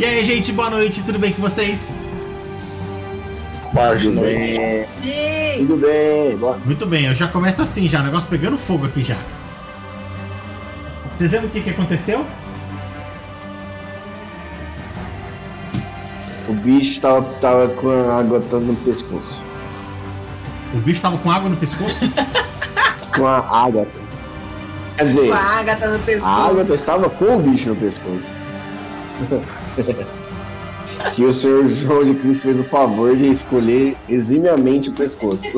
E aí, gente, boa noite, tudo bem com vocês? Boa noite. Sim! Tudo bem, boa Muito bem, eu já começo assim já, o negócio pegando fogo aqui já. Vocês lembram o que, que aconteceu? O bicho tava, tava com a água toda no pescoço. O bicho tava com água no pescoço? Com a água. Quer dizer, Com a ágata no a pescoço. água estava com o bicho no pescoço. que o senhor João de Cristo fez o favor de escolher eximiamente o pescoço.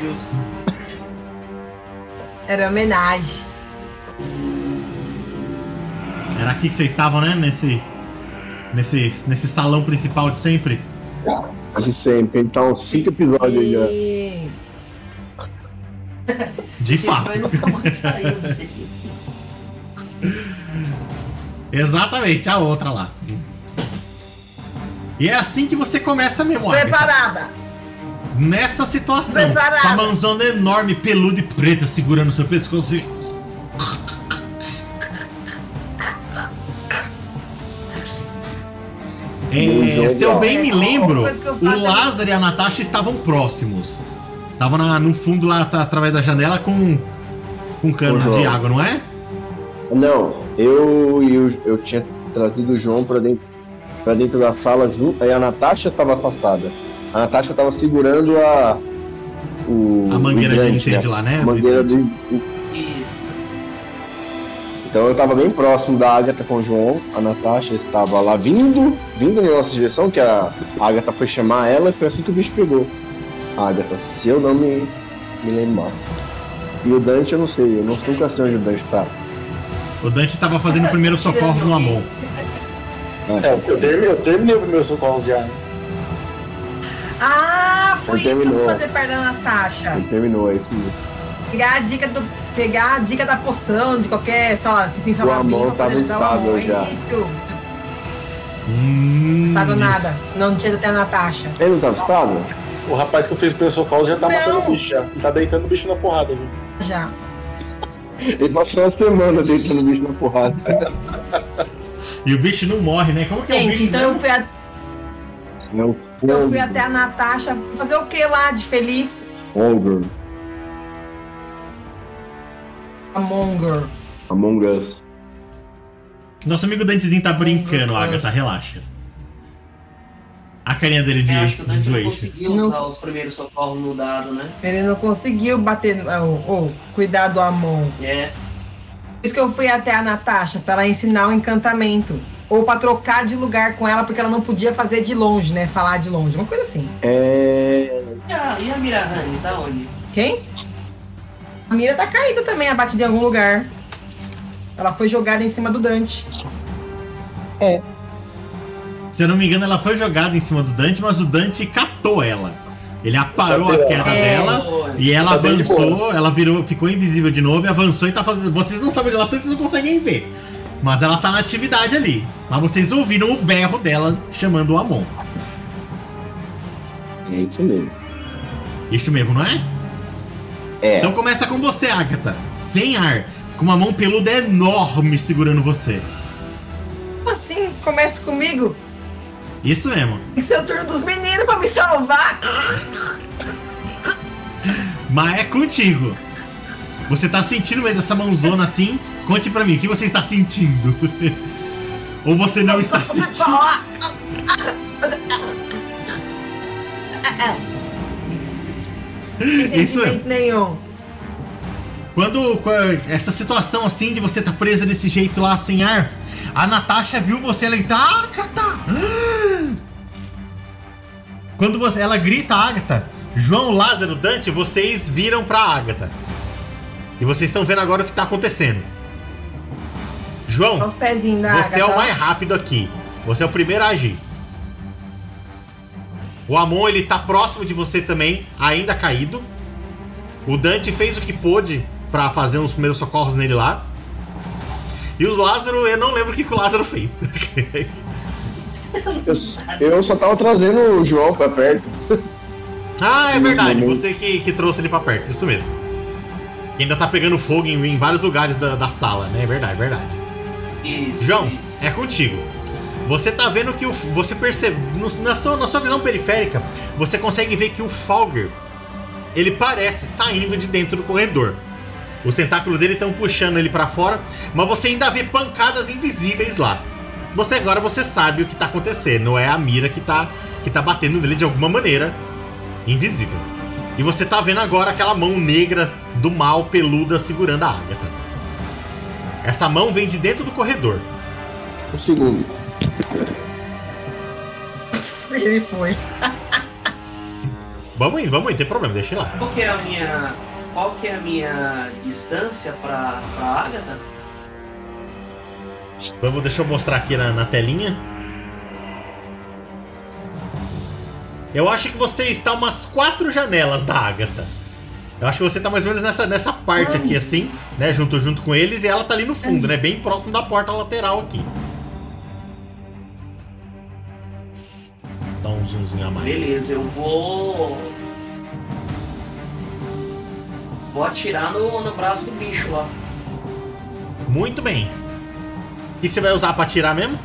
Justo. Era homenagem. Era aqui que vocês estavam, né? Nesse. Nesse, nesse salão principal de sempre? De sempre, então cinco episódios aí já. E... De fato. Exatamente, a outra lá. E é assim que você começa mesmo, Agatha. Preparada! Nessa situação, Preparada. com a mãozona enorme, peluda e preta segurando seu pescoço. e- É, se eu bem me lembro, que eu o é- Lázaro e a Natasha estavam próximos. Estavam na- no fundo lá, tá, através da janela, com com um cano Uhum. de água, não é? Não, eu e o- eu tinha trazido o João pra dentro, pra dentro da sala junto, aí a Natasha tava afastada. A Natasha tava segurando a. O, A mangueira de incêndio lá, né? A mangueira do. Isso. Então eu tava bem próximo da Agatha com o João. A Natasha estava lá vindo, vindo na nossa direção, que a Agatha foi chamar ela e foi assim que o bicho pegou. A Agatha, se eu não me, me lembro mal. E o Dante eu não sei, eu não nunca sei onde o Dante tá. O Dante tava fazendo o primeiro socorro no Amon. É, eu terminei, eu terminei o meu socorro já. Ah, foi isso que eu fui terminou. fazer perto da Natasha. Ele terminou, é isso mesmo. Pegar a dica do. Pegar a dica da poção, de qualquer, sei lá, assim, sei lá, O Amon pra poder ajudar o Amon. já. Isso. Hum, Estável nada. Senão não tinha até a Natasha. Ele não tava estável? O rapaz que eu fiz o meu socorro já tá Não. matando o bicho já. Ele tá deitando o bicho na porrada, viu? Já. Ele passou uma semana deitando o bicho na porrada. E o bicho não morre, né? Como que é o Gente, bicho? então eu fui, a- Não, eu fui até a Natasha fazer o que lá de feliz? Ogre, Among Her. Among Us. Nosso amigo Dantezinho tá brincando. Agatha, relaxa. A carinha dele de, Eu acho que o Dante não conseguiu Não. usar os primeiros socorros no dado, né? Ele não conseguiu bater, no- ou, ou cuidar do Amon. É. Por isso que eu fui até a Natasha, pra ela ensinar o encantamento. Ou pra trocar de lugar com ela, porque ela não podia fazer de longe, né? Falar de longe, uma coisa assim. É. E a, e a Mirahane, tá onde? Quem? A Mira tá caída também, abatida em algum lugar. Ela foi jogada em cima do Dante. Se eu não me engano, ela foi jogada em cima do Dante, mas o Dante catou ela. Ele aparou a queda ela. dela e ela Tá de avançou, ela virou, ficou invisível de novo e avançou e tá fazendo. Vocês não sabem onde ela tá, vocês não conseguem ver. Mas ela tá na atividade ali. Mas vocês ouviram o berro dela chamando o Amon. É isso mesmo. Isso mesmo, não é? É. Então começa com você, Agatha. Sem ar, com uma mão peluda enorme segurando você. Como assim? Começa comigo? Isso mesmo. Tem que ser o turno dos meninos pra me salvar. Mas é contigo. Você tá sentindo mesmo essa mãozona assim? Conte pra mim, o que você está sentindo? Ou você não está sentindo? Sem Isso é. nenhum. Quando essa situação assim de você tá presa desse jeito lá sem ar, a Natasha viu você ela grita, Agatha! Quando você, ela grita, Agatha, João, Lázaro, Dante, vocês viram pra Agatha. E vocês estão vendo agora o que tá acontecendo. João, os pezinhos da você é Agatha. o mais rápido aqui. Você é o primeiro a agir. O Amon, ele tá próximo de você também, ainda caído. O Dante fez o que pôde pra fazer uns primeiros socorros nele lá. E o Lázaro, eu não lembro o que, que o Lázaro fez. Eu, eu só tava trazendo o João pra perto. ah, é verdade, você que, que trouxe ele pra perto, isso mesmo. E ainda tá pegando fogo em, em vários lugares da, da sala, né? É verdade, é verdade. Isso, João, isso. é contigo. Você tá vendo que o. Você percebe. no- Na sua, na sua visão periférica, você consegue ver que o Falger. Ele parece saindo de dentro do corredor. Os tentáculos dele estão puxando ele pra fora, mas você ainda vê pancadas invisíveis lá. Você agora você sabe o que tá acontecendo, é a mira que tá que tá batendo nele de alguma maneira invisível. E você tá vendo agora aquela mão negra do mal peluda segurando a Agatha. Essa mão vem de dentro do corredor. Um segundo. Ele foi. Vamos indo, vamos indo, não tem problema, deixa ele lá. Qual que é a minha. Qual que é a minha distância pra, pra Agatha? Vamos, deixa eu mostrar aqui na, na telinha. Eu acho que você está umas quatro janelas da Agatha. Eu acho que você tá mais ou menos nessa, nessa parte aqui, assim, né? Junto, junto com eles, e ela tá ali no fundo, né? Bem próximo da porta lateral aqui. Dá um zoomzinho a mais. Beleza, eu vou. Vou atirar no, no braço do bicho lá. Muito bem. O que que você vai usar pra atirar mesmo?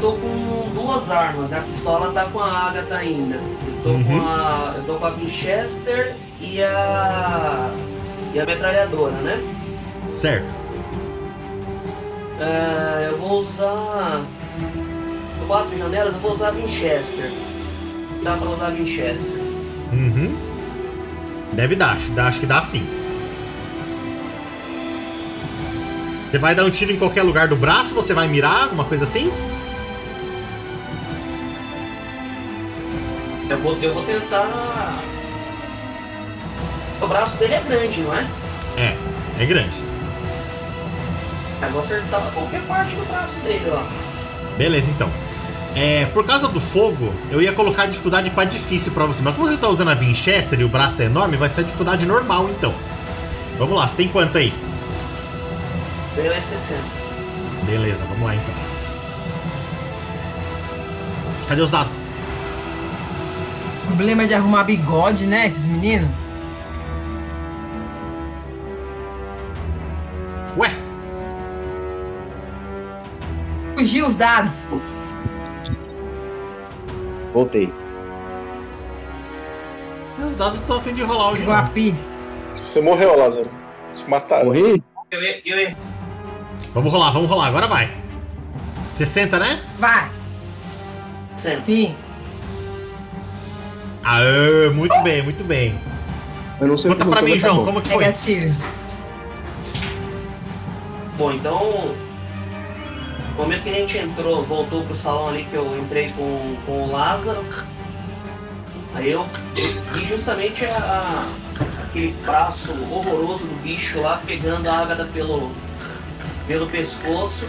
Tô com duas armas, né? a pistola tá com a Agatha ainda. Eu tô, Uhum. com, a, eu tô com a Winchester e a. e a metralhadora, né? Certo. É, eu vou usar. Quatro janelas, eu vou usar a Winchester. Dá pra usar a Winchester. Uhum. Deve dar, acho que dá sim. Você vai dar um tiro em qualquer lugar do braço? Você vai mirar? Alguma coisa assim? Eu vou, eu vou tentar. O braço dele é grande, não é? É, é grande. Eu vou acertar qualquer parte do braço dele, ó. Beleza, então. É, por causa do fogo, eu ia colocar a dificuldade pra difícil pra você. Mas como você tá usando a Winchester e o braço é enorme, vai ser a dificuldade normal, então. Vamos lá, você tem quanto aí? Dele é 60. Beleza, vamos lá então. Cadê os dados? Problema de arrumar bigode, né, esses meninos? Ué, Fugiu os dados. Voltei. os dados estão a fim de rolar hoje. Pegou a. Você morreu, Lázaro. Te mataram. Morri? Eu, eu, eu, Vamos rolar, vamos rolar, agora vai. 60, né? Vai. 60. Sim. Aê, muito bem, muito bem. Eu não sei Conta o que pra mim, vai João, como que foi? Negativo. Bom, então. No momento que a gente entrou, voltou pro salão ali que eu entrei com, com o Lázaro. Aí eu vi justamente a, a- aquele braço horroroso do bicho lá pegando a Agatha pelo, pelo pescoço.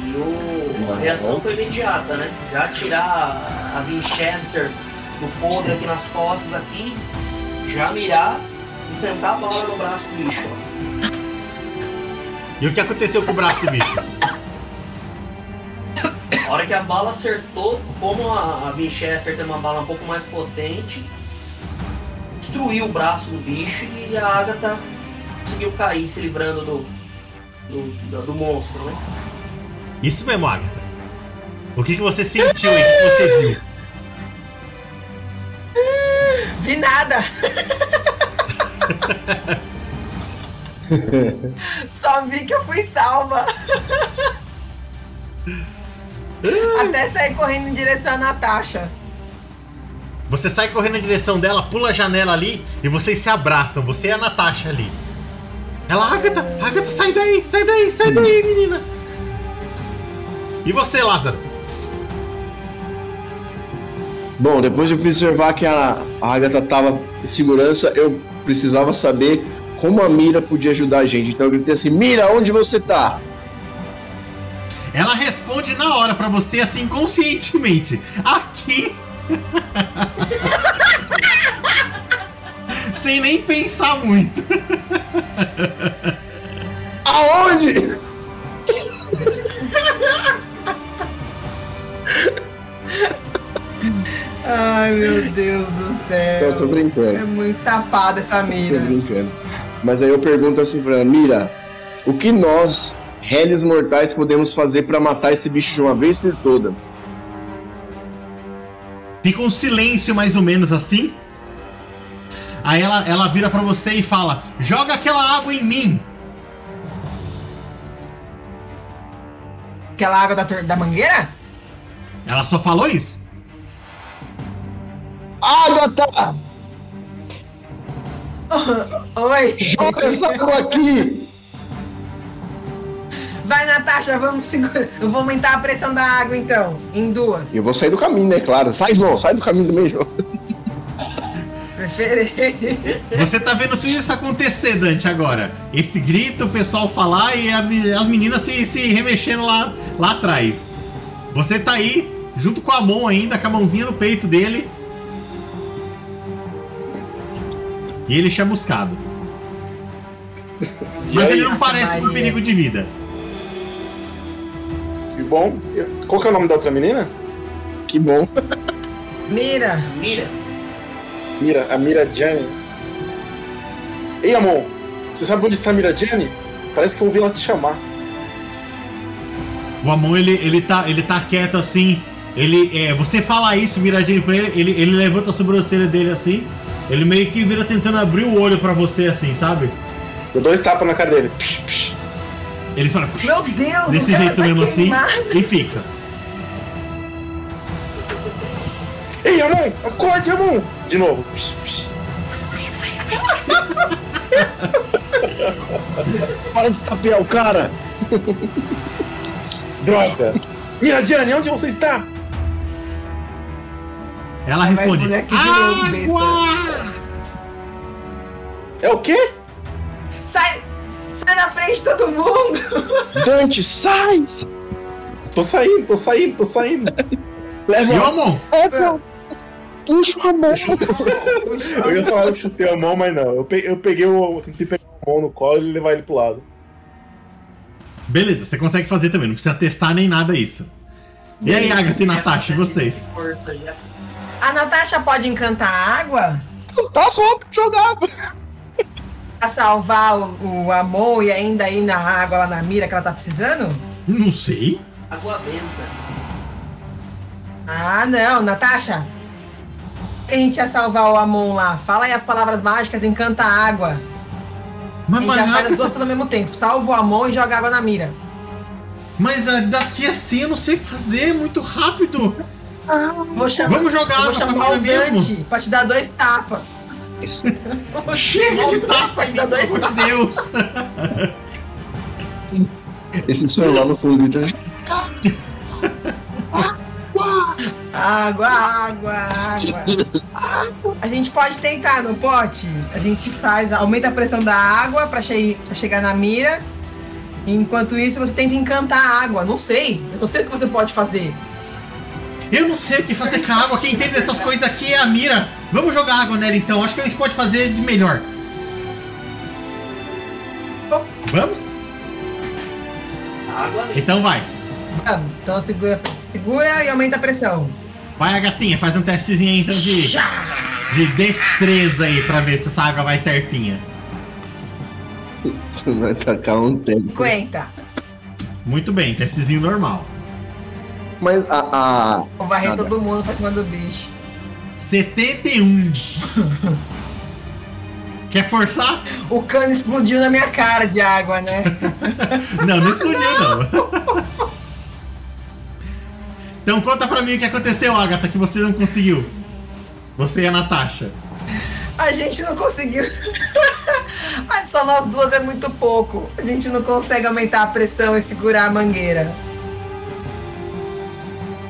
E o, a reação foi imediata, né? Já tirar a, Winchester do podre aqui nas costas aqui, já mirar e sentar a bala no braço do bicho. ó. E o que aconteceu com o braço do bicho? A hora que a bala acertou, como a, a Winchester tem uma bala um pouco mais potente, destruiu o braço do bicho e a Agatha conseguiu cair, se livrando do, do, do, do monstro, né? Isso mesmo, Agatha. O que, que você sentiu aí? O que você viu? Vi nada. Só vi que eu fui salva. Até sair correndo em direção à Natasha. Você sai correndo na direção dela, pula a janela ali e vocês se abraçam, você e a Natasha ali. Ela, Agatha, Agatha, sai daí, sai daí, sai daí, menina. E você, Lázaro? Bom, depois de observar que a, a Agatha tava em segurança, eu precisava saber como a Mira podia ajudar a gente. Então eu gritei assim: Mira, onde você tá? Ela responde na hora pra você, assim, conscientemente. Aqui. Sem nem pensar muito. Aonde? Ai, meu Deus do Eu tô céu. É brincando, muito tapada essa tô mira. brincando. Mas aí eu pergunto assim pra ela: Mira, O que nós, réis mortais, podemos fazer para matar esse bicho de uma vez por todas? Fica um silêncio mais ou menos assim. Aí ela, ela vira pra você e fala: Joga aquela água em mim. Aquela água da, da mangueira? Ela só falou isso. Agatha! Oi. Joga essa água aqui! Vai, Natasha, vamos segurar. Eu vou aumentar a pressão da água então. Em duas. Eu vou sair do caminho, né? Claro. Sai, João. Sai do caminho também, João. Preferência. Você tá vendo tudo isso acontecer, Dante, agora. Esse grito, o pessoal falar e a as meninas se, se remexendo lá, lá atrás. Você tá aí, junto com a mão ainda, com a mãozinha no peito dele. E ele chamuscado. Mas ele não parece com perigo de vida. Que bom. Qual que é o nome da outra menina? Que bom. Mira. Mira, Mira, a Mira Gianni. Ei, Amon, você sabe onde está a Mira Gianni? Parece que eu ouvi ela te chamar. O Amon, ele, ele, tá, ele tá quieto assim. Ele, é, você fala isso, Miradinho, pra ele, ele, ele levanta a sobrancelha dele assim. Ele meio que vira tentando abrir o olho pra você assim, sabe? Eu dou dois tapas na cara dele. Psh, psh. Ele fala Meu Deus, desse jeito tá mesmo assim e fica. Ei, Amon, acorde, Amon! De novo. Psh, psh. Para de tapear o cara. Droga! Mira Gianni, onde você está? Ela responde. Água! É o quê? Sai! Sai da frente de todo mundo! Dante, sai! Tô saindo, tô saindo, tô saindo. Leva E o Puxa a mão. Eu ia falar, eu chutei a mão, mas não. Eu pe- eu peguei o. eu Tentei pegar a mão no colo e levar ele pro lado. Beleza, você consegue fazer também, não precisa testar nem nada isso. E aí, Agatha e Natasha, e vocês? Força. A Natasha pode encantar a água Tá só jogar. pra salvar o, o Amon e ainda ir na água lá na mira que ela tá precisando? Não sei. Água benta. Ah, não, Natasha. A gente ia salvar o Amon lá. Fala aí as palavras mágicas, encanta a água. A Mas, gente mas, já faz as duas coisas ao mesmo tempo. Salva o Amon e joga água na mira. mas ah, daqui assim eu não sei o que fazer, é muito rápido. Vou chamar, Vamos jogar vou chamar o mira mesmo. Dante pra te dar dois tapas. Chega de tapa, dar pelo dois amor de Deus. Esse celular no fundo grita. Água, água, água. A gente pode tentar, não pode? A gente faz, aumenta a pressão da água pra, che pra chegar na mira. Enquanto isso, você tenta encantar a água. Não sei. Eu não sei o que você pode fazer. Eu não sei o que fazer com a água. Quem entende dessas coisas aqui é a Mira. Vamos jogar água nela então. Acho que a gente pode fazer de melhor. Vamos? Água. Então vai. Vamos. Então segura, segura e aumenta a pressão. Vai a gatinha, faz um testezinho aí então de, de destreza aí pra ver se essa água vai certinha. Você vai tacar um tempo. 50. Muito bem, testezinho normal. Mas a. a... Vou varrer Nada. todo mundo pra cima do bicho. 71. Quer forçar? O cano explodiu na minha cara de água, né? Não, não explodiu não. Então conta pra mim o que aconteceu, Agatha, que você não conseguiu. Você e a Natasha. A gente não conseguiu. Só nós duas é muito pouco. A gente não consegue aumentar a pressão e segurar a mangueira.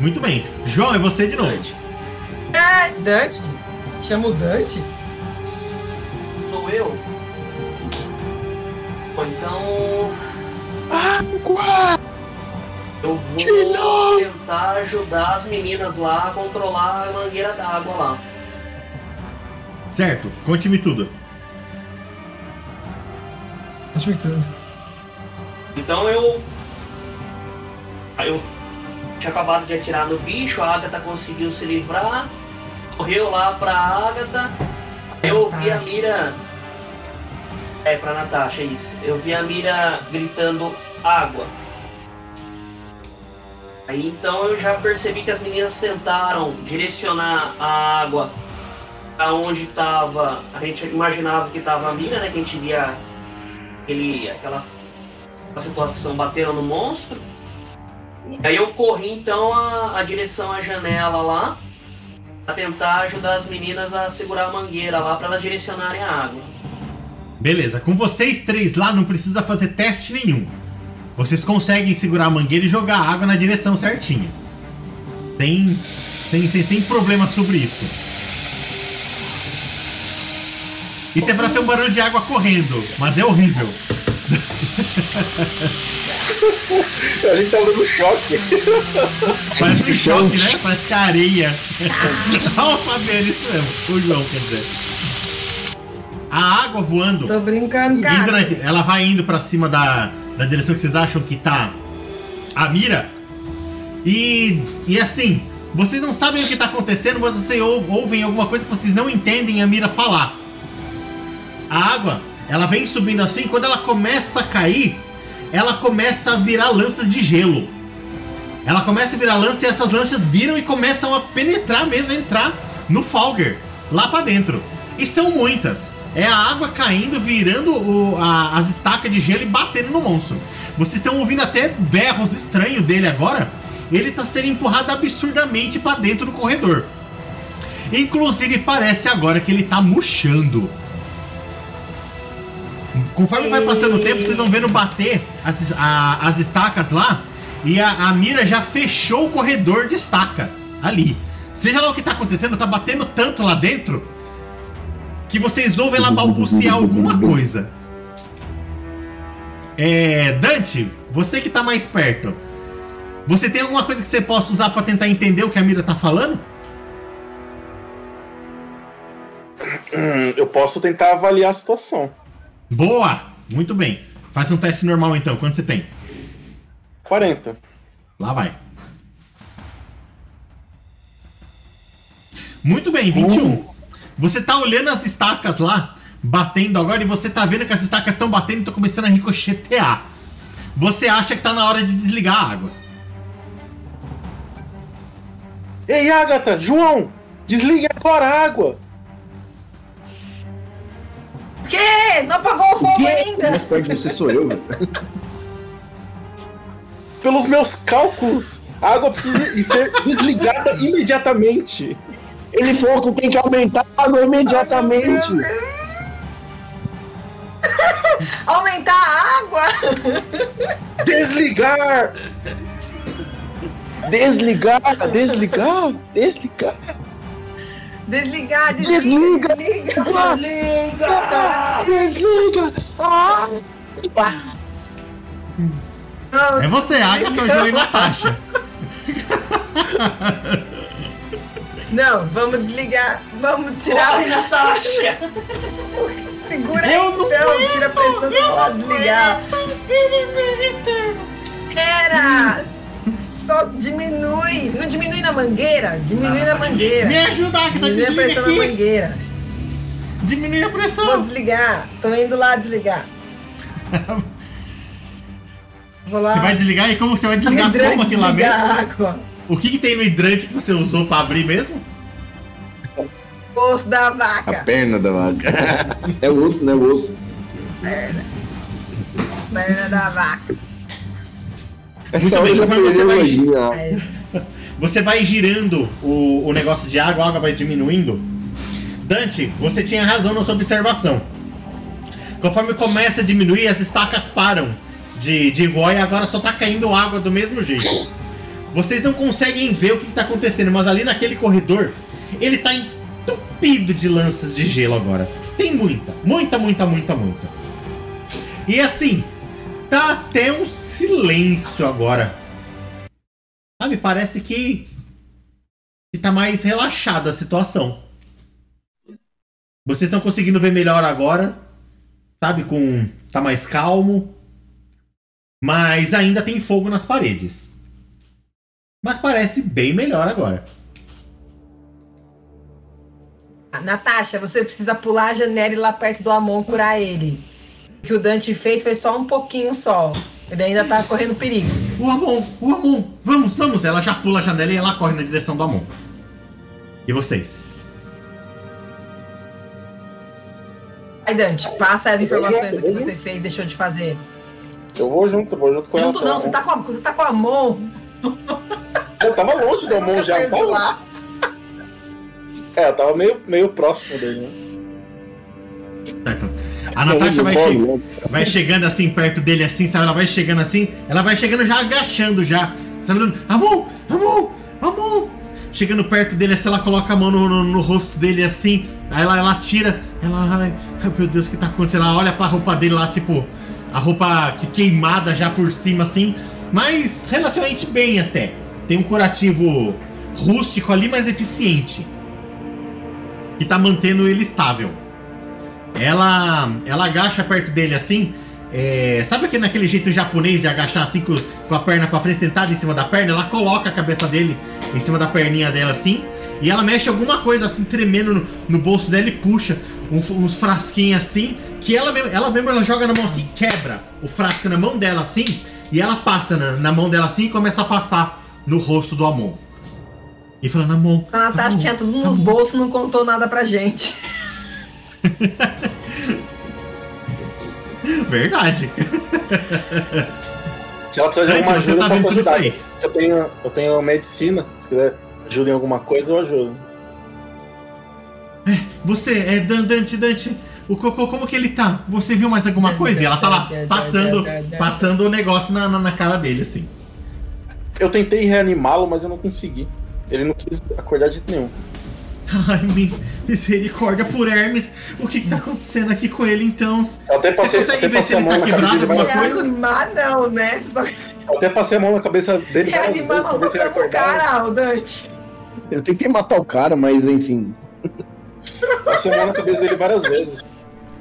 Muito bem. João, é você de novo. Dante. É, Dante. Chama o Dante. Sou eu? Ou então. Eu vou tentar ajudar as meninas lá a controlar a mangueira d'água lá. Certo, conte-me tudo. Continue tudo. Então eu. Aí eu tinha acabado de atirar no bicho, a Agatha conseguiu se livrar, correu lá pra Agatha, eu ouvi a mira É, pra Natasha, isso. Eu vi a Mira gritando água. Aí então eu já percebi que as meninas tentaram direcionar a água pra onde tava. A gente imaginava que tava a Mira, né? Que a gente via aquele, aquela situação batendo no monstro. Aí eu corri então a, a direção à janela lá pra tentar ajudar as meninas a segurar a mangueira lá pra elas direcionarem a água. Beleza, com vocês três lá não precisa fazer teste nenhum. Vocês conseguem segurar a mangueira e jogar água na direção certinha. Tem. Tem, tem, tem problema sobre isso. Isso é pra ser um barulho de água correndo, mas é horrível. A gente tá dando choque. Parece um choque, né? Parece areia. Olha o Fabiano, isso mesmo. O João, quer dizer. A água voando. Tô brincando, cara. ela vai indo pra cima da, da direção que vocês acham que tá a mira. E, e assim, vocês não sabem o que tá acontecendo, mas vocês ou- ouvem alguma coisa que vocês não entendem a mira falar. A água, ela vem subindo assim, quando ela começa a cair, ela começa a virar lanças de gelo. Ela começa a virar lança e essas lanças viram e começam a penetrar mesmo, a entrar no Falger, lá pra dentro. E são muitas. É a água caindo, virando o- a- as estacas de gelo e batendo no monstro. Vocês estão ouvindo até berros estranhos dele agora. Ele tá sendo empurrado absurdamente pra dentro do corredor. Inclusive, parece agora que ele tá murchando. Conforme vai passando o tempo, vocês vão vendo bater as, a- as estacas lá. E a, a mira já fechou o corredor de estaca ali. Seja lá o que tá acontecendo, tá batendo tanto lá dentro que vocês ouvem ela balbuciar alguma coisa. É. Dante, você que tá mais perto. Você tem alguma coisa que você possa usar pra tentar entender o que a mira tá falando? Eu posso tentar avaliar a situação. Boa! Muito bem. Faz um teste normal então. Quanto você tem? 40. Lá vai. Muito bem, 21. Você tá olhando as estacas lá, batendo agora, e você tá vendo que as estacas estão batendo e estão começando a ricochetear. Você acha que tá na hora de desligar a água. Ei, Agatha, João, desligue agora a água. Que? Não apagou o fogo Mais ainda? perto de você sou eu, velho. Pelos meus cálculos, a água precisa ser desligada imediatamente. Ele falou que tem que aumentar a água imediatamente. Aumentar a água? Desligar! Desligar, desligar, desligar. Desligar, desliga, Desliga. desliga, Ah, desliga. desliga. Ah. Não, É você, Agatha, o João e Natasha. Não, vamos desligar. Vamos tirar. Corre, Natasha! Segura aí então, tira a pressão do lado desligar. Pera! Só diminui. Não diminui na mangueira? Diminui na mangueira. Me ajuda, Agatha, Diminui a pressão na aqui. mangueira. Diminui a Vou pressão. desligar. Tô indo lá desligar. Vou lá. Você vai desligar e como você vai desligar como aquilo lá desligar mesmo? água. O que, que tem no hidrante que você usou pra abrir mesmo? Osso da A vaca. perna da vaca. É o osso, né? O osso. Perna. Perna da vaca. Essa Muito bem, conforme você vai- a lojinha. É. Você vai girando o, o negócio de água, a água vai diminuindo. Dante, você tinha razão na sua observação. Conforme começa a diminuir, as estacas param de, de voar e agora só tá caindo água do mesmo jeito. Vocês não conseguem ver o que, que tá acontecendo, mas ali naquele corredor, ele tá entupido de lanças de gelo agora. Tem muita, muita, muita, muita, muita. E assim, tá até um silêncio agora. Sabe, parece que, que tá mais relaxada a situação. Vocês estão conseguindo ver melhor agora, sabe, com tá mais calmo. Mas ainda tem fogo nas paredes. Mas parece bem melhor agora. Ah, Natasha, você precisa pular a janela e ir lá perto do Amon curar ele. que o Dante fez foi só um pouquinho só. Ele ainda tá correndo perigo. O Amon, o Amon, vamos, vamos. Ela já pula a janela e ela corre na direção do Amon. E vocês? Aí, Dante, passa as informações do que você fez, deixou de fazer. Eu vou junto, vou junto com Junto ela. não, você tá com a, você tá com a mão. Eu tava longe do nunca já. de Tava... lá. É, eu tava meio, meio próximo dele, né? Certo. A Natasha vai, che- vai chegando assim perto dele assim, sabe? Ela vai chegando assim, ela vai chegando já agachando já. Sabe? Amon, Amon, Amon. Chegando perto dele assim, ela coloca a mão no, no- no rosto dele assim. Aí ela, ela tira, ela, ai, ai, meu Deus, o que tá acontecendo? Ela olha pra roupa dele lá, tipo, a roupa que queimada já por cima assim, mas relativamente bem até. Tem um curativo rústico ali, mas eficiente. Que tá mantendo ele estável. Ela, ela agacha perto dele assim. é, sabe aquele naquele jeito japonês de agachar assim com, com a perna pra frente, sentada em cima da perna? Ela coloca a cabeça dele em cima da perninha dela assim. E ela mexe alguma coisa assim, tremendo no, no bolso dela e puxa um- uns frasquinhos assim. Que ela mesmo, ela mesmo ela joga na mão assim, quebra o frasco na mão dela assim. E ela passa na, na mão dela assim e começa a passar no rosto do Amon. E falando, Amon. A Natasha Amon, tinha tudo nos bolsos não contou nada pra gente. Verdade. Se ela precisar de alguma ajuda, tá eu posso ajudar. Eu tenho, eu tenho medicina. Se quiser ajuda em alguma coisa, eu ajudo. Você, é Dan- Dante, Dante, o Cocô, como que ele tá? Você viu mais alguma coisa? E ela tá lá passando, passando o negócio na, na, na cara dele, assim. Eu tentei reanimá-lo, mas eu não consegui. Ele não quis acordar de jeito nenhum. Ai, mi- misericórdia por Hermes. O que, que tá acontecendo aqui com ele, então? Eu até Você passei, consegue até ver se ele mão tá quebrado alguma coisa? Reanimar não, né? Só Eu até passei a mão na cabeça dele reanimar matamos o cara, o Dante. Eu tentei matar o cara, mas enfim. Passei a mão na cabeça dele várias vezes.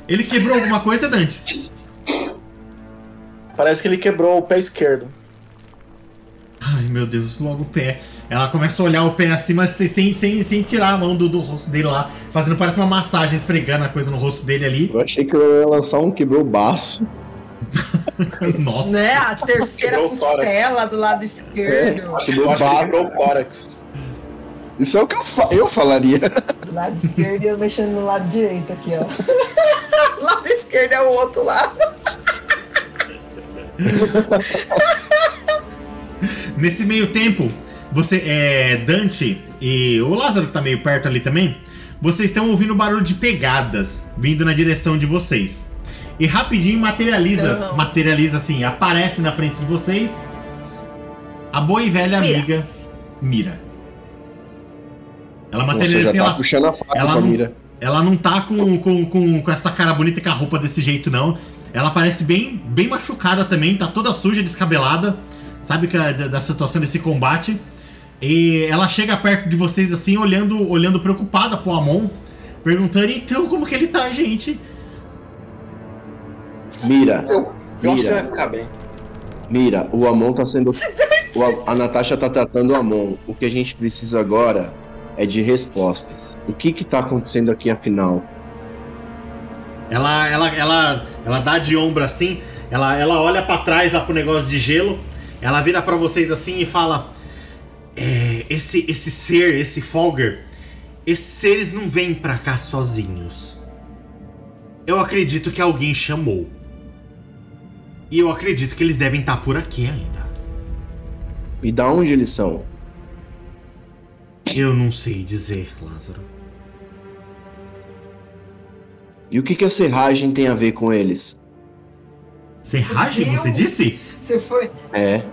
Ele quebrou alguma coisa, Dante? Parece que ele quebrou o pé esquerdo. Ai, meu Deus, logo o pé. Ela começa a olhar o pé assim, mas sem, sem, sem, tirar a mão do, do rosto dele lá, fazendo parece uma massagem, esfregando a coisa no rosto dele ali. Eu achei que eu ia lançar um quebrou o baço. Nossa. Né? A terceira Quebrou costela do lado esquerdo. Que Quebrou baço. quebrou o tórax. Isso é o que eu, fa- eu falaria. Do lado esquerdo e eu mexendo no lado direito aqui, ó. Lado esquerdo é o outro lado. Nesse meio tempo, você é Dante e o Lázaro que tá meio perto ali também, vocês estão ouvindo barulho de pegadas vindo na direção de vocês. E rapidinho materializa, Não. materializa assim, aparece na frente de vocês a boa e velha Mira. amiga Mira. Ela Você materializa já assim, tá ela, puxando a faca ela pra não- mira. ela não tá com, com, com, com essa cara bonita e com a roupa desse jeito, não. Ela parece bem, bem machucada também, tá toda suja, descabelada. Sabe que é da, da situação desse combate. E ela chega perto de vocês assim, olhando, olhando preocupada pro Amon, perguntando, então, como que ele tá, gente? Mira, Eu, eu acho que Mira. vai ficar bem. mira, o Amon tá sendo. o A- a Natasha tá tratando o Amon. O que a gente precisa agora é de respostas. O que que tá acontecendo aqui afinal? Ela, ela, ela, ela dá de ombro assim, ela, ela olha pra trás lá pro negócio de gelo, ela vira pra vocês assim e fala: é, esse, esse ser, esse Folger, esses seres não vêm pra cá sozinhos. Eu acredito que alguém chamou. E eu acredito que eles devem estar por aqui ainda. E da onde eles são? Eu não sei dizer, Lázaro. E o que que a serragem tem a ver com eles? Serragem, você disse? Você foi, É,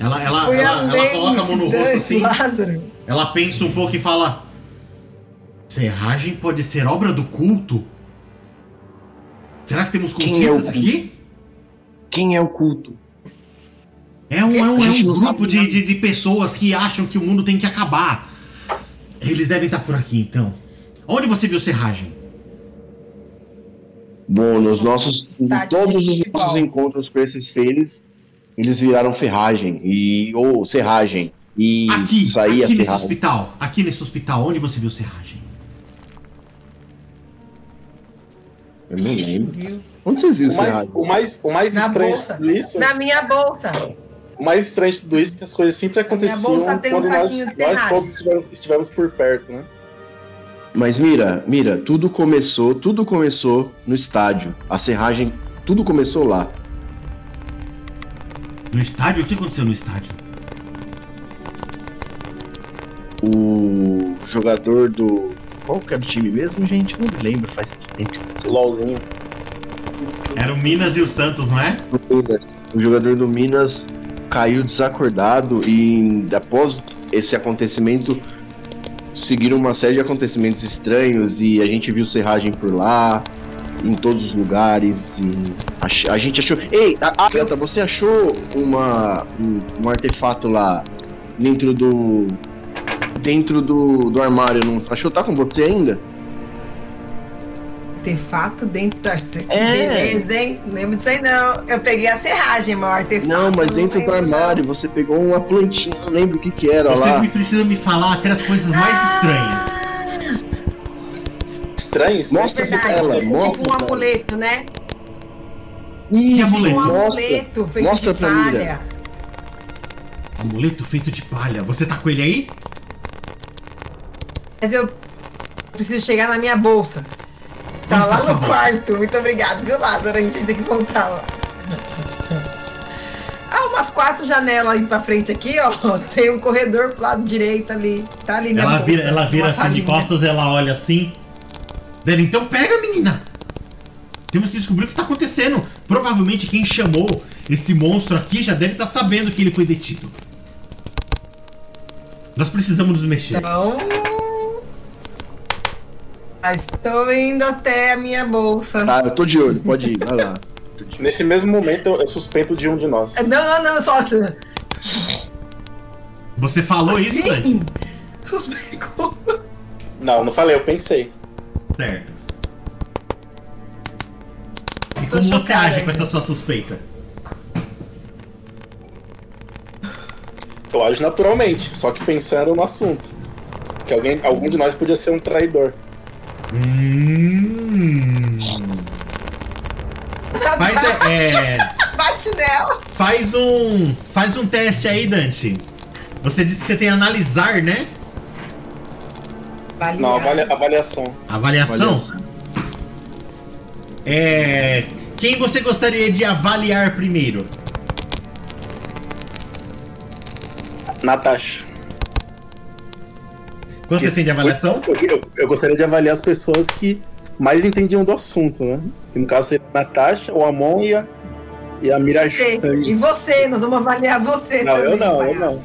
Ela, ela, foi ela, ela coloca a mão no rosto assim. Lázaro. Ela pensa um pouco e fala: Serragem pode ser obra do culto? Será que temos Quem é o cultistas culto? aqui? quem é o culto? É um, é um, é um grupo de, de, de pessoas que acham que o mundo tem que acabar. Eles devem estar por aqui, então. Onde você viu Serragem? Bom, nos nossos, em Tá todos os nossos encontros com esses seres, eles viraram ferragem e ou serragem e Aqui, saía aqui nesse serragem. hospital. Aqui nesse hospital, onde você viu Serragem? Eu não lembro. Viu? Onde vocês viram O mais, serragem? o mais, o mais Na estranho bolsa. isso. Na minha bolsa. O mais estranho de tudo isso é que as coisas sempre aconteciam bolsa tem um quando nós, saquinho de nós serragem. todos estivemos, estivemos por perto, né? Mas mira, mira, tudo começou, tudo começou no estádio. A serragem, tudo começou lá. No estádio? O que aconteceu no estádio? O jogador do. Qual que era o time mesmo, gente? Não lembro, faz tempo. LOLzinho. Era o Minas e o Santos, não é? O jogador do Minas caiu desacordado e após esse acontecimento seguiram uma série de acontecimentos estranhos e a gente viu serragem por lá, em todos os lugares e ach- a, gente achou. Ei, a- Agatha, você achou uma um, um artefato lá dentro do dentro do, do armário? Não achou? Tá com você ainda? Artefato dentro da. Que É. beleza, hein? Não lembro disso aí, não. Eu peguei a serragem, mas o artefato. Não, mas dentro do lembro, não. armário você pegou uma plantinha, não lembro o que que era Você lá. me precisa me falar até as coisas mais estranhas. Estranho, estranho. Mostra essa Verdade, tela, tipo mostra. um amuleto, né? Ih, Que amuleto? Um Mostra. amuleto feito Mostra de pra mim, palha. Amuleto feito de palha. Você tá com ele aí? Mas eu preciso chegar na minha bolsa. Tá lá tá no quarto. Muito obrigado, viu, Lázaro? A gente tem que voltar lá. Ah, umas quatro janelas aí pra frente aqui, ó. Tem um corredor pro lado direito ali. Tá ali Ela bolsa. vira, ela vira assim de salinha. costas, ela olha assim. Dela, então pega, menina! Temos que descobrir o que tá acontecendo. Provavelmente quem chamou esse monstro aqui já deve estar sabendo que ele foi detido. Nós precisamos nos mexer. Então. Estou indo até a minha bolsa. Tá, eu tô de olho, pode ir, vai lá. Nesse mesmo momento, eu, suspeito de um de nós. Não, não, não, só. Você falou isso, Dante? Sim! Suspeito. Não, não falei, eu pensei. Certo. E como você age com essa sua suspeita? Eu ajo naturalmente, só que pensando no assunto. Que alguém, algum de nós podia ser um traidor. Hum. Faz, é, é, Bate nela. faz um. Faz um teste aí, Dante. Você disse que você tem analisar, né? Vale Não, avalia- avaliação. Avaliação. Avaliação. É. Quem você gostaria de avaliar primeiro? Natasha. Quanto você tem de avaliação? Eu, eu- eu gostaria de avaliar as pessoas que mais entendiam do assunto, né? E no caso seria a Natasha, o Amon e a, e a Mira Você. E você, nós vamos avaliar você Não, também. eu não, eu palhaço.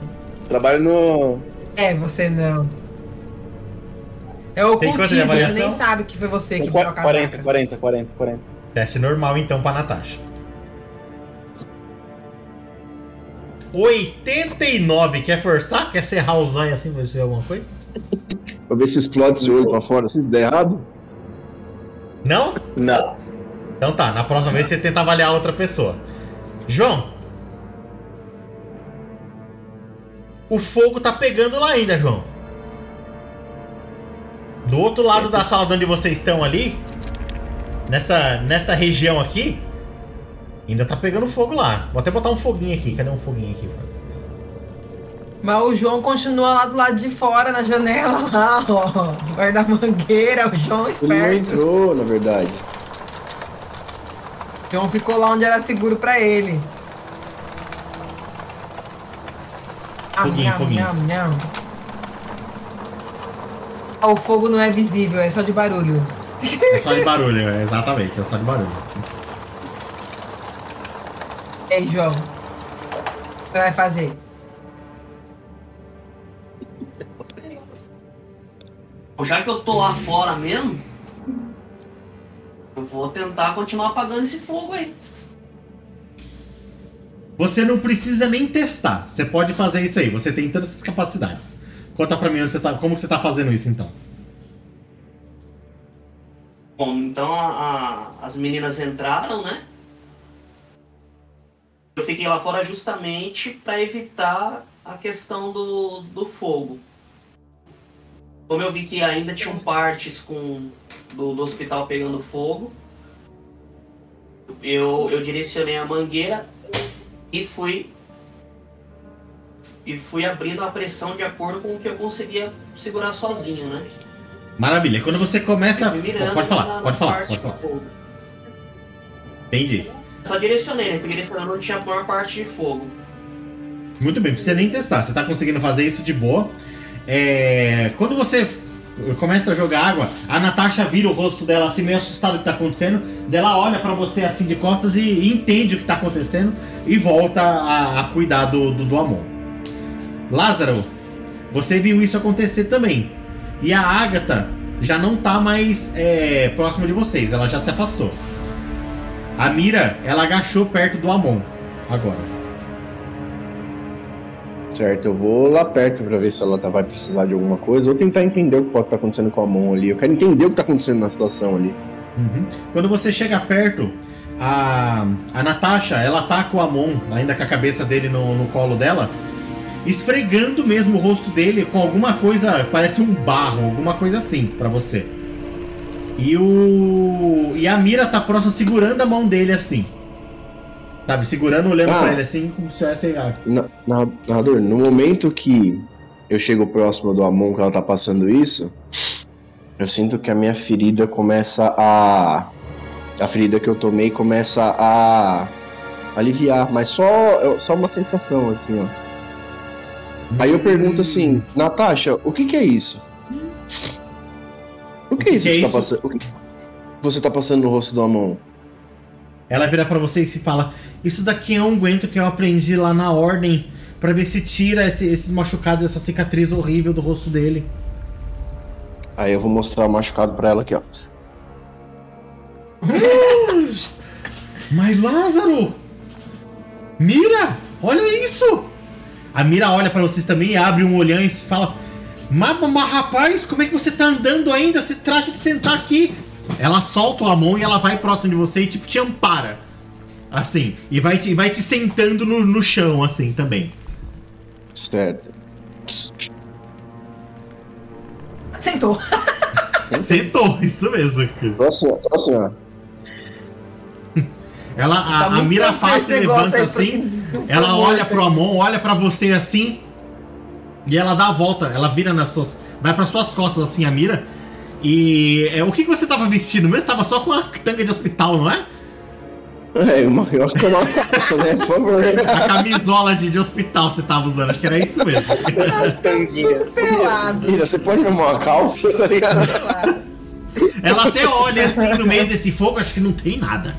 Trabalho no. É, você não. É o ocultismo, você nem sabe que foi você que com virou a 40, casaca. 40, 40, 40. Teste normal então pra Natasha. 89, quer forçar? Quer serrar os olhos assim pra ver alguma coisa? Pra ver se explode seu olho pra fora. Se isso der errado, Não? Não. Então tá, na próxima vez você tenta avaliar outra pessoa. João. O fogo tá pegando lá ainda, João. Do outro lado da sala de onde vocês estão ali, nessa, nessa região aqui, ainda tá pegando fogo lá. Vou até botar um foguinho aqui. Cadê um foguinho aqui? Mas o João continua lá do lado de fora, na janela lá, ó. Guarda-mangueira, o João ele não esperto. entrou, na verdade. O João ficou lá onde era seguro pra ele. Ah, Foguinho, nham, foguinho. nham, nham. Ó, O fogo não é visível, é só de barulho. É só de barulho, é, exatamente, é só de barulho. Ei, João. O que você vai fazer? Já que eu tô lá fora mesmo, eu vou tentar continuar apagando esse fogo aí. Você não precisa nem testar. Você pode fazer isso aí. Você tem todas essas capacidades. Conta pra mim onde você tá, como você tá fazendo isso então. Bom, então a- a- as meninas entraram, né? Eu fiquei lá fora justamente para evitar a questão do, do fogo. Como eu vi que ainda tinham partes com do, do hospital pegando fogo, eu, eu direcionei a mangueira e fui. E fui abrindo a pressão de acordo com o que eu conseguia segurar sozinho, né? Maravilha. Quando você começa. Mirando Pode falar, na- pode falar, pode falar. Entendi. Só direcionei, né? Fui direcionando onde tinha a maior parte de fogo. Muito bem, precisa nem testar. Você tá conseguindo fazer isso de boa. É, Quando você começa a jogar água, a Natasha vira o rosto dela assim, meio assustada do que tá acontecendo. Ela olha pra você assim de costas e, e entende o que tá acontecendo e volta a, a cuidar do, do, do Amon. Lázaro, você viu isso acontecer também. E a Ágata já não tá mais é, próxima de vocês, ela já se afastou. A Mira, ela agachou perto do Amon agora. Certo, eu vou lá perto pra ver se ela tá- vai precisar de alguma coisa ou tentar entender o que pode estar acontecendo com a mão ali. Eu quero entender o que tá acontecendo na situação ali. Uhum. Quando você chega perto, a, a Natasha, ela tá com o Amon, ainda com a cabeça dele no, no colo dela, esfregando mesmo o rosto dele com alguma coisa, parece um barro, alguma coisa assim pra você. E o. E a Mira tá próxima segurando a mão dele assim. Sabe, segurando, olhando Ah. pra ele assim, como se fosse. ah, Na- na- narrador, no momento que eu chego próximo do Amon que ela tá passando isso, eu sinto que a minha ferida começa a. A ferida que eu tomei começa a aliviar, mas só, só uma sensação, assim, ó. Aí eu pergunto assim, Natasha, o que que é isso? O que, que é isso que é que, tá isso? passando? O que você tá passando no rosto do Amon? Ela vira pra você e se fala: Isso daqui é um unguento que eu aprendi lá na ordem pra ver se tira esse- esses machucados, essa cicatriz horrível do rosto dele. Aí eu vou mostrar o machucado pra ela aqui, ó. Mas Lázaro! Mira! Olha isso! A Mira olha pra vocês também e abre um olhão e se fala: mas, mas rapaz, como é que você tá andando ainda? Você trate de sentar aqui. Ela solta a mão e ela vai próximo de você e tipo te ampara. Assim, e vai te, vai te sentando no, no chão, assim também. Certo. Sentou. Sentou, isso mesmo. Tô assim, assim, ó. Ela, a, Tá a Mira faz levanta assim. Ela olha pro? Amon, olha pra você assim. E ela dá a volta, ela vira nas suas. Vai pras suas costas assim, a mira. E é, o que, que você tava vestindo mesmo? Você tava só com a tanga de hospital, não é? É, uma, eu acho que é uma calça, né? Por favor. A camisola de, de hospital você tava usando, acho que era isso mesmo. Tanguinha. Pelado. Mira, você pode me uma calça, tá ligado? Ela até olha assim no meio desse fogo, acho que não tem nada.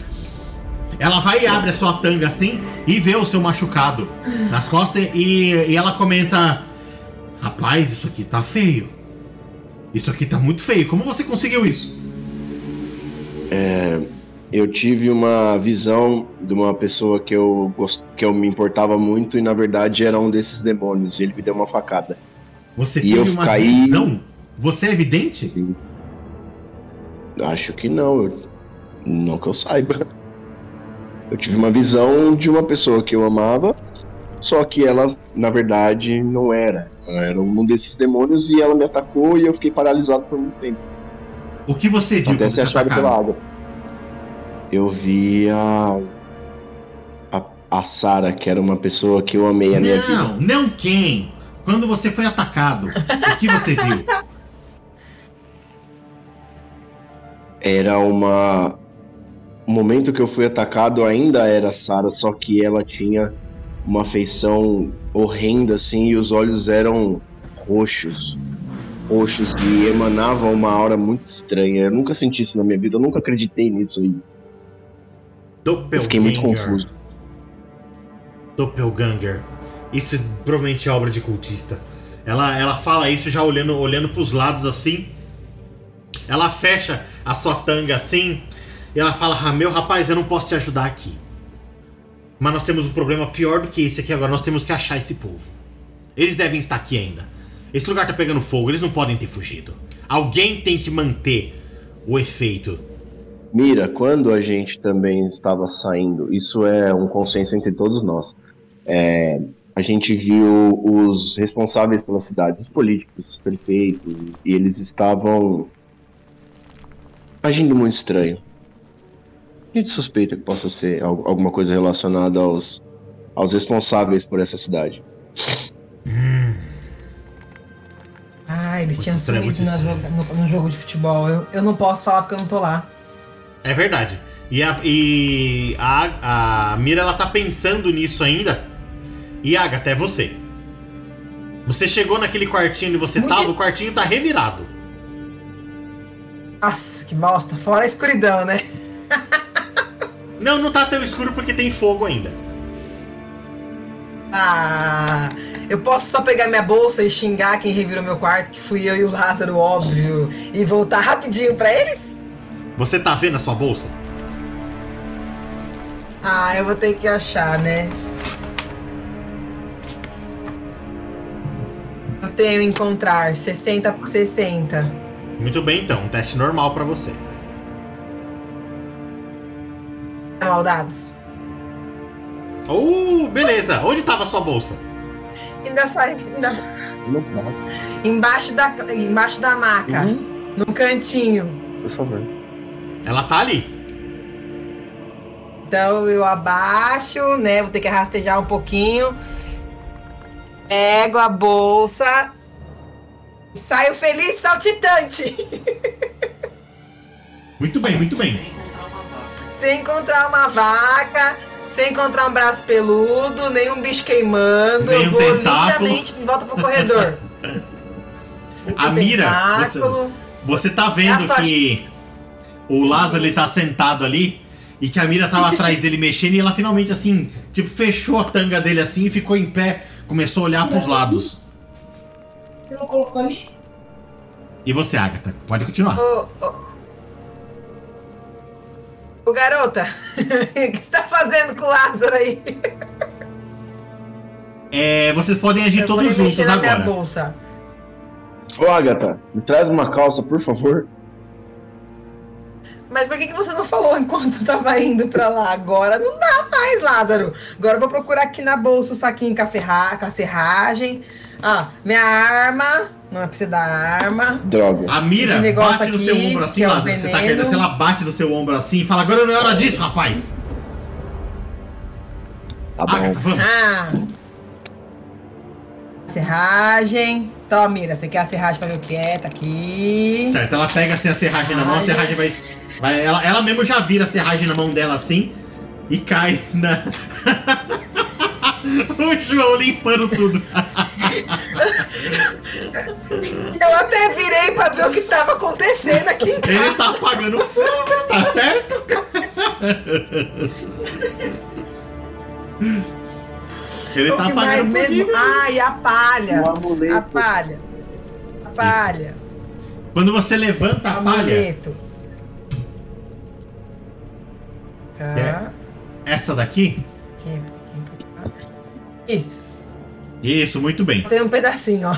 Ela vai e abre a sua tanga assim e vê o seu machucado nas costas e, e ela comenta: Rapaz, isso aqui tá feio. Isso aqui tá muito feio. Como você conseguiu isso? Eu tive uma visão de uma pessoa que eu, gost... que eu me importava muito e na verdade era um desses demônios. e Ele me deu uma facada. Você E teve uma caí- visão? Você é evidente? Sim. Acho que não. eu- Não que eu saiba. Eu tive uma visão de uma pessoa que eu amava, só que ela, na verdade, não era. Ela era um desses demônios e ela me atacou e eu fiquei paralisado por muito tempo. O que você viu Até ser achado pela água. Eu vi a. A, a Sara, que era uma pessoa que eu amei a minha vida. Não, não quem? Quando você foi atacado, o que você viu? Era uma. O momento que eu fui atacado ainda era a Sara, só que ela tinha uma feição horrenda assim e os olhos eram roxos. Roxos e emanavam uma aura muito estranha. Eu nunca senti isso na minha vida, eu nunca acreditei nisso e eu fiquei muito Doppelganger. confuso. Doppelganger. Isso provavelmente é obra de cultista. Ela, ela fala isso já olhando, olhando pros lados assim. Ela fecha a sua tanga assim. E ela fala: ah, Meu rapaz, eu não posso te ajudar aqui. Mas nós temos um problema pior do que esse aqui agora. Nós temos que achar esse povo. Eles devem estar aqui ainda. Esse lugar tá pegando fogo. Eles não podem ter fugido. Alguém tem que manter o efeito. Mira, quando a gente também estava saindo, isso é um consenso entre todos nós. é, a gente viu os responsáveis pelas cidades, os políticos, os prefeitos, e eles estavam agindo muito estranho. A gente suspeita que possa ser al- alguma coisa relacionada aos, aos responsáveis por essa cidade. Ah, eles Muito tinham estranho, sumido no, no jogo de futebol. Eu, eu não posso falar porque eu não tô lá. É verdade. E a, e a, a Mira ela tá pensando nisso ainda. E Agatha, é você. Você chegou naquele quartinho onde você Muito- tava, o quartinho tá revirado. Nossa, que bosta. Fora a escuridão, né? Não, não tá tão escuro porque tem fogo ainda. Ah, eu posso só pegar minha bolsa e xingar quem revirou meu quarto, que fui eu e o Lázaro, óbvio, e voltar rapidinho pra eles? Você tá vendo a sua bolsa? Ah, eu vou ter que achar, né? Eu tenho encontrar 60 por 60. Muito bem, então. Um teste normal pra você. Maldados. Oh, beleza. Onde tava a sua bolsa? Ainda sai. Ainda... Embaixo da, embaixo da maca. Uhum, Num cantinho. por favor. Ela tá ali. Então eu abaixo, né? Vou ter que rastejar um pouquinho. Pego a bolsa. Saio feliz saltitante. Muito bem, muito bem. sem encontrar uma vaca, sem encontrar um braço peludo, nem um bicho queimando. Nem eu vou tentáculo. lindamente de volta pro corredor. A O Mira, tentáculo. Você tá vendo que o Lázaro ele tá sentado ali e que a Mira tava atrás dele mexendo e ela finalmente assim, tipo, fechou a tanga dele assim e ficou em pé, começou a olhar pros lados. Você não colocou ali? E você, Agatha, pode continuar. Ô, ô. Ô, garota, o que você tá fazendo com o Lázaro aí? É, vocês podem agir Eu todos juntos na minha agora. bolsa. Ô, Agatha, me traz uma calça, por favor. Mas por que, que você não falou enquanto tava indo pra lá? Agora não dá mais, Lázaro. Agora eu vou procurar aqui na bolsa o saquinho com a, ferra... com a serragem. Ah, minha arma. Não é pra você dar arma. Droga. A Mira Esse negócio bate no aqui, seu ombro assim, é Lázaro. Você tá querendo descer, ela bate no seu ombro assim e fala: Agora não é hora disso, rapaz. Tá bom. Agatha, vamos. Ah. Serragem. Toma, Mira, você quer a serragem pra ver o que é? Tá aqui. Certo, ela pega assim a serragem na mão, a serragem vai. Vai ela, ela mesmo já vira a serragem na mão dela assim e cai na. o João limpando tudo. Eu até virei pra ver o que tava acontecendo aqui em Ele casa. tá apagando o fogo, tá certo? Ele o tá que apagando o mesmo? Ai, a palha. A palha. A palha. Quando você levanta a palha, Amuleto. É. essa daqui. Aqui, aqui. Isso. Isso, muito bem. Tem um pedacinho, ó.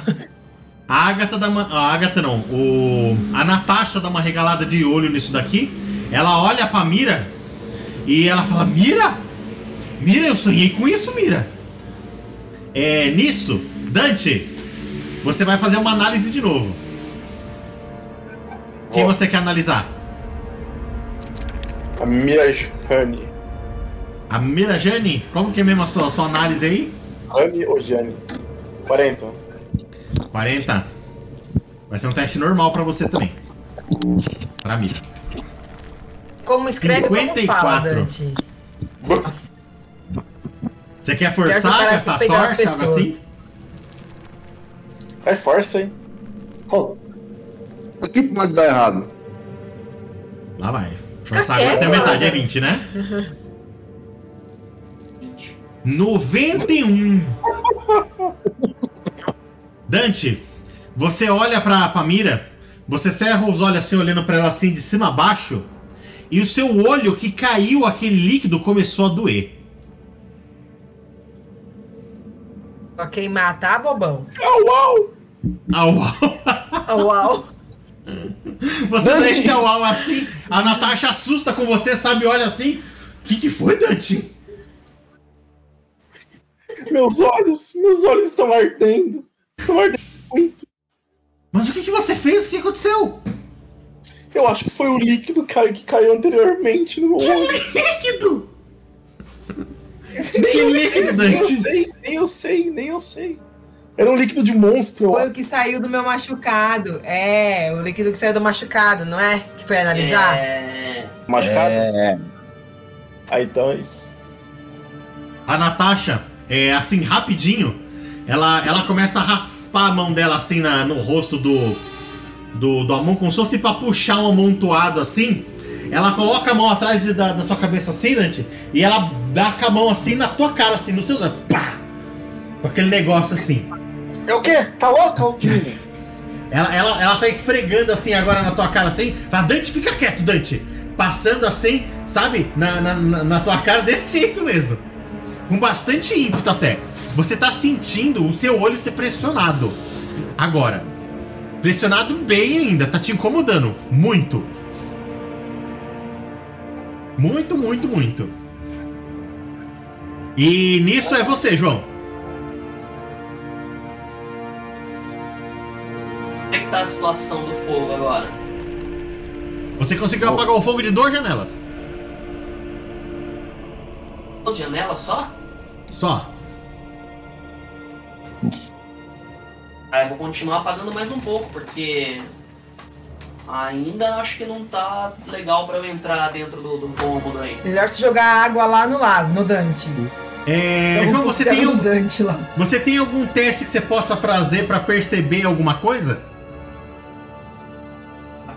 A Agatha dá uma. A Agatha não. O, a Natasha dá uma regalada de olho nisso daqui. Ela olha pra Mira e ela fala: Mira? Mira, eu sonhei com isso, Mira. É, nisso, Dante, você vai fazer uma análise de novo. Quem Ó. você quer analisar? A Mirajane. A Mira Jane? Como que é mesmo a sua, sua análise aí? Rani ou Jane? 40. 40. Vai ser um teste normal pra você também. Pra Mira. Como escreve, como fala, 54. Dante. Você quer forçar essa sorte, algo assim? É força, hein? Bom, O que pode dar errado? Lá vai. Forçar agora até metade, é Lázaro. 20, né? 91. Dante, você olha pra, pra Mira, você cerra os olhos assim, olhando pra ela assim de cima a baixo, e o seu olho que caiu aquele líquido começou a doer. Só queimar, tá, bobão? au, au! Au, au. Au, au. Você dá esse au, au assim, a Natasha assusta com você, sabe? Olha assim. O que, que foi, Dante? Meus olhos, meus olhos estão ardendo. Estão ardendo muito. Mas o que, que você fez? O que aconteceu? Eu acho que foi o líquido que caiu, que caiu anteriormente no meu olho. Líquido! que líquido, Nem eu Dante? sei, nem eu sei, nem eu sei. Era um líquido de monstro. Foi o que saiu do meu machucado. É, o líquido que saiu do machucado, não é? Que foi analisar? É... Machucado. É. Ah, então é isso. A Natasha, é, assim, rapidinho, ela, ela começa a raspar a mão dela assim na- no rosto do, do, do Amon, como se fosse pra puxar um amontoado assim. Ela coloca a mão atrás de- da, da sua cabeça assim, Dante, e ela dá com a mão assim na tua cara, assim, nos seus olhos. Pá! Com aquele negócio assim. É o quê? Tá louca, ô menino? Ela, ela, ela tá esfregando assim agora na tua cara assim. Fala, Dante, fica quieto, Dante. Passando assim, sabe? Na, na- na tua cara desse jeito mesmo. Com bastante ímpeto até. Você tá sentindo o seu olho ser pressionado. Agora. Pressionado bem ainda, tá te incomodando. Muito. Muito, muito, muito. E nisso é você, João. Como é que tá a situação do fogo agora? Você conseguiu apagar o fogo de duas janelas. Duas janelas só? Só. Aí eu vou continuar apagando mais um pouco, porque ainda acho que não tá legal pra eu entrar dentro do, do cômodo aí. Melhor se jogar água lá no lado, no Dante. É, Então, João, você tem, no algum, Dante lá. você tem algum teste que você possa fazer pra perceber alguma coisa?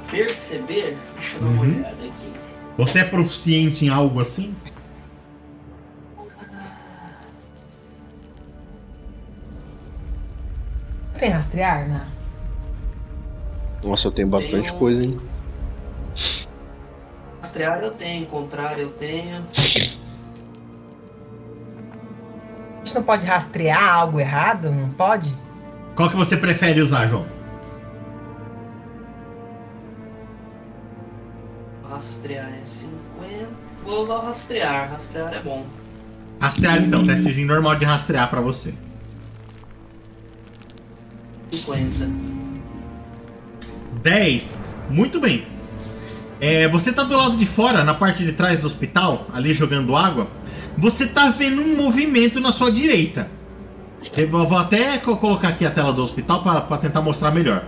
Perceber, deixa eu dar uma Uhum. olhada aqui. Você é proficiente em algo assim? Tem rastrear, né? Nossa, eu tenho bastante Tenho- coisa, hein? Rastrear eu tenho, contrário eu tenho. A gente não pode rastrear algo errado? Não pode? Qual que você prefere usar, João? Rastrear é 50. Vou usar o rastrear, rastrear é bom. Rastrear então, testezinho normal de rastrear pra você. 50. 10. Muito bem. É, você tá do lado de fora, na parte de trás do hospital, ali jogando água. Você tá vendo um movimento na sua direita. Eu vou até co- colocar aqui a tela do hospital pra tentar mostrar melhor.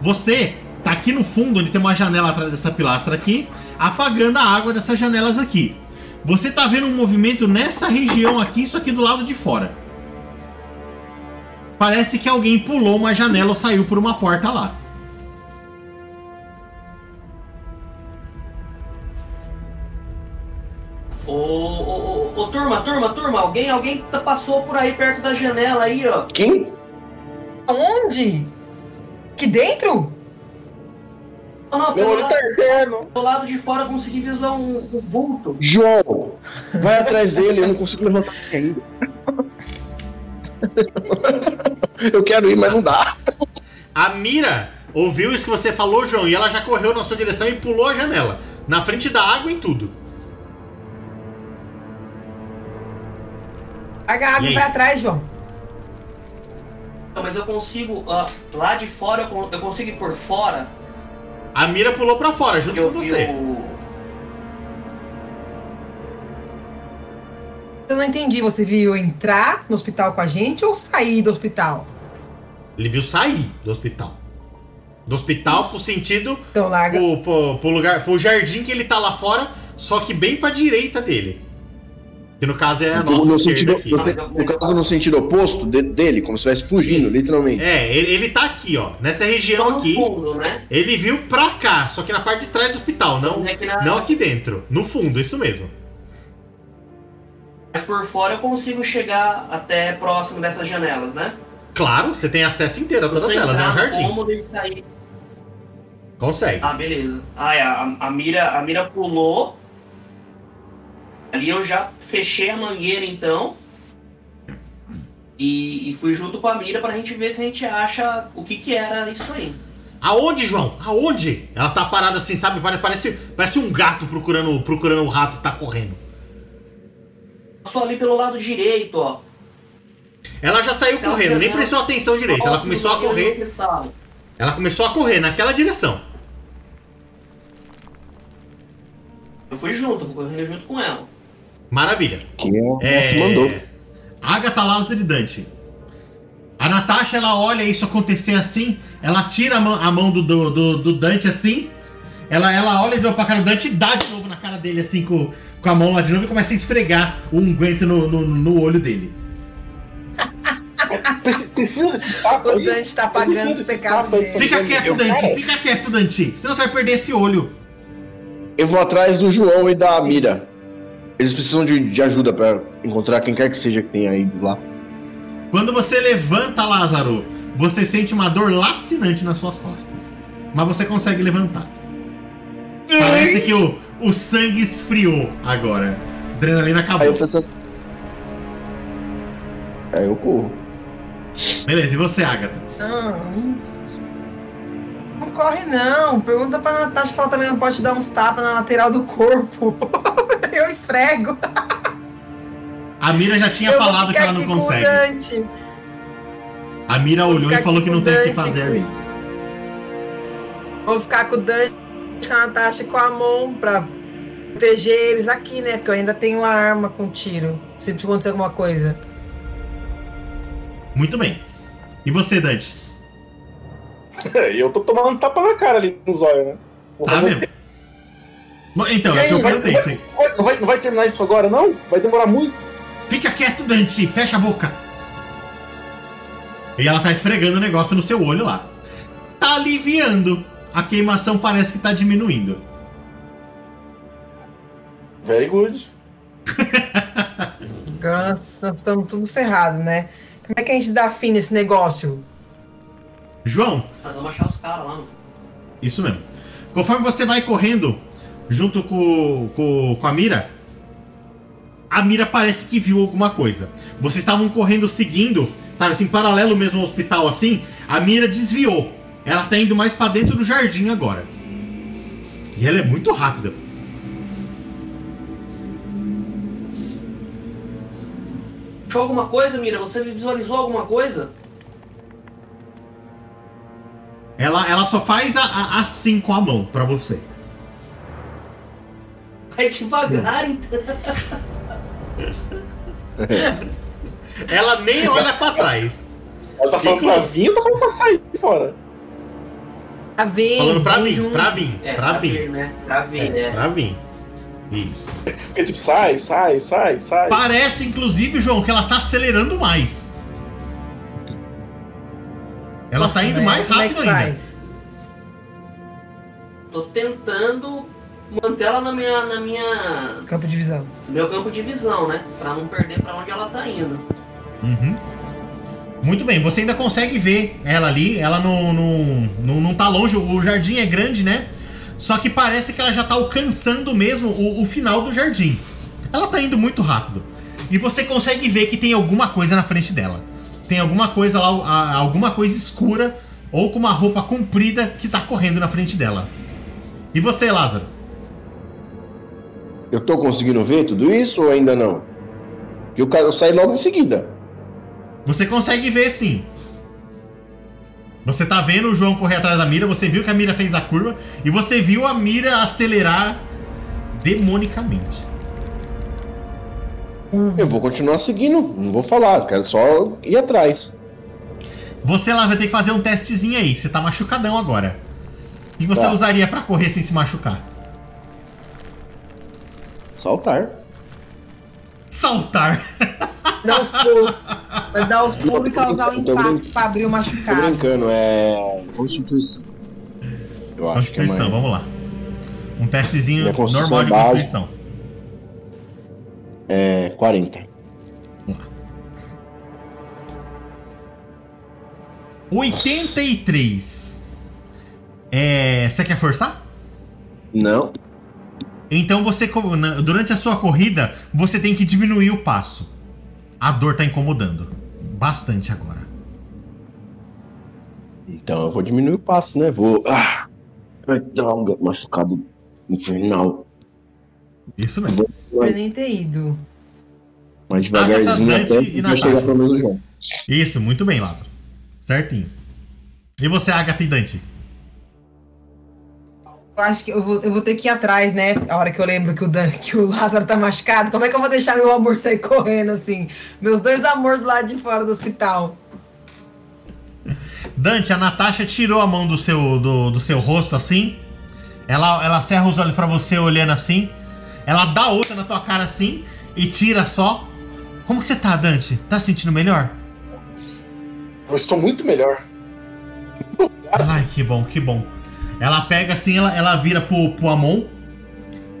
Você tá aqui no fundo, onde tem uma janela atrás dessa pilastra aqui, apagando a água dessas janelas aqui. Você tá vendo um movimento nessa região aqui, isso aqui do lado de fora. Parece que alguém pulou uma janela ou saiu por uma porta lá. Ô, ô, ô, ô, turma, turma, turma, alguém, alguém tá- passou por aí perto da janela aí, ó. Quem? Aonde? Aqui dentro? Não, não, Meu olho lado, tá ardendo. pelo lado de fora eu consegui visualizar um, um vulto. João! Vai atrás dele, eu não consigo levantar ainda. Eu quero ir, mas não dá. A Mira ouviu isso que você falou, João, e ela já correu na sua direção e pulou a janela. Na frente da água e tudo. A água E vai atrás, João. Não, mas eu consigo, ó, lá de fora, eu, con- eu consigo ir por fora. A Mira pulou pra fora, junto Eu com você. o. Eu não entendi. Você viu entrar no hospital com a gente ou sair do hospital? Ele viu sair do hospital. Do hospital pro sentido Então larga. pro, pro, pro lugar, pro jardim que ele tá lá fora, só que bem pra direita dele. Que no caso é a nossa no, sentido, aqui. no, no caso, no sentido oposto de- dele, como se estivesse fugindo, Isso. literalmente. É, ele, ele tá aqui, ó. Nessa região aqui. fundo, né? Ele viu pra cá, só que na parte de trás do hospital, não, É na- não aqui dentro. No fundo, isso mesmo. Mas por fora eu consigo chegar até próximo dessas janelas, né? Claro, você tem acesso inteiro a todas Você elas, é um jardim. cômodo e sair. Consegue. Ah, beleza. Ah, é, a, a mira, a mira pulou. Ali eu já fechei a mangueira então. E, e fui junto com a mira pra gente ver se a gente acha o que que era isso aí. Aonde, João? Aonde? Ela tá parada assim, sabe? Pare- Parece, parece um gato procurando, procurando o rato que tá correndo. Só ali pelo lado direito, ó. Ela já saiu Aquelas correndo, nem prestou atenção direito. Ela começou a correr. Ela começou a correr naquela direção. Eu fui junto, eu fui correndo junto com ela. Maravilha. Que é, É. mandou. Agatha, Lázaro e Dante. A Natasha, ela olha isso acontecer assim, ela tira a mão, a mão do, do, do- do Dante assim, ela, ela olha de novo pra cara do Dante e dá de novo na cara dele assim com, com a mão lá de novo e começa a esfregar o unguento no, no, no olho dele. Precisa desse O? Dante tá pagando os pecados dele. Fica quieto, Dante, fica quieto, Dante. Senão você vai perder esse olho. Eu vou atrás do João e da Mira. Eles precisam de, de ajuda pra encontrar quem quer que seja que tenha ido lá. Quando você levanta, Lázaro, você sente uma dor lacinante nas suas costas. Mas você consegue levantar. Parece que o, o sangue esfriou agora. Adrenalina Aí acabou. eu faço assim. Aí eu corro. Beleza, e você, Agatha? Não. Não corre, não. Pergunta pra Natasha se ela também não pode dar uns tapas na lateral do corpo. Eu esfrego. A Mira já tinha eu falado que ela não consegue. Dante. A Mira Vou olhou e falou que não tem o que fazer com- ali. Vou ficar com o Dante, com a Natasha e com a mão pra proteger eles aqui, né? Porque eu ainda tenho a arma com tiro. Se acontecer alguma coisa. Muito bem. E você, Dante? Eu tô tomando um tapa na cara ali no zóio, né? Vou Tá mesmo? Então, E é o aí, que eu perguntei. vai- Você... vai- Não vai, não vai terminar isso agora, não? Vai demorar muito. Fica quieto, Dante. Fecha a boca. E ela tá esfregando o negócio no seu olho lá. Tá aliviando. A queimação parece que tá diminuindo. Very good. Agora nós, nós estamos tudo ferrado, né? Como é que a gente dá fim nesse negócio? João, Nós vamos achar os caras lá, mano. Isso mesmo. Conforme você vai correndo junto com, com, com a mira, a mira parece que viu alguma coisa. Vocês estavam correndo seguindo, sabe assim, paralelo mesmo ao hospital assim, a mira desviou. Ela tá indo mais pra dentro do jardim agora. E ela é muito rápida. Achou alguma coisa, Mira? Você visualizou alguma coisa? Ela, ela só faz a- a- assim com a mão pra você. Vai devagar, então. Ela nem olha pra trás. Ela tá falando pra vir ou tá falando pra sair fora? Tá vindo. Falando pra vem vir, pra vir, É, pra vir. né? Pra vir, né? Pra vir. Isso. Porque tipo, sai, sai, sai, sai. Parece, inclusive, João, que ela tá acelerando mais. Ela Nossa, tá indo velho, mais é rápido que ainda. faz? Tô tentando manter ela na minha, na minha, Campo de visão. meu campo de visão, né? Pra não perder pra onde ela tá indo. Uhum. Muito bem, você ainda consegue ver ela ali. Ela não, não, não, não tá longe. O jardim é grande, né? Só que parece que ela já tá alcançando mesmo o, o final do jardim. Ela tá indo muito rápido. E você consegue ver que tem alguma coisa na frente dela. Tem alguma coisa lá, alguma coisa escura ou com uma roupa comprida que tá correndo na frente dela. E você, Lázaro? Eu tô conseguindo ver tudo isso ou ainda não? Porque eu, ca- eu saí logo em seguida. Você consegue ver sim. Você tá vendo o João correr atrás da mira, você viu que a mira fez a curva e você viu a mira acelerar demonicamente. Eu vou continuar seguindo, não vou falar, quero só ir atrás. Você lá vai ter que fazer um testezinho aí, você tá machucadão agora. O que você Tá. usaria pra correr sem se machucar? Saltar. Saltar. Dá os pulos. Dar os pulos e causar o tô impacto pra abrir o Tô machucado. brincando, é. Constituição. Eu acho que é Constituição, vamos lá. Um testezinho constituição normal de base. constituição. É. 40. Vamos lá. 83. É. Você quer forçar? Não. Então você, durante a sua corrida, você tem que diminuir o passo. A dor tá incomodando. Bastante agora. Então eu vou diminuir o passo, né? Vou. Ah! Ai, droga, machucado infernal. Isso mesmo. Eu nem ter ido. Mais devagarzinho até e pra chegar pelo menos João. Isso, muito bem, Lázaro. Certinho. E você, Agatha e Dante? Eu acho que eu vou, eu vou ter que ir atrás, né? A hora que eu lembro que o, Dan, que o Lázaro tá machucado. Como é que eu vou deixar meu amor sair correndo assim? Meus dois amores do lado de fora do hospital. Dante, a Natasha tirou a mão do seu, do, do seu rosto assim. Ela, ela cerra os olhos pra você olhando assim. Ela dá outra na tua cara assim e tira só. Como que você tá, Dante? Tá se sentindo melhor? Eu estou muito melhor. Ai, que bom, que bom. Ela pega assim, ela, ela vira pro, pro Amon.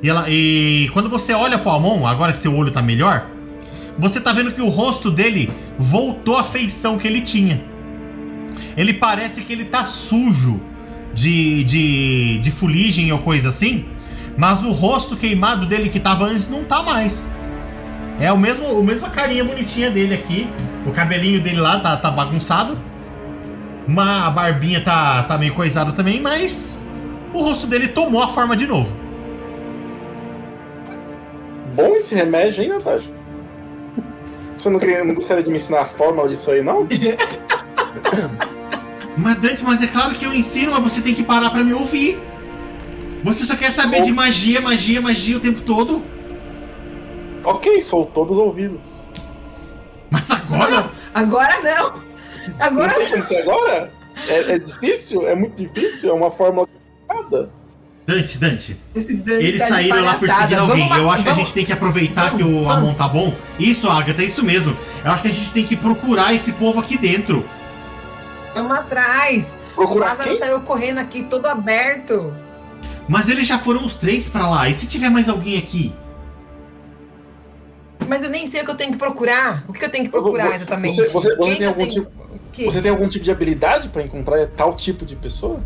E, ela, e quando você olha pro Amon, agora que seu olho tá melhor, você tá vendo que o rosto dele voltou à feição que ele tinha. Ele parece que ele tá sujo de, de, de fuligem ou coisa assim, mas o rosto queimado dele que tava antes não tá mais. É o mesmo, o mesma carinha bonitinha dele aqui. O cabelinho dele lá tá, tá bagunçado. Uma a barbinha tá, tá meio coisada também, mas o rosto dele tomou a forma de novo. Bom esse remédio, hein, Natasha? Você não, queria, não gostaria de me ensinar a fórmula disso aí, não? Mas Dante, mas é claro que eu ensino, mas você tem que parar pra me ouvir. Você só quer saber Sou- de magia, magia, magia o tempo todo. ok, sou todos ouvidos. Mas agora? Agora não! Não Agora como ser agora? É, é difícil? É muito difícil? É uma fórmula complicada? Dante, Dante. Dante Eles tá saíram lá perseguindo alguém. Vamos Eu acho que a vamos- gente tem que aproveitar que o Amon tá bom. Isso, Agatha, é isso mesmo. Eu acho que a gente tem que procurar esse povo aqui dentro. Vamos atrás. O Procurar Lázaro quem? saiu correndo aqui todo aberto. Mas eles já foram os três pra lá. E se tiver mais alguém aqui? Mas eu nem sei o que eu tenho que procurar. O que eu tenho que procurar exatamente? você- você- você tem algum tenho- tipo- que? Você tem algum tipo de habilidade pra encontrar tal tipo de pessoa?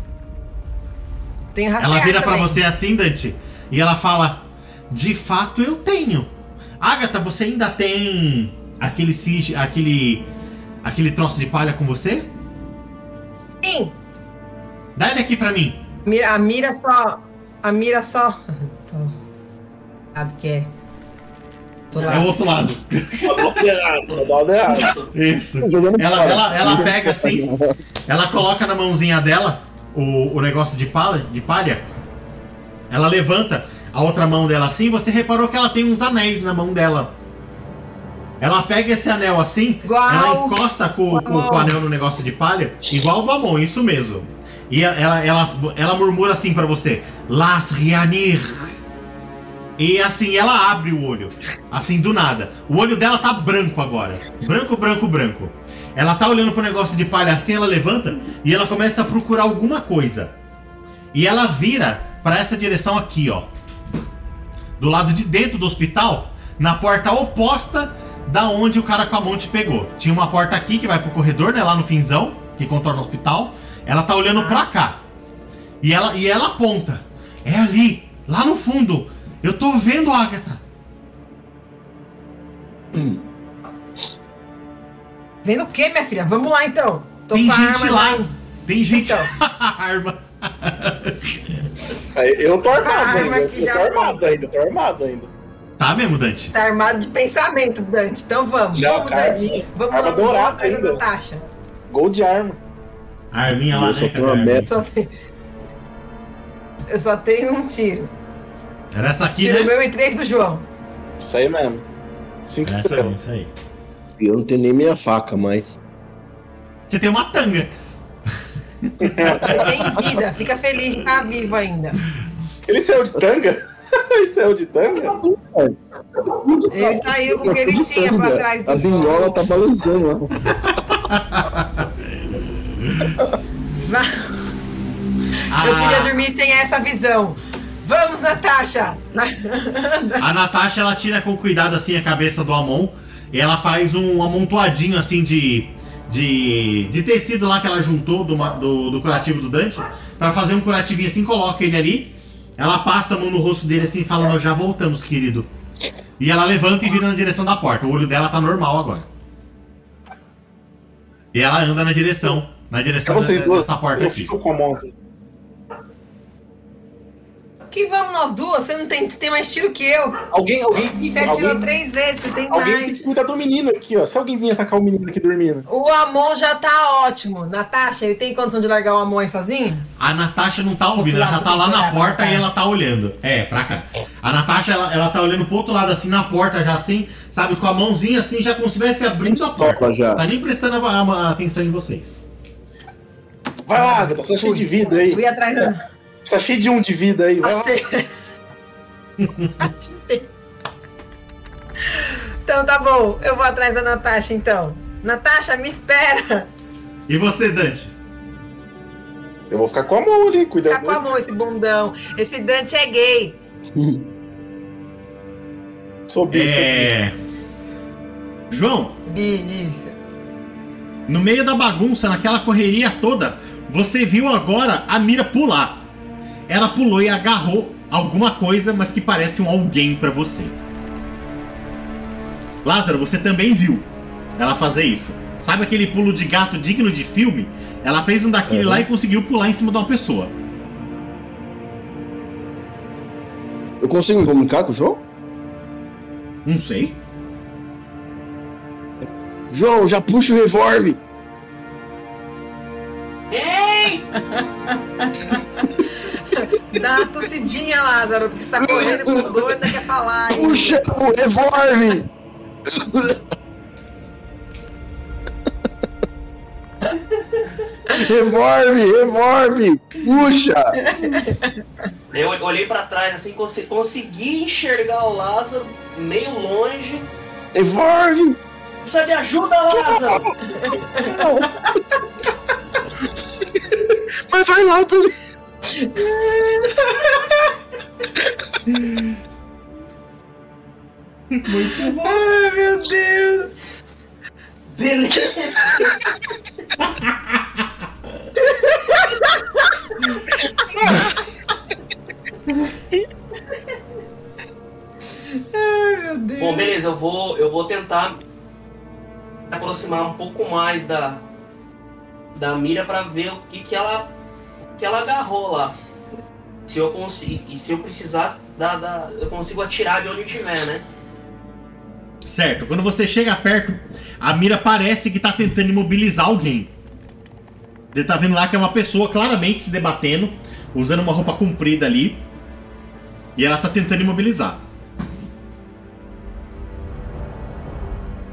Tenho Ela vira pra também. você assim, Dante, e ela fala: De fato eu tenho. Agatha, você ainda tem aquele sig aquele aquele troço de palha com você? Sim, Dá ele aqui pra mim. mira- a mira só. A mira só. Tô. Que é. Tô lá. É o outro lado. Isso. Ela, ela, ela pega assim, ela coloca na mãozinha dela o, o negócio de palha, de palha. Ela levanta a outra mão dela assim. Você reparou que ela tem uns anéis na mão dela. Ela pega esse anel assim, Igual- ela encosta com, com- com o anel no negócio de palha, igual do Amon, isso mesmo. E ela, ela, ela murmura assim pra você: Las Rianir. E assim, ela abre o olho, assim do nada. O olho dela tá branco agora. Branco, branco, branco. Ela tá olhando pro negócio de palha assim, ela levanta e ela começa a procurar alguma coisa. E ela vira pra essa direção aqui, ó. Do lado de dentro do hospital, na porta oposta da onde o cara com a mão te pegou. Tinha uma porta aqui que vai pro corredor, né, lá no finzão, que contorna o hospital. Ela tá olhando pra cá. E ela, e ela aponta. É ali, lá no fundo. Eu tô vendo, Agatha. Vendo o quê, minha filha? Vamos lá então. Tô Tem com a gente arma lá. Tem gente. Então. arma. Eu não tô armado ainda. Eu que tô já- armado ainda, tô armado ainda. Tá mesmo, Dante? Tá armado de pensamento, Dante. Então vamos. Não, vamos, cara, Dante. Vamos arma lá, dourada ainda. Natasha. Gol de arma. A arminha lá, né? Só tem- Eu só tenho um tiro. Era essa aqui, Tiro né? meu e três do João. Isso aí mesmo. Cinco Essa aí, estrelas. isso aí. Eu não tenho nem minha faca mais. Você tem uma tanga. Tem vida. Fica feliz de estar vivo ainda. Ele saiu de tanga? Ele saiu de tanga? Ele saiu com o que ele tinha pra trás do A João. tá balançando lá. Eu podia dormir sem essa visão. Vamos, Natasha! a Natasha, ela tira com cuidado assim a cabeça do Amon. E ela faz um amontoadinho assim de. De, de tecido lá que ela juntou do, do, do curativo do Dante. Pra fazer um curativinho assim, coloca ele ali. Ela passa a mão no rosto dele assim, falando: "Nós Já voltamos, querido. E ela levanta e vira na direção da porta. O olho dela tá normal agora. E ela anda na direção. Na É direção vocês da- duas. dessa porta Eu aqui. fico com a mão aqui. Que vamos nós duas? Você não tem, tem mais tiro que eu. Alguém, alguém, Você atirou alguém, três vezes, você tem alguém tem mais. que cuidar do menino aqui, ó. Se alguém vir atacar o menino aqui dormindo. O Amon já tá ótimo. Natasha, ele tem condição de largar o Amon aí sozinho? A Natasha não tá ouvindo, ela já tá lá na porta e ela tá olhando. É, pra cá. A Natasha, ela, ela tá olhando pro outro lado, assim, na porta, já assim, sabe, com a mãozinha assim, já como se estivesse abrindo a porta. Já. Tá nem prestando a, a- a atenção em vocês. Vai lá, Agatha, você tá cheio de vida aí. Fui atrás da. Você tá cheio de um de vida aí. Vai lá. Você. então tá bom, eu vou atrás da Natasha então. Natasha, me espera! E você, Dante? Eu vou ficar com a mão ali, cuidando. Fica com a mão esse bundão. Esse Dante é gay. Sou bi, sou bi. É. João, Bi, isso. no meio da bagunça, naquela correria toda, você viu agora a mira pular. Ela pulou e agarrou alguma coisa, mas que parece um alguém pra você. Lázaro, você também viu ela fazer isso. Sabe aquele pulo de gato digno de filme? Ela fez um daquele lá e conseguiu pular em cima de uma pessoa. Eu consigo me comunicar com o João? Não sei. João, já puxa o revólver! Ei! Dá uma tossidinha, Lázaro, porque você tá correndo com dor e quer falar. hein? Puxa o revólver! revólver! Puxa! Eu olhei pra trás assim, consegui enxergar o Lázaro meio longe. Revólver! Precisa de ajuda, Lázaro! Mas vai lá, pelo... Ai, meu Deus! Beleza! Ai, meu Deus! Bom, beleza, eu vou, eu vou tentar aproximar um pouco mais da, da mira pra ver o que, que ela que ela agarrou lá. Se eu consigo, e se eu precisar, da, da, eu consigo atirar de onde tiver, né? Certo, quando você chega perto, a mira parece que tá tentando imobilizar alguém. Você tá vendo lá que é uma pessoa claramente se debatendo, usando uma roupa comprida ali. E ela tá tentando imobilizar.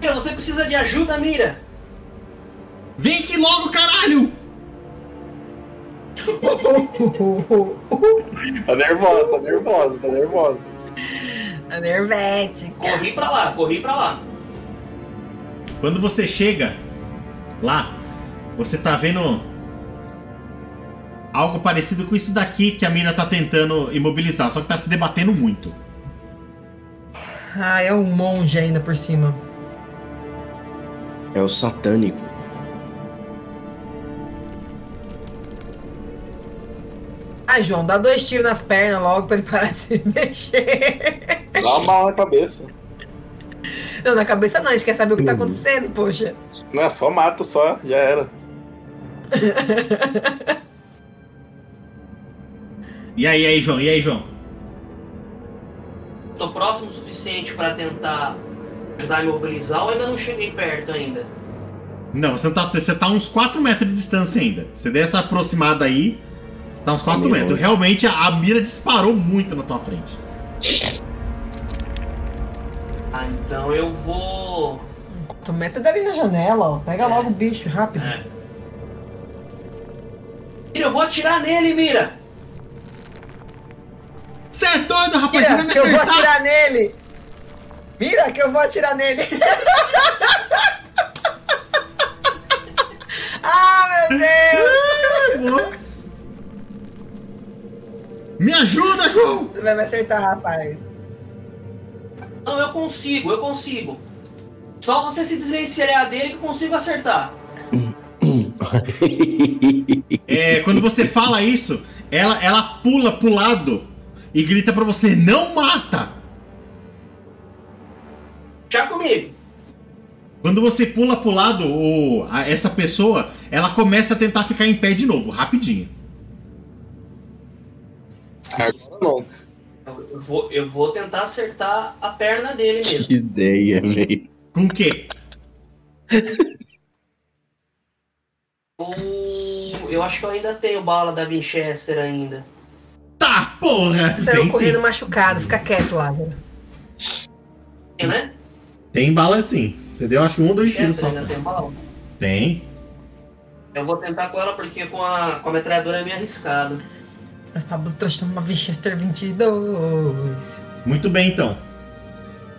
Mira, você precisa de ajuda, Mira! Vem aqui logo, caralho! Tá nervosa, tá nervosa, tá nervosa. A nervete. Corri pra lá, corri pra lá. Quando você chega lá, você tá vendo algo parecido com isso daqui que a mira tá tentando imobilizar, só que tá se debatendo muito. Ah, é um monge ainda por cima. É o satânico. Ai, João, dá dois tiros nas pernas logo pra ele parar de se mexer. Dá uma bala na cabeça. Não, na cabeça não, a gente quer saber o que tá acontecendo, poxa. Não, só mata, só, já era. E aí, aí, João? E aí, João? Tô próximo o suficiente pra tentar ajudar a imobilizar ou ainda não cheguei perto ainda? Não, você, não tá, você, você tá a uns 4 metros de distância ainda. Você der essa aproximada aí, tá uns 4 meio metros. longe. Realmente a, a mira disparou muito na tua frente. Ah, então eu vou. Tu meta dali na janela, ó. Pega logo o bicho, rápido. É. Mira, eu vou atirar nele, Mira! Você é doido, rapaz? Você vai Mira, me eu vou atirar nele! Mira, que eu vou atirar nele! ah, meu Deus! Me ajuda, João! Você vai me acertar, rapaz. Não, eu consigo, eu consigo. Só você se desvencilhar dele que eu consigo acertar. É, quando você fala isso, ela, ela pula pro lado e grita pra você: Não mata! Já comigo. Quando você pula pro lado, o, a- essa pessoa, ela começa a tentar ficar em pé de novo, rapidinho. Agora não. Eu vou, eu vou tentar acertar a perna dele mesmo. Que ideia, velho. Com o quê? Eu acho que eu ainda tenho bala da Winchester ainda. Tá, porra! Saiu Tem, correndo sim. machucado, fica quieto lá. velho. Tem, né? tem bala sim. Você deu acho que um ou dois tiros só. ainda tem bala. Tem. Eu vou tentar com ela porque com a, com a metralhadora é meio arriscado. Mas Pablo trouxe uma Winchester 22. Muito bem, então.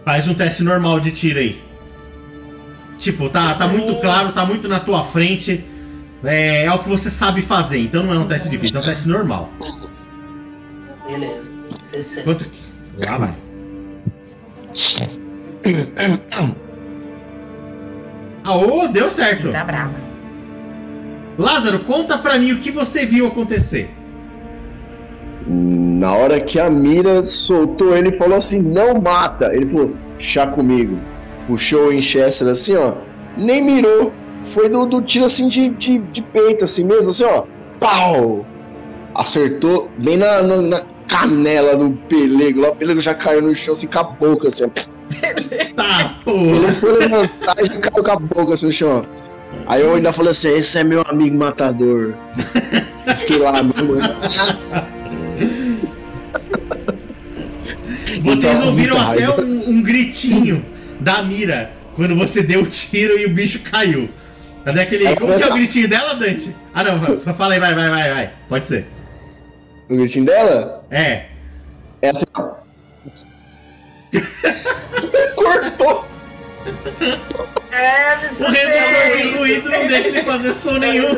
Faz um teste normal de tiro aí. Tipo, tá, tá muito claro, tá muito na tua frente. É, é o que você sabe fazer, então não é um teste difícil, é um teste normal. Beleza. 60. Quanto que. Lá vai. Aô, deu certo. Tá brava. Lázaro, conta pra mim o que você viu acontecer. Na hora que a mira soltou, ele falou assim: não mata. Ele falou: chá comigo. Puxou o Winchester assim, ó. Nem mirou. Foi do, do tiro assim de, de, de peito, assim mesmo, assim, ó. Pau! Acertou bem na, na, na canela do pelego. Lá o pelego já caiu no chão assim com a boca, assim, ó. Tá, porra. Ele foi levantar e caiu com a boca assim no chão. Aí eu ainda falei assim: esse é meu amigo matador. Fiquei lá mesmo. Vocês ouviram até um, um gritinho da mira quando você deu o tiro e o bicho caiu. Cadê aquele. Aí Como que é o gritinho dela, Dante? Ah não, fa- fala aí, vai, vai, vai, vai. Pode ser. O gritinho dela É. é assim. Cortou! É, O resolvedor do ruído não deixa ele fazer som nenhum.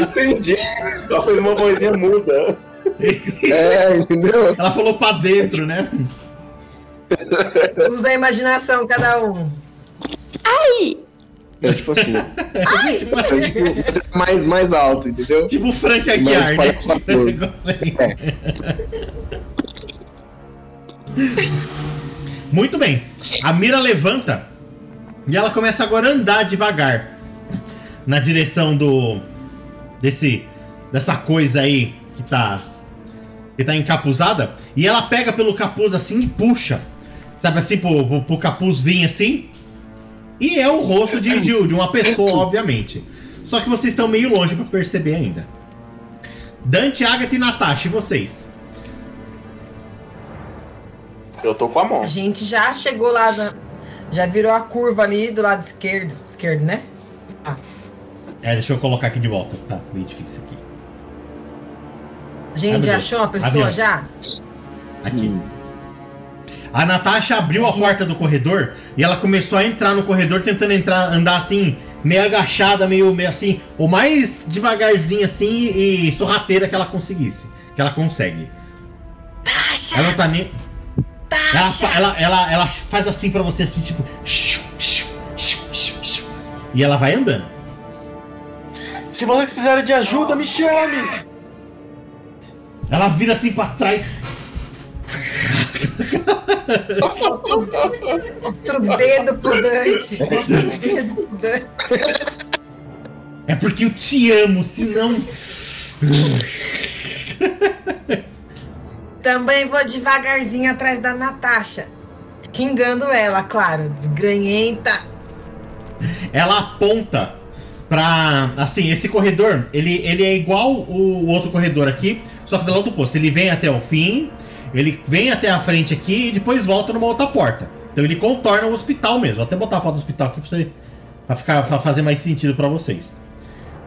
Entendi. Ela fez uma vozinha muda. É, entendeu? Ela falou pra dentro, né? Usa a imaginação, cada um. É tipo assim. Ai! É tipo, mais, mais alto, entendeu? Tipo o Frank Aguiar, né? É. Muito bem. A mira levanta e ela começa agora a andar devagar na direção do desse dessa coisa aí que tá que tá encapuzada e ela pega pelo capuz assim e puxa. Sabe assim pro, pro, pro capuz vir assim? E é o rosto de, de, de uma pessoa, obviamente. Só que vocês estão meio longe pra perceber ainda. Dante, Agatha e Natasha, e vocês? Eu tô com a mão. A gente já chegou lá, na- já virou a curva ali do lado esquerdo. Esquerdo, né? Ah, É, deixa eu colocar aqui de volta. Tá meio difícil aqui. A gente Ai, achou uma pessoa já? Aqui. A Natasha abriu a porta do corredor e ela começou a entrar no corredor, tentando entrar, andar assim, meio agachada, meio, meio assim, o mais devagarzinho assim e, sorrateira que ela conseguisse. Que ela consegue. Tasha! Ela não tá nem. Ela, Tasha! ela, ela, ela faz assim pra você, assim, tipo. shu, shu, shu, shu, shu. E ela vai andando. Se vocês precisarem de ajuda, me chame! Ela vira assim pra trás. Mostra o dedo pro Dante. Mostra o dedo pro Dante. É porque eu te amo, senão. Também vou devagarzinho atrás da Natasha. Xingando ela, claro. Desgranhenta. ela aponta pra. Assim, esse corredor, ele, ele é igual o outro corredor aqui, só que do lado do posto. Ele vem até o fim, ele vem até a frente aqui e depois volta numa outra porta. Então ele contorna o hospital mesmo. Vou até botar a foto do hospital aqui pra, você, pra, ficar, pra fazer mais sentido pra vocês.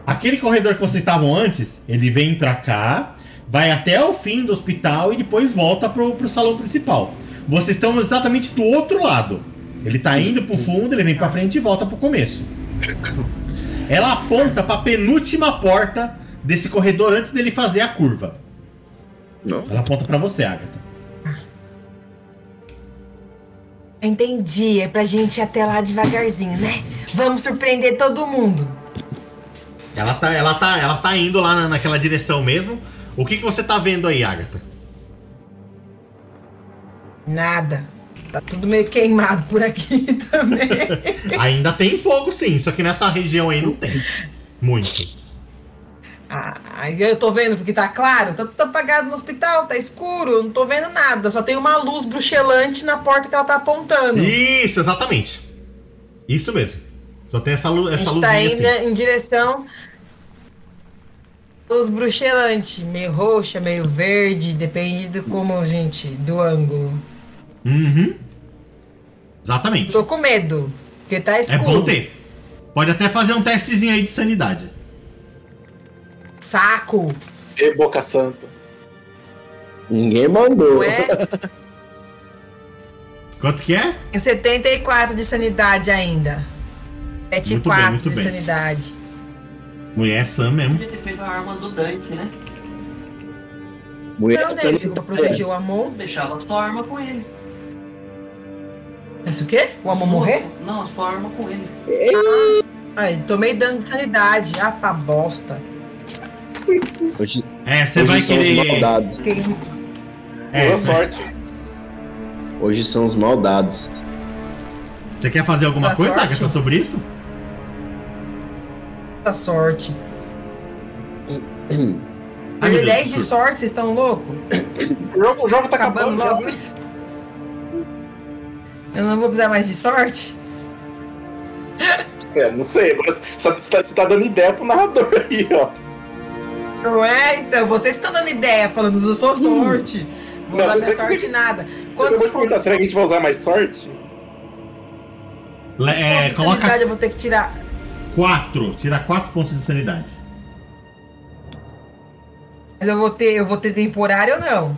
Aquele corredor que vocês estavam antes, ele vem pra cá, vai até o fim do hospital e depois volta pro, pro salão principal. Vocês estão exatamente do outro lado. Ele tá indo pro fundo, ele vem pra frente e volta pro começo. Ela aponta pra penúltima porta desse corredor antes dele fazer a curva. Não. Ela aponta pra você, Agatha. Entendi. É pra gente ir até lá devagarzinho, né? Vamos surpreender todo mundo. Ela tá, ela tá, ela tá indo lá na- naquela direção mesmo. O que, que você tá vendo aí, Agatha? Nada. Tá tudo meio queimado por aqui também. Ainda tem fogo sim, só que nessa região aí não tem. Muito. Ah, Aí eu tô vendo porque tá claro, tá tudo apagado no hospital, tá escuro, não tô vendo nada. Só tem uma luz bruxelante na porta que ela tá apontando. Isso, exatamente. Isso mesmo. Só tem essa, lu A essa gente luzinha tá indo assim. em direção. Luz bruxelante, meio roxa, meio verde, depende do como, gente, do ângulo. Uhum. Exatamente. Tô com medo, porque tá É escuro. bom ter. Pode até fazer um testezinho aí de sanidade. Saco! E boca santa. Ninguém mandou. Ué, Quanto que é? tem 74 de sanidade ainda. Muito 74 bem, muito de bem. sanidade. Mulher Sam mesmo. Podia ter pego a arma do Dante, né? Mulher Não, né? Ficou pra proteger o Amon. Deixava a sua arma com ele. Mas o quê? O Amon Sua- morrer? Não, a sua arma com ele. Ai, tomei dano de sanidade. Ah, pra bosta. Hoje, É, você vai são os querer. É, Usa sorte. Hoje são os maldados. Você quer fazer alguma Dá coisa? Agatha, sobre isso? muita sorte. Ai, meu Perder Deus, 10 de sorte, vocês estão loucos? O jogo, o jogo tá Acabando acabando. logo? Eu não vou precisar mais de sorte? É, não sei. Tá, você tá- você tá dando ideia pro narrador aí, ó. Não é, então, vocês estão dando ideia, falando, eu sou sorte. Vou Não, dar minha sorte nada. Eu Quantos vou te perguntar, pontos, será que a gente vai usar mais sorte? Le- quantos É, coloca sanidade eu vou ter que tirar? 4. Tira 4 pontos de sanidade. Mas eu vou ter, eu vou ter temporário ou não?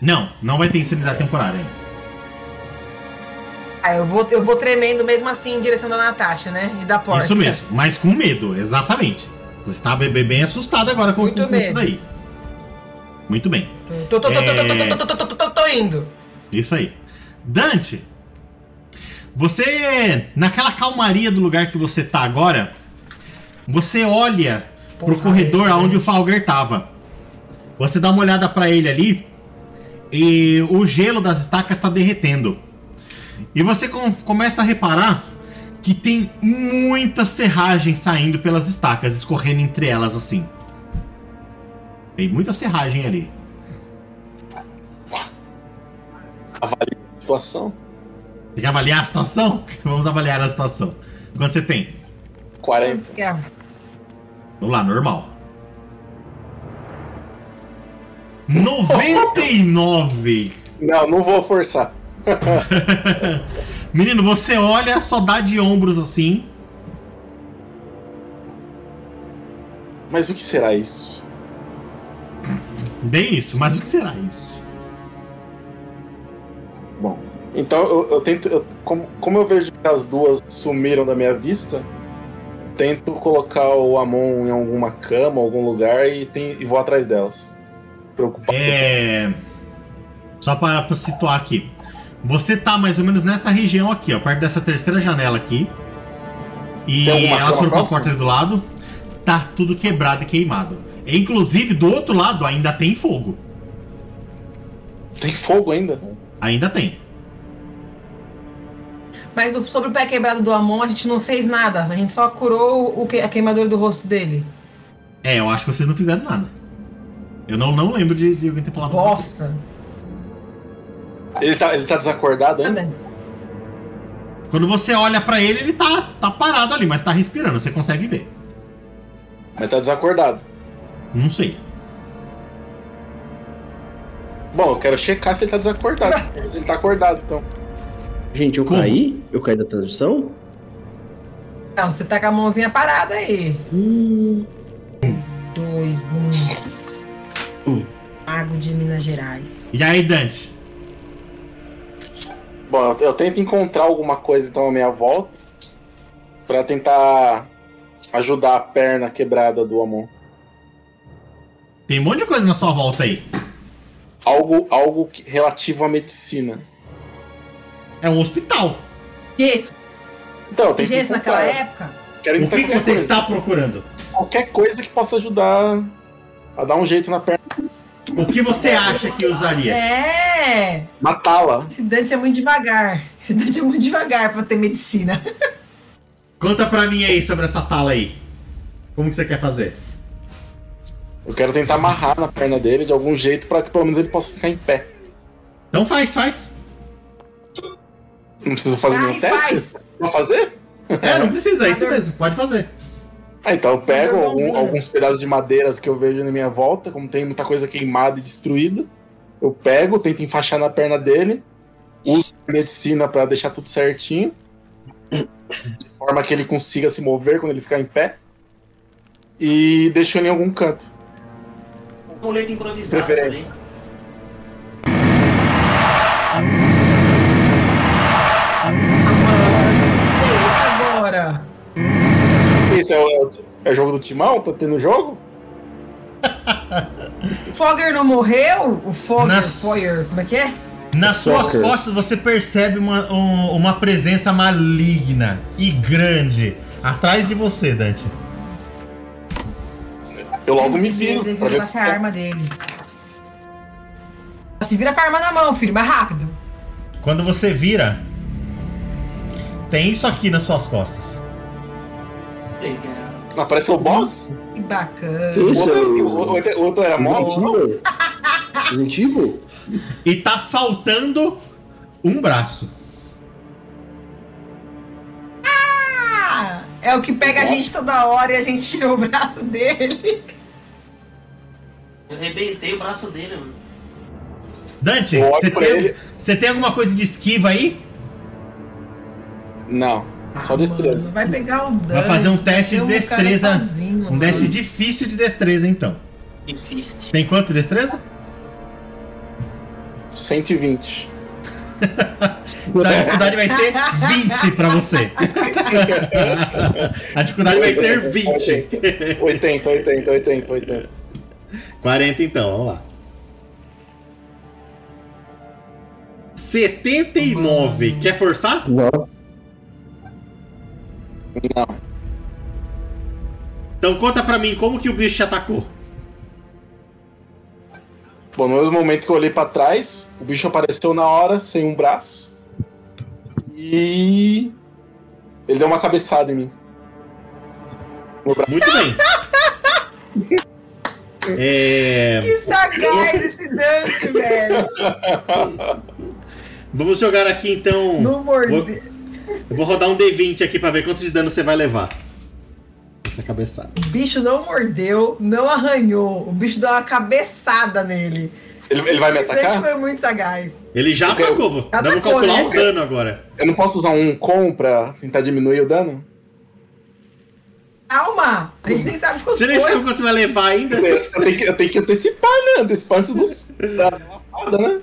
Não, não vai ter insanidade temporária ainda. Ah, eu vou, eu vou tremendo mesmo assim em direção da Natasha, né? E da porta. Isso mesmo, mas com medo, exatamente. Você tá bem, bem- assustado agora com, com isso daí. Muito bem. Tô, tô, tô, tô, É. indo. Isso aí. Dante, você, naquela calmaria do lugar que você tá agora, você olha pro Porra, corredor esse, aonde o Falger tava. Você dá uma olhada pra ele ali e o gelo das estacas tá derretendo. E você com- começa a reparar que tem muita serragem saindo pelas estacas, escorrendo entre elas assim. Tem muita serragem ali. Avalie a situação. Tem que avaliar a situação? Vamos avaliar a situação. Quanto você tem? 40. Quantos que é? Vamos lá, normal. 99! Não, não vou forçar. Menino, você olha, só dá de ombros assim. Mas o que será isso? Bem isso, mas o que será isso? Bom, então eu, eu tento. eu- como, como eu vejo que as duas sumiram da minha vista, tento colocar o Amon em alguma cama, algum lugar e, tem, e vou atrás delas. Preocupado. É. Só pra situar aqui. Você tá mais ou menos nessa região aqui, ó, perto dessa terceira janela aqui. E elas foram pra porta ali do lado. Tá tudo quebrado e queimado. E, inclusive, do outro lado ainda tem fogo. Tem fogo ainda? Ainda tem. Mas o- sobre o pé quebrado do Amon, a gente não fez nada. A gente só curou o que, a queimadura do rosto dele. É, eu acho que vocês não fizeram nada. Eu não, não lembro de, de alguém ter falado coisa. Ele tá, ele tá desacordado ainda? Nada. Quando você olha pra ele, ele tá, tá parado ali, mas tá respirando, você consegue ver. Mas tá desacordado. Não sei. Bom, eu quero checar se ele tá desacordado. se ele tá acordado, então. Gente, eu Como? caí? Eu caí da transmissão? Não, você tá com a mãozinha parada aí. Hum, Três, dois, um. Mago de Minas Gerais. E aí, Dante? Bom, eu, eu tento encontrar alguma coisa então à minha volta pra tentar ajudar a perna quebrada do Amon. Tem um monte de coisa na sua volta aí. Algo, algo que- relativo à medicina. É um hospital. Isso. Então, eu tento Gesso naquela encontrar. época? Quero O que, que você coisa. está procurando? Qualquer coisa que possa ajudar a dar um jeito na perna. O que você acha que usaria? É. Matá-la. Esse Dante é muito devagar. Esse Dante é muito devagar pra ter medicina. Conta pra mim aí sobre essa tala aí. Como que você quer fazer? Eu quero tentar amarrar na perna dele de algum jeito pra que pelo menos ele possa ficar em pé. Então faz, faz. Não precisa fazer Ai, nenhum teste? faz. Pra fazer? É, não precisa, é isso mesmo, pode fazer. Ah, então eu pego eu algum- alguns pedaços de madeiras que eu vejo na minha volta, como tem muita coisa queimada e destruída. Eu pego, tento enfaixar na perna dele, uso medicina pra deixar tudo certinho, de forma que ele consiga se mover quando ele ficar em pé, e deixo ele em algum canto. Um improvisado Preferência. também. É o, é o- jogo do Timão? Tá tendo jogo? Fogger não morreu? O Fogger, Nas- Foyer, como é que é? Nas suas Soccer. costas você percebe uma, um- uma presença maligna e grande atrás de você, Dante. Eu logo me viro. Ele ver a arma dele. Se vira com a arma na mão, filho, mais rápido. Quando você vira, tem isso aqui nas suas costas. Apareceu o boss? Que bacana. O Isso é outro, o- o outro- o outro era mob? Resident Evil? E tá faltando um braço. Ah, é o que pega a gente toda hora e a gente tira o braço dele. Eu arrebentei o braço dele, mano. Dante, você tem, você tem alguma coisa de esquiva aí? Não, só destreza. Mano, vai pegar um dano. Vai fazer um teste de um destreza. sozinho, Um teste difícil de destreza, então. Difícil. Tem quanto de destreza? 120. Então a dificuldade vai ser 20 pra você. a dificuldade vai ser 20. 80, 80, 80, 80. 40 então, vamos lá. 79. Quer forçar? Nossa. Não. Então conta pra mim como que o bicho te atacou. Bom, no mesmo momento que eu olhei pra trás, o bicho apareceu na hora, sem um braço. E. Ele deu uma cabeçada em mim. No. Muito bem. É, Que sagaz esse Dante, velho. vamos jogar aqui então. Não Vou, morde. Eu vou rodar um D20 aqui pra ver quanto de dano você vai levar. Essa cabeçada. O bicho não mordeu, não arranhou. O bicho deu uma cabeçada nele. Ele, ele vai me atacar? foi muito sagaz. Ele já eu- atacou. Vamos calcular né? o dano agora. Eu não posso usar um com pra tentar diminuir o dano? Calma! A gente nem sabe de quanto Você nem foi. sabe quanto você vai levar ainda? Eu, eu tenho, que, eu tenho que antecipar, né? Antecipar antes dos. da lapada, né?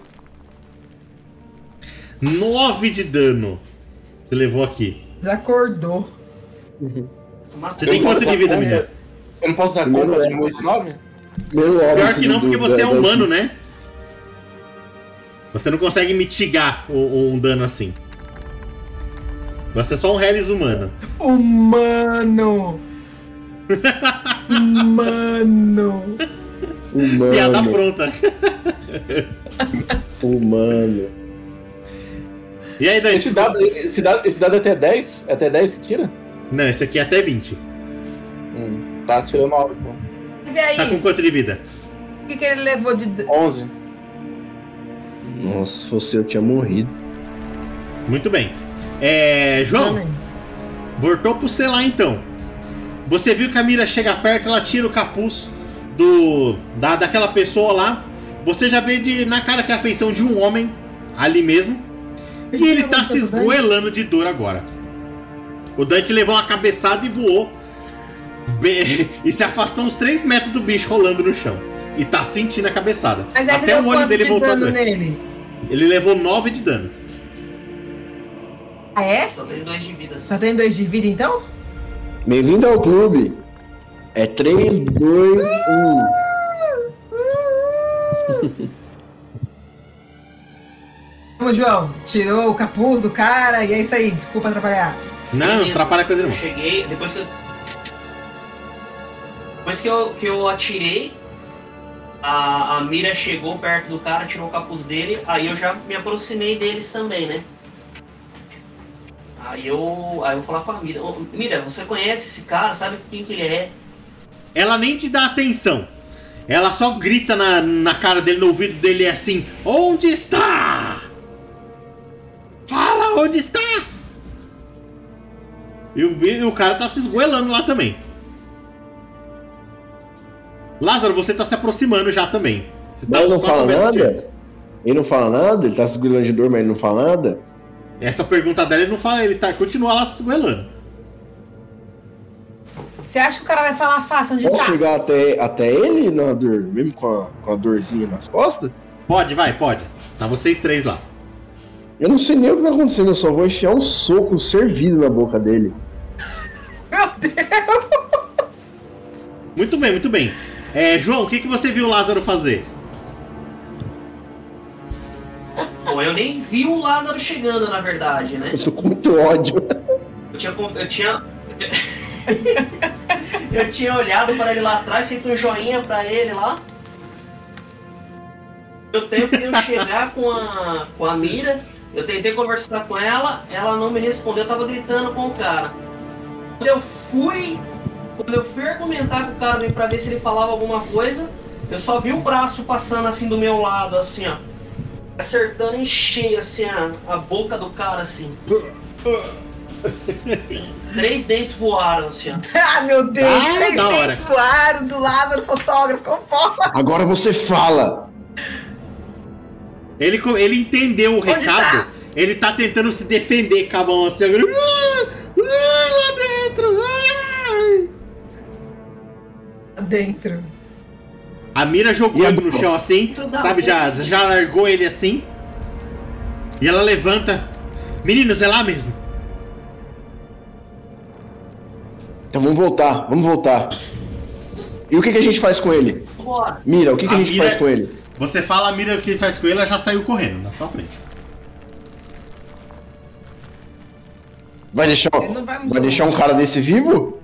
9 de dano. Você levou aqui. Desacordou. Você tem quanto de vida, menino? Eu não posso pra diminuir esse 9? Primeiro óbito Pior que não, porque você é humano, né? Você não consegue mitigar o- um dano assim. Você é só um Hellis humano. Humano! Humano! Piada Humano. pronta. Humano. E aí, Dante? Esse dado, esse, dado, esse dado é até 10? É até 10 que tira? Não, esse aqui é até 20. Hum, tá tirando 9, então. Mas e aí? Tá com quanto de vida? O que, que ele levou de. d- 11. Nossa, se fosse eu tinha morrido. Muito bem. É. João, dano? voltou pro lá então. Você viu que a mira chega perto, ela tira o capuz do da, daquela pessoa lá. Você já vê de, na cara que é a feição de um homem ali mesmo. E ele tá se esgoelando de dor agora. O Dante levou uma cabeçada e voou. E se afastou uns 3 metros do bicho rolando no chão. E tá sentindo a cabeçada. Mas Até o olho dele de voltou dano nele? Ele levou 9 de dano. Ah, é? Só tem dois de vida. Só tem dois de vida então? Bem-vindo ao clube. É 3, 2, 1. Vamos, João. Tirou o capuz do cara e é isso aí. Desculpa atrapalhar. Não, Beleza. atrapalha a coisa Eu não. cheguei, depois que eu. Depois que eu, que eu atirei, a, a mira chegou perto do cara, tirou o capuz dele, aí eu já me aproximei deles também, né? Aí eu, aí eu vou falar com a Mira, Ô, Mira, você conhece esse cara, sabe quem que ele é? Ela nem te dá atenção. ela só grita na, na cara dele, no ouvido dele, é assim: Onde está? Fala onde está! E o, e o cara tá se esgoelando lá também. Lázaro, você tá se aproximando já também. Você tá não fala nada? antes. Ele não fala nada? Ele tá segurando de dor, mas ele não fala nada? Essa pergunta dela ele não fala, ele tá, continua lá se esgoelando. Você acha que o cara vai falar fácil onde Posso tá? chegar até, até ele na dor, mesmo com a, com a dorzinha nas costas? Pode, vai, pode. Tá vocês três lá. Eu não sei nem o que tá acontecendo, eu só vou enfiar um soco servido na boca dele. Meu Deus! Muito bem, muito bem. É, João, o que, que você viu o Lázaro fazer? Bom, eu nem vi o Lázaro chegando, na verdade, né? Eu tô com muito ódio. Eu tinha. Eu tinha. eu tinha olhado para ele lá atrás, feito um joinha pra ele lá. Eu de eu chegar com a, com a mira, eu tentei conversar com ela, ela não me respondeu, eu tava gritando com o cara. Quando eu fui. Quando eu fui argumentar com o cara pra ver se ele falava alguma coisa, eu só vi o braço passando assim do meu lado, assim, ó. Acertando em cheio, assim, a, a boca do cara, assim. Três dentes voaram, assim, ó. Ah, meu Deus! Ah, Três da hora. dentes voaram do Lázaro, fotógrafo, como? Agora você fala. Ele, ele entendeu o Onde recado. tá? Ele tá tentando se defender com a mão assim agora. Ah, ah, lá dentro! ah. Dentro. A mira jogou ele no chão assim, sabe? Já, já largou ele assim. E ela levanta. Meninos, é lá mesmo. Então vamos voltar, vamos voltar. E o que, que a gente faz com ele? Mira, o que, que a, A gente Mira- faz com ele? Você fala a mira o que ele faz com ele, ela já saiu correndo na sua frente. Vai deixar, vai vai deixar um cara desse vivo?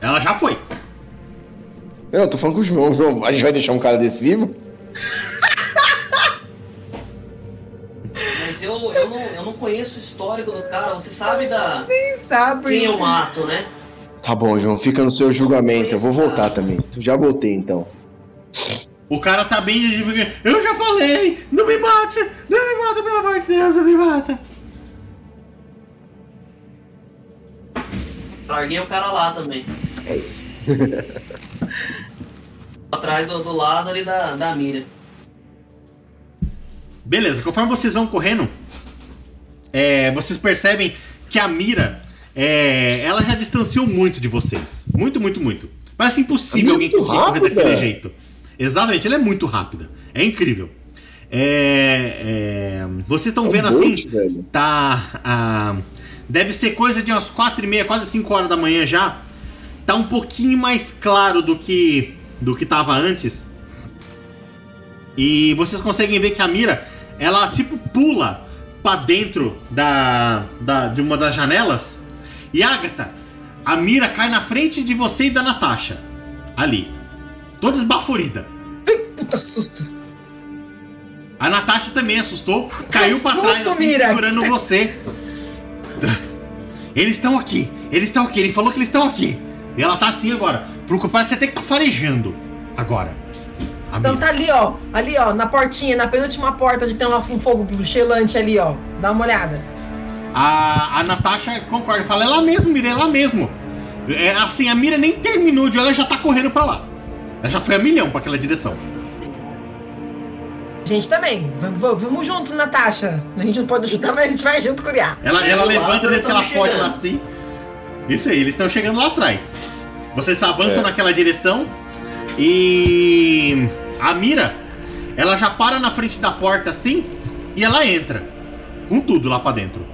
Ela já foi. Eu tô falando com o João. João, a gente vai deixar um cara desse vivo? Mas eu, eu, não, eu não conheço o histórico do cara, você sabe da. Quem sabe? Quem eu mato, né? Tá bom, João, fica no seu julgamento. Eu vou voltar também. Já voltei então. O cara tá bem. Eu já falei! Não me mate! Não me mata, pelo amor de Deus, não me mata! Larguei o cara lá também. É isso. Atrás do, do Lázaro e da, da Mira. Beleza, conforme vocês vão correndo, é, vocês percebem que a mira, é, ela já distanciou muito de vocês. Muito, muito, muito. Parece impossível alguém é muito conseguir correr rápida. daquele jeito. Exatamente, ela é muito rápida. É incrível. É, é, vocês estão É vendo assim, velho. tá. ah, deve ser coisa de umas 4 e meia, quase 5 horas da manhã já. Tá um pouquinho mais claro do que do que tava antes. E vocês conseguem ver que a mira, ela tipo pula pra dentro da, da de uma das janelas. E Agatha, a mira cai na frente de você e da Natasha. Ali. Toda esbaforida. Puta susto. A Natasha também assustou, caiu pra trás, susto, assim, Mira. segurando você. Eles estão aqui, eles estão aqui, ele falou que eles estão aqui. E ela tá assim agora. Preocupar, você até que tá farejando. Agora. Então tá ali, ó. Ali, ó, na portinha, na penúltima porta onde tem um, um fogo chelante ali, ó. Dá uma olhada. A, a Natasha concorda, fala, é lá mesmo, Mira, é lá mesmo. É, assim, a Mira nem terminou de olhar, já tá correndo pra lá. Ela já foi a milhão pra aquela direção. A gente também. Vamos, vamos, vamos junto, Natasha. A gente não pode ajudar, mas a gente vai junto curiar. Ela, ela levanta dentro que ela pode lá assim. Isso aí, eles estão chegando lá atrás. Vocês avançam É. naquela direção e a Mira, ela já para na frente da porta assim e ela entra com tudo lá pra dentro.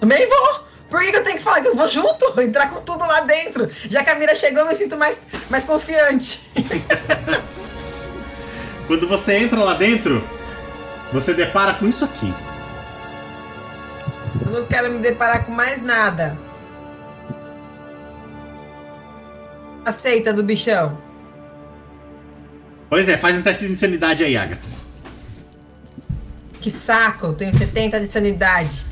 Também vou. Por que que eu tenho que falar que eu vou junto? Entrar com tudo lá dentro. Já que a Mira chegou, eu me sinto mais, mais confiante. Quando você entra lá dentro, você depara com isso aqui. Eu não quero me deparar com mais nada. Aceita do bichão. Pois é, faz um teste de insanidade aí, Agatha. Que saco, eu tenho 70 de sanidade.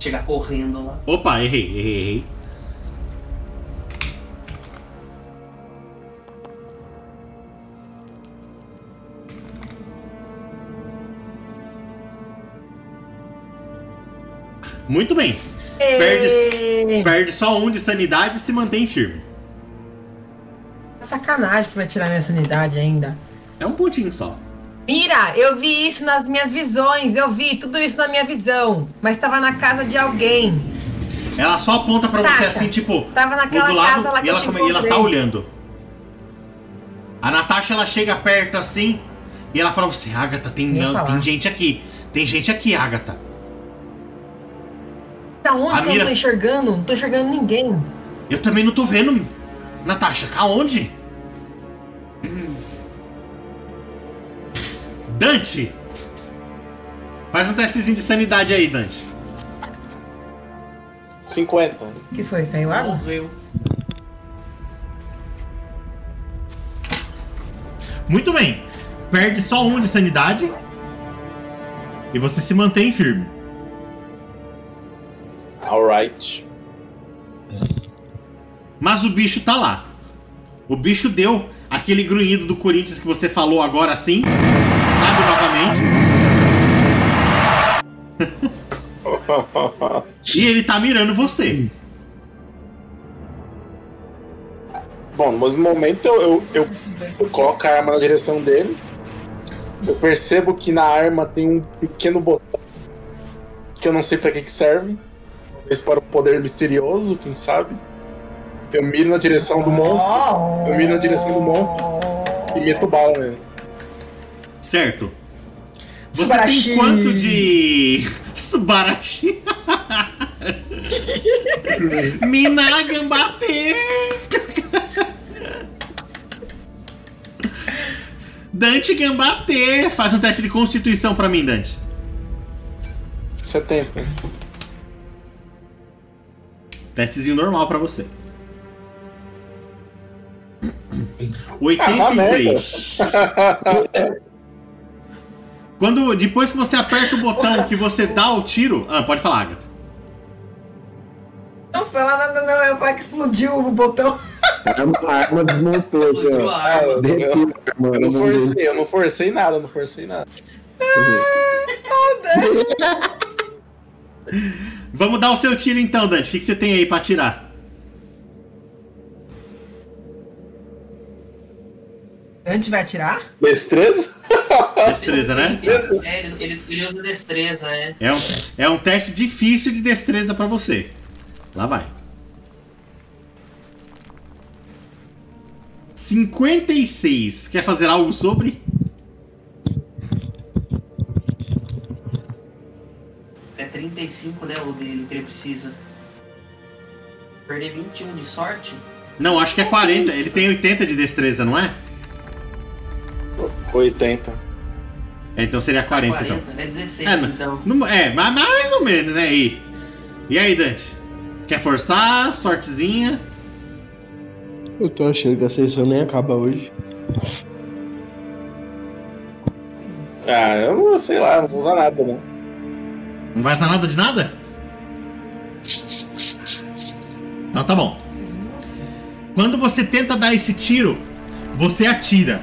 Chegar correndo lá. Opa, errei, errei, errei. Muito bem. Perde, perde só um de sanidade e se mantém firme. Sacanagem que vai tirar minha sanidade ainda. É um pontinho só. Mira, eu vi isso nas minhas visões, eu vi tudo isso na minha visão, mas tava na casa de alguém. Ela só aponta pra você assim, tipo. tava naquela do lado, casa lá que e eu ela, come- e ela tá olhando. A Natasha ela chega perto assim e ela fala pra você, Agatha, tem, não, tem gente aqui. Tem gente aqui, Agatha. Da onde A que eu Mira- não tô enxergando? Não tô enxergando ninguém. Eu também não tô vendo. Natasha, aonde? Dante! Faz um testezinho de sanidade aí, Dante. 50. O que foi? Caiu água? Morreu. Muito bem. Perde só um de sanidade. E você se mantém firme. Alright. Mas o bicho tá lá. O bicho deu aquele grunhido do Corinthians que você falou agora assim. Novamente. E ele tá mirando você. Bom, no mesmo momento eu, eu, eu, eu coloco a arma na direção dele. Eu percebo que na arma tem um pequeno botão que eu não sei pra que, que serve. Talvez para o poder misterioso, quem sabe. Eu miro na direção do monstro Eu miro na direção do monstro. e meto bala nele. Certo. Você Subarashi. tem quanto de. Subarashi? Minagan bater! Dante Gambatê! Faz um teste de constituição pra mim, Dante. 70. Testezinho normal pra você. Ah, 83. Quando, depois que você aperta o botão que você dá o tiro. Ah, pode falar, Agatha. Não fala nada, não. Eu falei que explodiu o botão. A arma, desmontou, Explodiu ó. a Ah, arma. eu, eu, eu na não forcei, eu não forcei nada, eu não forcei nada. Vamos dar o seu tiro então, Dante. O que, que você tem aí pra atirar? Antes vai atirar? Destreza? Destreza, né? É, ele, ele, ele usa destreza, é. É um, é um teste difícil de destreza pra você. Lá vai. 56. Quer fazer algo sobre? É 35, né? O dele que ele precisa. Perder 21 de sorte? Não, acho que é 40. Ele tem 80 de destreza, não é? 80. É, então seria 40, então. É 16, É, não- então. não- é, mas mais ou menos, né? E, e aí, Dante? Quer forçar? Sortezinha? Eu tô achando que a sessão nem acaba hoje. Ah, eu não sei lá, não vou usar nada, não. Não vai usar nada de nada? Então tá bom. Quando você tenta dar esse tiro, você atira.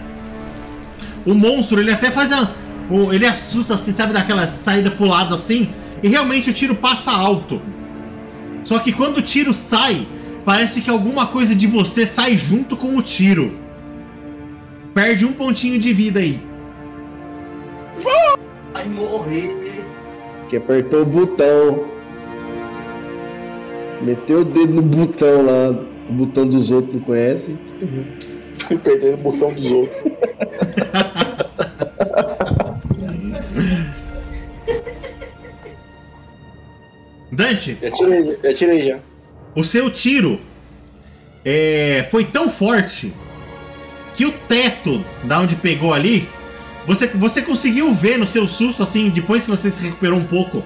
O monstro, ele até faz a. o- ele assusta assim, sabe, daquela saída pro lado assim. E realmente o tiro passa alto. Só que quando o tiro sai, parece que alguma coisa de você sai junto com o tiro. Perde um pontinho de vida aí. Vai morrer. Que apertou o botão. Meteu o dedo no botão lá. O botão dos outros não conhece. Perdendo o botão dos outros. Dante, Já tirei, já tirei já. o seu tiro é, foi tão forte que o teto da onde pegou ali, você, você conseguiu ver no seu susto, assim, depois que você se recuperou um pouco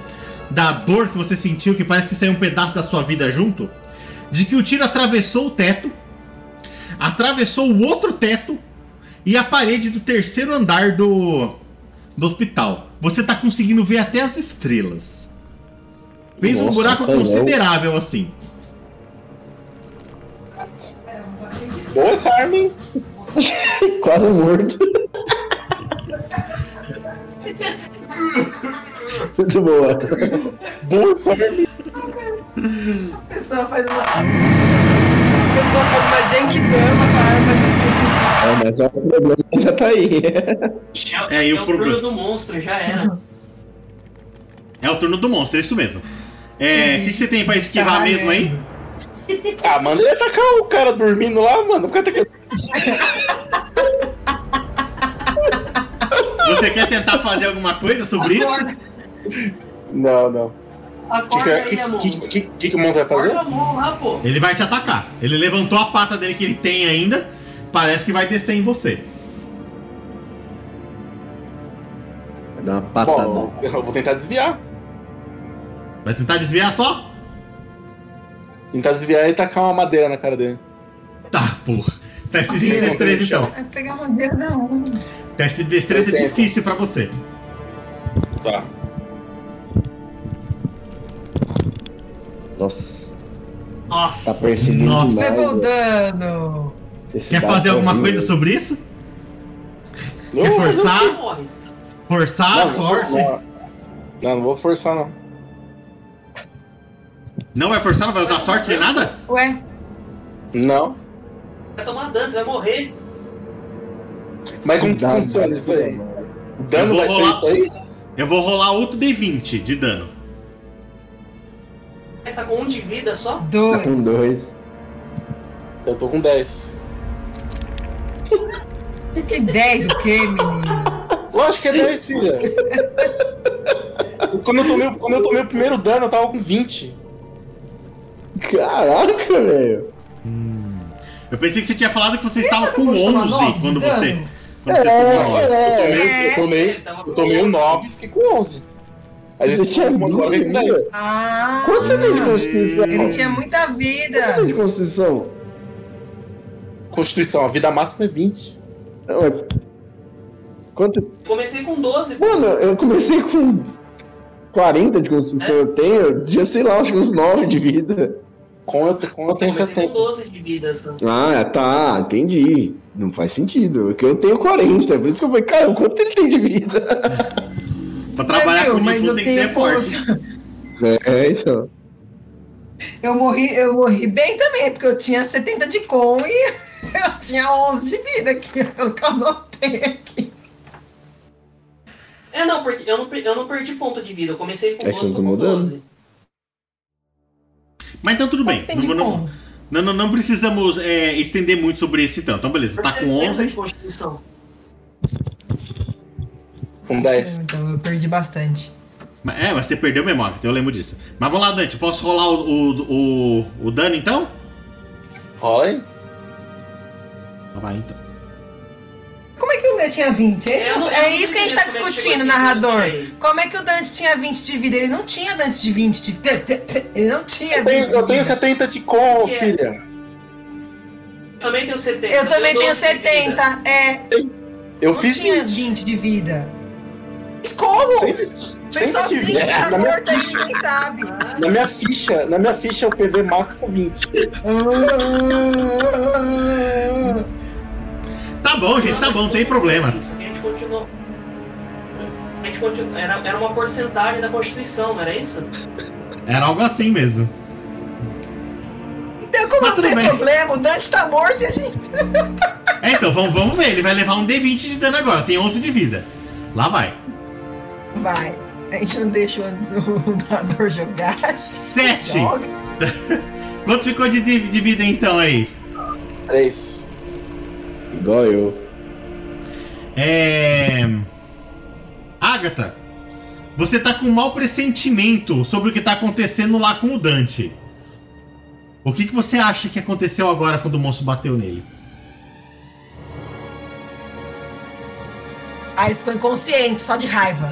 da dor que você sentiu, que parece que saiu um pedaço da sua vida junto, de que o tiro atravessou o teto, atravessou o outro teto e a parede do terceiro andar do, do hospital. Você tá conseguindo ver até as estrelas. Fez um Nossa, buraco canhão. considerável assim. Boa essa arma, hein? Quase morto. Muito boa. Boa essa arma. A pessoa faz uma. A pessoa faz uma Genkidama com a arma dele. É, mas que o problema já tá aí. Já, É, e o é o problema- turno do monstro, já era. É o turno do monstro, é isso mesmo. É, o que, que você tem pra esquivar Tá mesmo aí? valendo. Ah, manda ele atacar o cara dormindo lá, mano. Fica atacando. Você quer tentar fazer alguma coisa sobre isso? Não, não. O que, acorda aí, que, amor. que, que, que, que o Monza vai fazer? Acorda lá, pô. Ele vai te atacar. Ele levantou a pata dele que ele tem ainda. Parece que vai descer em você. Vai dar uma patada. Bom, eu vou tentar desviar. Vai tentar desviar só? Tentar desviar e tacar uma madeira na cara dele. Tá, porra. Teste de destreza então. Vai pegar madeira da onde? Teste de destreza é difícil pra você. Tá. Nossa, Nossa. tá perseguindo Nossa. demais. Levou dano. Quer fazer tá alguma horrível. coisa sobre isso? Não, Quer forçar? Forçar a sorte? Não, não, não vou forçar, não. Não vai forçar, não vai usar sorte nem nada? Ué, Não. Vai tomar dano, você vai morrer. Mas como que funciona isso aí? dano Eu vou vai ser rolar. isso aí? Eu vou rolar outro D20 de dano. Mas tá com um de vida só? Tá dois. com dois. Eu tô com 10. Que 10 o quê, menino? Lógico que é 10, filha. quando, eu tomei, o- quando eu tomei o primeiro dano, eu tava com 20. Caraca, velho. Eu pensei que você tinha falado que você estava com Você tomou 11 nove de quando você, quando você tomou 9. Eu é. tomei, eu tomei, eu tomei o 9 e fiquei com 11. Aí Você tinha uma agora muita com 10. vida? Ah, Quanto você tem de constituição? ele tinha muita Quanto você tem vida. de constituição? Constituição, a vida máxima é 20. Não, é- Quanto? Comecei com 12. pô. Mano, eu comecei com 40 de constituição. Eu tenho, eu tinha, sei lá, acho que uns 9 de vida. Com eu, com eu Eu tenho comecei com 70. 12 de vida. Só. Ah, tá, entendi. Não faz sentido. Porque eu tenho 40. Por isso que eu falei, cara, quanto ele tem de vida? Pra trabalhar Meu, com mas eu tem que ser forte. É, então. Eu morri, eu morri bem também, porque eu tinha 70 de com e eu tinha 11 de vida aqui, pelo que eu anotei aqui. É, não, porque eu não, eu não perdi ponto de vida. Eu comecei com É que 12, você tô não com tá mudando. 12. Mas então tudo bem. Não, não, não, não, não precisamos é, estender muito sobre isso então. Então beleza, tá com 11. Com 10. Então eu perdi bastante. É, mas você perdeu memória, então eu lembro disso. Mas vamos lá, Dante, posso rolar o, o, o, o dano então? Rola aí. Tá, vai então. Como é que o Dante tinha 20? Esse Eu não- não- é eu não isso que a gente tá como é discutindo, narrador. Como é que o Dante tinha 20 de vida? Ele não tinha Dante de 20 de Ele não tinha Eu 20 tenho, de eu tenho vida. 70 de com, Que é? filha. Eu também tenho 70. Eu também tenho 12 de vida. 70. É, Eu não fiz tinha 20. 20 de vida. Como? Sempre, Foi sempre sozinho, tive. tá Na minha, morto aí, sabe. na minha ficha, na minha ficha o PV max tá 20. Tá bom, gente, tá bom, não tem problema. A gente continuou. A gente continu... era, era uma porcentagem da Constituição, não era isso? Era algo assim mesmo. Então, como Mas não tem bem. problema, o Dante tá morto e a gente. É, então, vamos, vamos ver. Ele vai levar um D20 de dano agora, tem 11 de vida. Lá vai. Vai. A gente não deixa o narrador jogar. 7. Joga. Quanto ficou de, de, vida então aí? 3. Igual eu. É. Agatha, você tá com um mau pressentimento sobre o que tá acontecendo lá com o Dante. O que, que você acha que aconteceu agora quando o monstro bateu nele? Aí ele ficou inconsciente, só de raiva.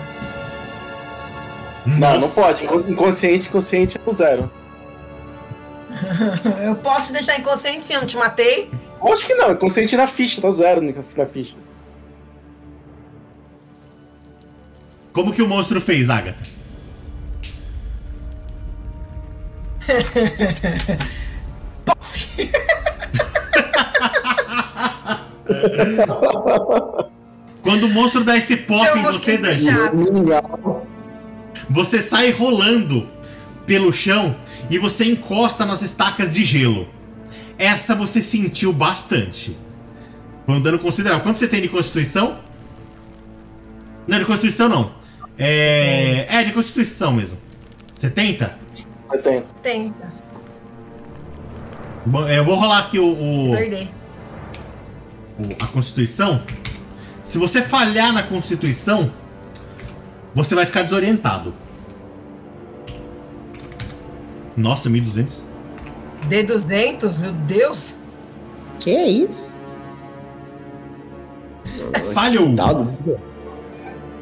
Não, não pode. Incon- Inconsciente, inconsciente é o zero. Eu posso deixar inconsciente sim, eu não te matei. Acho que não, inconsciente na ficha, tá zero na ficha. Como que o monstro fez, Agatha? Quando o monstro dá esse pop em você. Mingau. Você sai rolando pelo chão e você encosta nas estacas de gelo. Essa você sentiu bastante. Foi um dano considerável. Quanto você tem de constituição? Não, de constituição não. É, é de constituição mesmo. 70? Eu tenho. Tenta. Bom, é, Eu vou rolar aqui o, o- Perder. o- a constituição. Se você falhar na constituição, você vai ficar desorientado. Nossa, 1200. D200? Meu Deus. Que é isso? Falhou.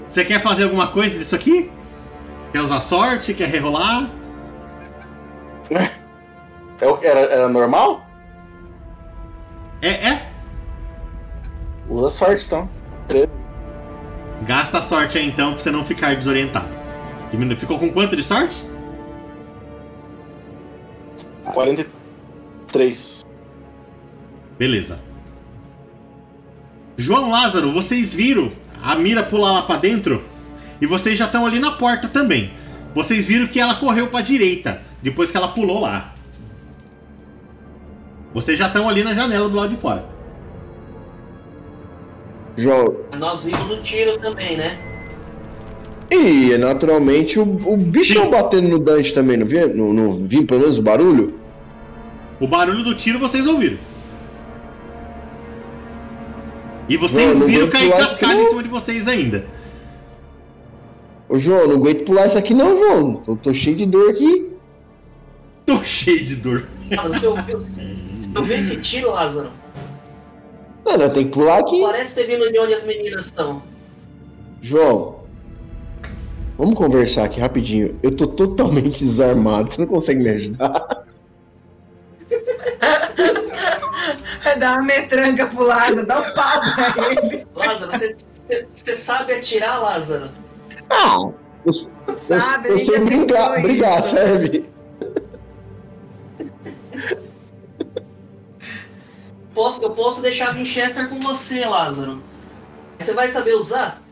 Você quer fazer alguma coisa disso aqui? Quer usar sorte? Quer rerolar? É Era, era normal? É, é. Usa sorte então. 13. Gasta a sorte aí então pra você não ficar desorientado. Diminu- Ficou com quanto de sorte? 43. Beleza. João Lázaro, vocês viram a mira pular lá pra dentro? E vocês já estão ali na porta também. Vocês viram que ela correu pra direita depois que ela pulou lá. Vocês já estão ali na janela do lado de fora. João. Nós vimos o tiro também, né? E naturalmente o, o bicho Sim. batendo no Dante também, não vi? Não, não vi pelo menos o barulho? O barulho do tiro vocês ouviram. E vocês viram eu cair não. em cima de vocês ainda. Ô João, não aguento pular isso aqui não, João. Tô, tô cheio de dor aqui. Tô cheio de dor. Lázaro, Você ouviu, você ouviu esse tiro, Lázaro? Mano, eu tenho que pular aqui. Parece ter vindo de onde as meninas estão. João, vamos conversar aqui rapidinho. Eu tô totalmente desarmado. Você não consegue me ajudar? Vai dar uma metranca pro Lázaro, dá um pau pra ele. Lázaro, você- sabe atirar, Lázaro? Ah, eu, Sabe, eu, a eu gente sei brigar, brigar, isso. serve? Posso, eu posso deixar a Winchester com você, Lázaro. Você vai saber usar?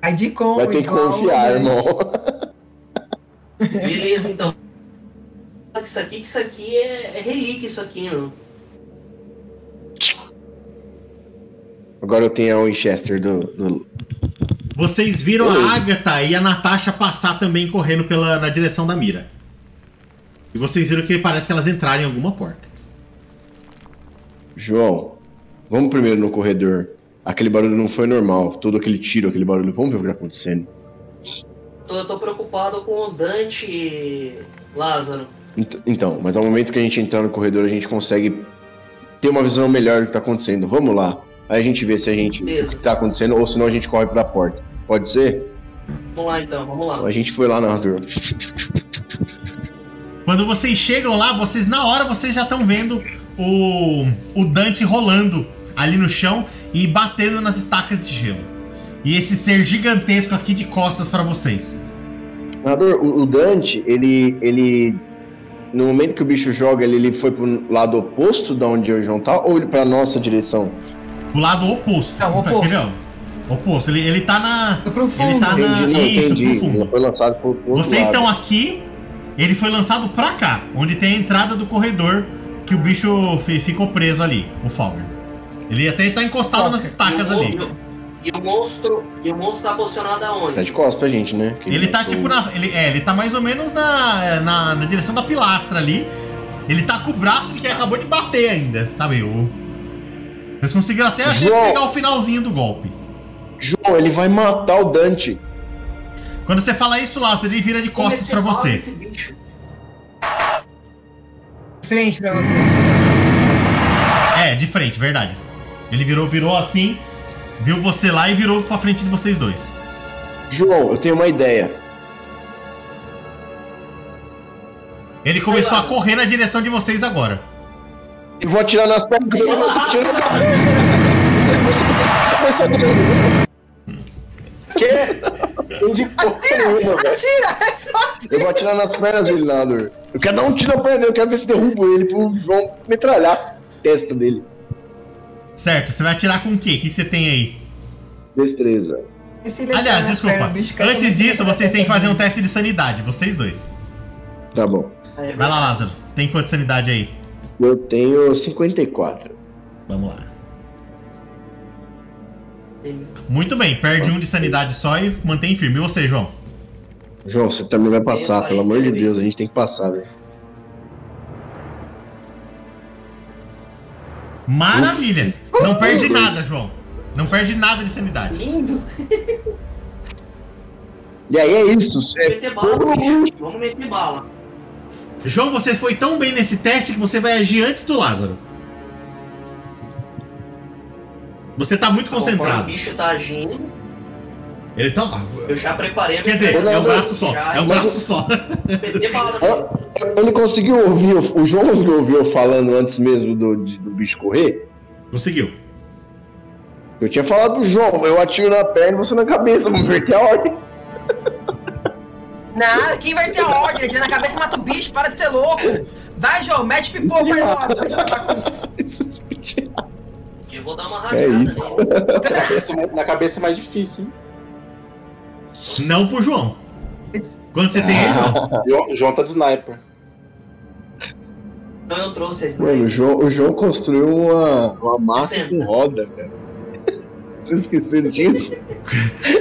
Vai de com, Vai ter que confiar, Dante. irmão. Beleza, então. Isso aqui, que isso aqui é, é relíquia, isso aqui, não. Agora eu tenho a Winchester do, do- Vocês viram Beleza. a Agatha e a Natasha passar também correndo pela, na direção da mira. E vocês viram que parece que elas entraram em alguma porta. João, vamos primeiro no corredor. Aquele barulho não foi normal. Todo aquele tiro, aquele barulho. Vamos ver o que tá acontecendo. Tô, eu tô preocupado com o Dante, Lázaro. Ent- Então, mas ao momento que a gente entrar no corredor, a gente consegue ter uma visão melhor do que tá acontecendo. Vamos lá. Aí a gente vê se a gente o Beleza. que tá acontecendo ou senão a gente corre pra porta. Pode ser? Vamos lá então, vamos lá. A gente foi lá na narrador. Quando vocês chegam lá, vocês na hora vocês já estão vendo o, o Dante rolando ali no chão e batendo nas estacas de gelo. E esse ser gigantesco aqui de costas pra vocês. Narrador, o, Dante, ele, ele. No momento que o bicho joga, ele, ele foi pro lado oposto da onde o João tá ou ele pra nossa direção? Do lado oposto. Não, oposto. Quer ver, ó? Oposto. Ele, ele tá na. Foi pro Ele fundo. tá na. Entendi, não, Isso, entendi. pro fundo. Ele foi lançado pro, pro outro Vocês lado. estão aqui, ele foi lançado pra cá, onde tem a entrada do corredor que o bicho fi- ficou preso ali, o Falmer. Ele até tá encostado nas estacas e, o, ali. e o- monstro. E o monstro tá posicionado Tá aonde? de costas pra gente, né? Que Ele tá tipo na. Ele, é, ele tá mais ou menos na, na, na direção da pilastra ali. Ele tá com o braço de quem acabou de bater ainda, sabe? O... Vocês conseguiram até, João. pegar o finalzinho do golpe. João, ele vai matar o Dante. Quando você fala isso, Lázaro, ele vira de é costas que pra fala você. Frente pra você. É, de frente, verdade. Ele virou, virou assim, viu você lá e virou pra frente de vocês dois. João, eu tenho uma ideia. Ele começou a correr na direção de vocês agora. Eu vou atirar nas pernas dele, você atira na cabeça. Você, você, cabeça dele. Porra nenhuma, velho. Atira, é só Eu atira. vou atirar nas pernas dele, Nador. Eu quero dar um tiro na perna dele, eu quero ver se derrubo ele pro João metralhar a testa dele. Certo, você vai atirar com o quê? O que você tem aí? Destreza. Aliás, desculpa. perna, bicho Antes disso, vocês têm que fazer um teste de sanidade, vocês dois. Tá bom. Vai lá, Lázaro. Tem quanto de sanidade aí? Eu tenho 54. Vamos lá. Muito bem, perde um de sanidade só e mantém firme. E você, João? João, você também vai passar, pelo amor de Deus, a gente tem que passar, velho. Maravilha! Não perde nada, João. Não perde nada de sanidade. Lindo. E aí é isso, Vamos é meter bala. Vamos meter bala. João, você foi tão bem nesse teste que você vai agir antes do Lázaro. Você tá muito Conforme o concentrado. bicho tá agindo, Ele tá lá. eu já preparei a Quer dizer, minha- é um braço só. É um braço só. Ele conseguiu ouvir, o o João conseguiu ouvir eu falando antes mesmo do, do bicho correr? Conseguiu. Eu tinha falado pro João, eu atiro na perna e você na cabeça, vamos inverter a ordem. Nada, quem vai ter a ordem? Atira na cabeça e mata o bicho, para de ser louco. Vai, João, mete pipoca aí logo. Vai jogar com isso. Eu vou dar uma É rajada isso. nele. Na cabeça, é mais- na cabeça é mais difícil, hein? Não pro João. Quanto você tem aí, João? João, tá de sniper. Então eu trouxe esse Mano, o João, o João construiu uma, uma massa Senta. com roda, cara. Vocês esqueceram disso?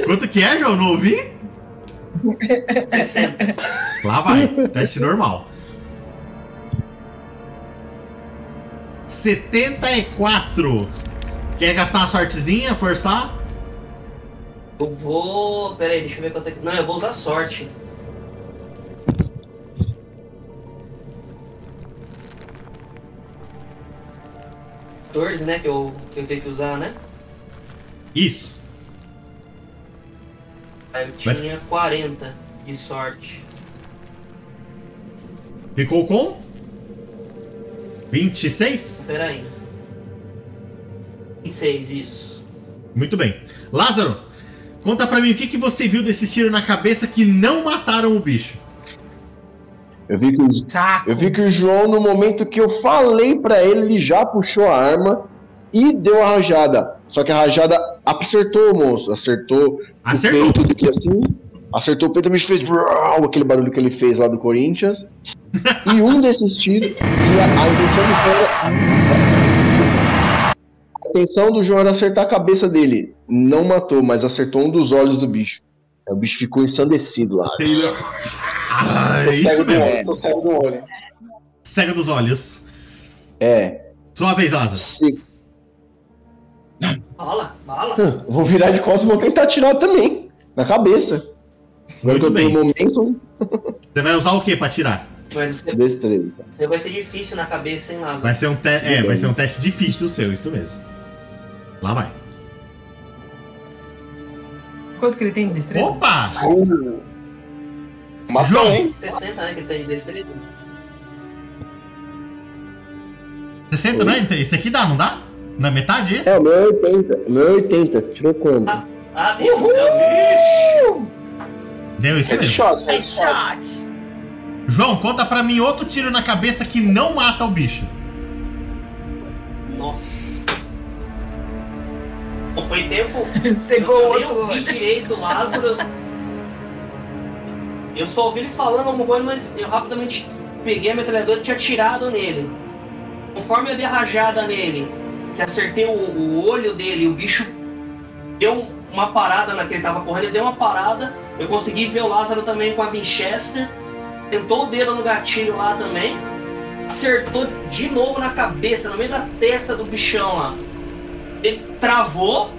Quanto que é, João? Não ouvi? 60. Lá vai. Teste normal. 74. Quer gastar uma sortezinha, forçar? Eu vou. Pera aí, deixa eu ver quanto é que. Não, eu vou usar sorte. Né? Que eu, que eu tenho que usar, né? Isso. Aí eu Vai- tinha 40 de sorte. Ficou com? 26? Pera aí. 26, isso. Muito bem. Lázaro, conta pra mim o que, que você viu desses tiros na cabeça que não mataram o bicho. Eu vi que Saco. eu vi que o João, no momento que eu falei pra ele, ele já puxou a arma e deu a rajada. Só que a rajada acertou o monstro, acertou Acertou. o peito dele assim, acertou o peito, o bicho fez aquele barulho que ele fez lá do Corinthians. e um desses tiros, e a, a intenção do João era, a intenção do João era acertar a cabeça dele. Não matou, mas acertou um dos olhos do bicho. Aí O bicho ficou ensandecido lá. Ah, Tô é cego isso do mesmo. olho, tô cego do olho. Cega dos olhos. É. Sua vez, Lázaro. Se- Bala, bala. Hum, Vou virar de costas e vou tentar atirar também. Na cabeça. Agora Muito que eu tenho momento, Você vai usar o que pra tirar? Mas você, destreza. você vai ser difícil na cabeça, hein, Lázaro? Vai ser um, te é, vai ser um teste difícil o seu, isso mesmo. Lá vai. Quanto que ele tem de destreza? Opa! Uh. Matou, João. hein? 60, né? Que ele tem de destreza. 60, não é? Esse aqui dá, não dá? Na metade esse? É, o meu é 80. O meu é 80. Tirou quando? Ah, ah deu, deu. Ixi. Deu isso mesmo. Headshot, headshot. Headshot. João, conta pra mim outro tiro na cabeça que não mata o bicho. Nossa. Não foi tempo. Cegou eu outro ouvi olho. direito o Lázaro. Eu- Eu só ouvi ele falando alguma coisa, mas eu rapidamente peguei a metralhadora e tinha atirado nele. Conforme eu dei a rajada nele, que acertei o, o olho dele, o bicho deu uma parada na que ele tava correndo, ele deu uma parada. Eu consegui ver o Lázaro também com a Winchester. Tentou o dedo no gatilho lá também. Acertou de novo na cabeça, no meio da testa do bichão lá. Ele travou,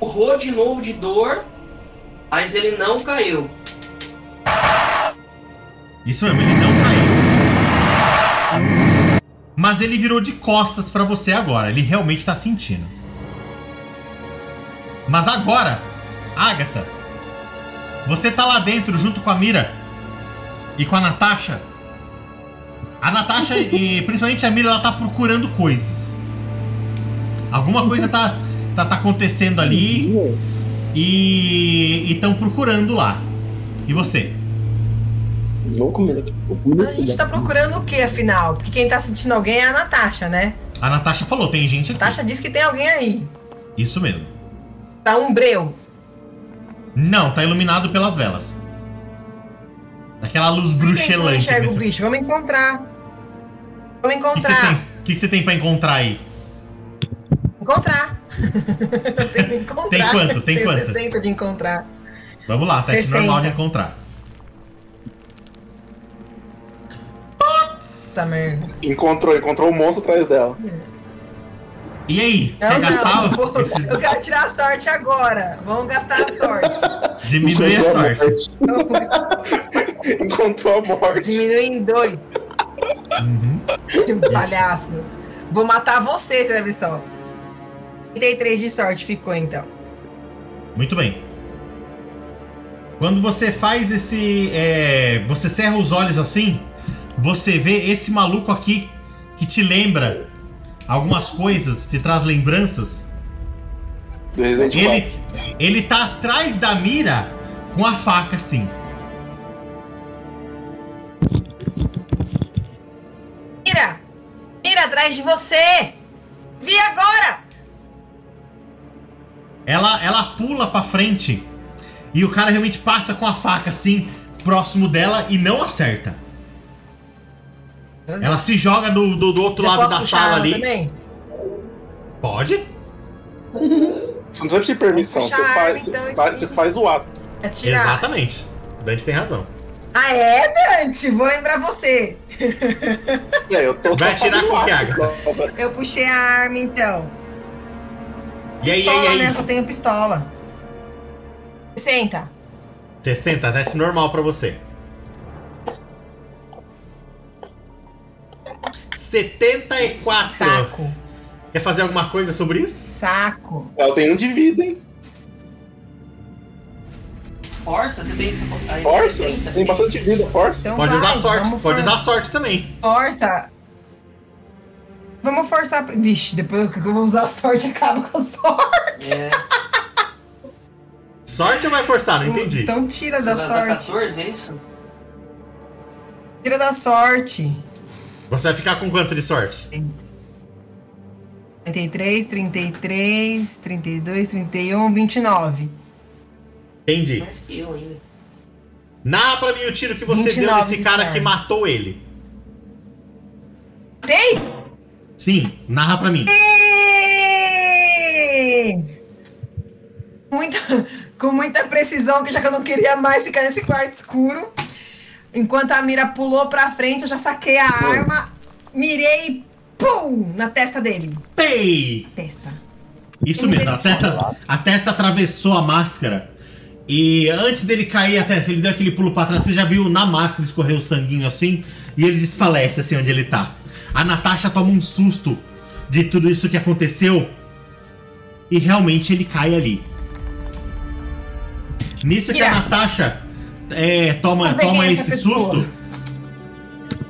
urrou de novo de dor, mas ele não caiu. Isso mesmo, ele não caiu. Mas ele virou de costas pra você agora. Ele realmente tá sentindo. Mas agora, Agatha, você tá lá dentro junto com a Mira e com a Natasha. A Natasha e principalmente a Mira, ela tá procurando coisas. Alguma coisa tá, tá, tá acontecendo ali. E estão procurando lá. E você? A gente tá procurando o que, afinal? Porque quem tá sentindo alguém é a Natasha, né? A Natasha falou, tem gente aqui. Natasha disse que tem alguém aí. Isso mesmo. Tá um breu. Não, tá iluminado pelas velas. Aquela luz bruxelante. enxerga o O bicho? Vamos encontrar. Vamos encontrar. tem, que você tem pra encontrar aí? Encontrar. tem que encontrar. Tem quanto? Tem quanto? 60 de encontrar. Vamos lá, teste 60. normal de encontrar. Puta merda. Encontrou, encontrou o monstro atrás dela. E aí? Não, você não, gastava? vou- Esse- eu quero tirar a sorte agora. Vamos gastar a sorte. Diminui a sorte. Encontrou a morte. Diminui em dois. Uhum. Palhaço. Vou matar você, você vai ver só. 33 de sorte ficou então. Muito bem. Quando você faz esse. é, você cerra os olhos assim, você vê esse maluco aqui que te lembra algumas coisas, te traz lembranças. Do Resident Evil. Ele, ele tá atrás da mira com a faca assim. Mira! Mira atrás de você! Vi agora! Ela, ela pula pra frente e o cara realmente passa com a faca assim, próximo dela e não acerta. Ela se joga do, do, do outro Eu lado da sala ali. Também? Pode? Você não precisa pedir permissão, você faz, então, você, faz, você faz o ato. Atirar. Exatamente. Dante tem razão. Ah, é, Dante? Vou lembrar você. É, eu tô Vai atirar com o que, só. Eu puxei a arma então. E aí, e pistola, aí, e né? aí? Só tenho pistola. 60. 60, teste normal pra você. 74. Saco. Quer fazer alguma coisa sobre isso? Saco. Ela tem um de vida, hein? Força, você tem. Força, tem- você tem bastante vida, força. Então Pode vai, usar sorte, pode for- usar sorte também. Força. Vamos forçar. Vixe, depois que eu vou usar a sorte, acaba com a sorte. É, Sorte ou vai forçar? Não entendi. Então tira da sorte. 14, é isso? Tira da sorte. Você vai ficar com quanto de sorte? 33, 33, 32, 31, 29. Entendi. Mais que eu ainda. Narra pra mim o tiro que você deu 29 nesse cara que matou ele. Tem? Sim, narra pra mim. Muita, com muita precisão, que já que eu não queria mais ficar nesse quarto escuro. Enquanto a mira pulou pra frente, eu já saquei a arma, mirei e pum! Na testa dele. Pei! Testa. Isso mesmo, a testa, a testa atravessou a máscara. E antes dele cair a testa, ele deu aquele pulo pra trás. Você já viu na máscara escorrer o sanguinho assim? E ele desfalece assim onde ele tá. A Natasha toma um susto de tudo isso que aconteceu. E realmente ele cai ali. Nisso que a. Natasha é, toma, toma esse pessoa. susto,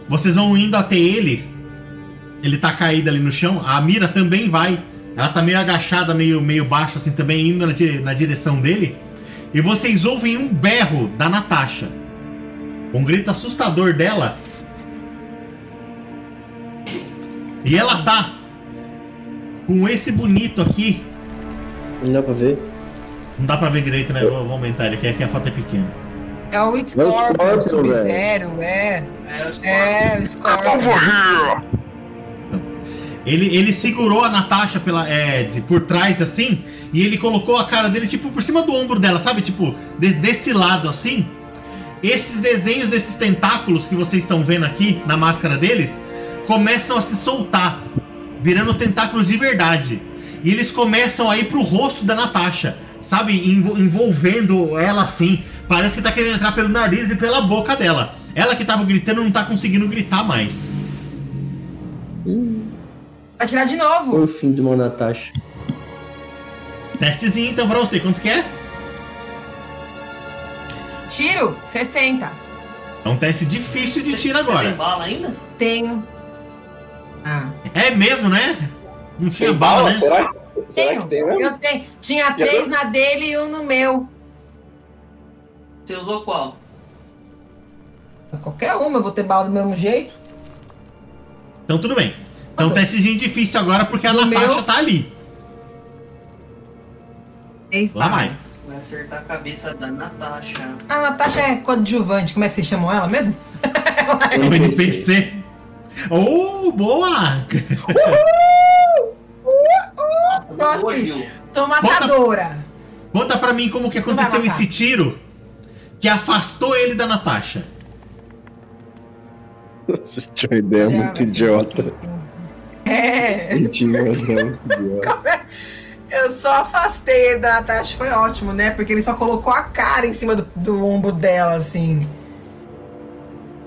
vocês vão indo até ele. Ele tá caído ali no chão. A Mira também vai. Ela tá meio agachada, meio, meio baixo, assim, também indo na, dire- na direção dele. E vocês ouvem um berro da Natasha. Um grito assustador dela. E ela tá com esse bonito aqui. Não dá pra ver. Não dá pra ver direito, né? Vou, vou aumentar ele aqui, aqui a foto é pequena. É o Scorpion, Sub-Zero, é. É, É, o Scorpion. Ele, ele segurou a Natasha pela, é, de, por trás assim, e ele colocou a cara dele tipo por cima do ombro dela, sabe? Tipo, de- desse lado assim. Esses desenhos desses tentáculos que vocês estão vendo aqui na máscara deles começam a se soltar, virando tentáculos de verdade. E eles começam a ir pro rosto da Natasha, sabe? Envo- envolvendo ela assim. Parece que tá querendo entrar pelo nariz e pela boca dela. Ela que tava gritando não tá conseguindo gritar mais. Vai tirar de Foi novo. o fim de uma Natasha. Testezinho então pra você, quanto que é? Tiro, 60. É um teste difícil de tiro Você tem agora. bala ainda? Tenho. Ah, É mesmo, né? Não tinha Tem bala, né? Será, será Tenho, que tem mesmo? eu tenho. Tinha E três na dele e um no meu. Você usou qual? Qualquer uma, eu vou ter bala do mesmo jeito. Então tudo bem. Então tá essezinho difícil agora porque a No Natasha meu- tá ali. Três Lá balas. mais. Vai acertar a cabeça da Natasha. A Natasha é coadjuvante, como é que vocês chamam ela mesmo? O NPC. Oh, boa! Nossa, Boa, assim, tô matadora. Conta pra mim como que aconteceu esse tiro que afastou ele da Natasha. Você tinha uma ideia Olha, muito vai ser idiota. É, Eu tinha uma ideia muito idiota. eu só afastei da Natasha, foi ótimo, né? Porque ele só colocou a cara em cima do, do ombro dela, assim.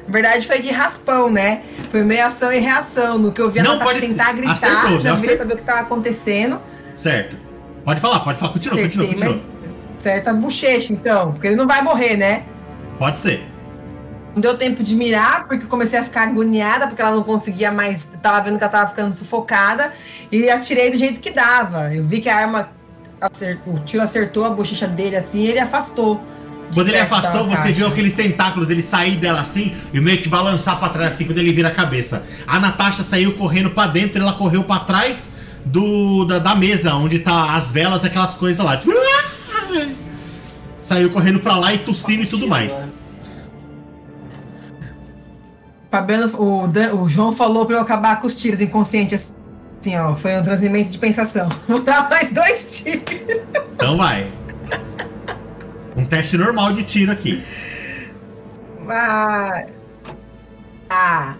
Na verdade, foi de raspão, né? Foi meio ação e reação. No que eu vi Não, Natasha pode- tentar gritar, acertou, já virei pra ver o que tava acontecendo. Certo. Pode falar, pode falar. Continua, continua, Acertei, continua. mas certa bochecha, então. Porque ele não vai morrer, né? Pode ser. Não deu tempo de mirar, porque eu comecei a ficar agoniada, porque ela não conseguia mais. Tava vendo que ela tava ficando sufocada. E atirei do jeito que dava. Eu vi que a arma. acert- O tiro acertou a bochecha dele assim e ele afastou. Quando ele afastou, você viu aqueles tentáculos dele sair dela assim e meio que balançar pra trás assim quando ele vira a cabeça. A Natasha saiu correndo pra dentro, ela correu pra trás do da, da mesa onde tá as velas, aquelas coisas lá. Tipo, saiu correndo pra lá e tossindo e tudo mais. Fabiano, o, Dan- o João falou pra eu acabar com os tiros inconsciente assim, ó. Foi um transmimento de pensação. Vou dar mais dois tiros. Então vai. Um teste normal de tiro aqui. Vai. Ah,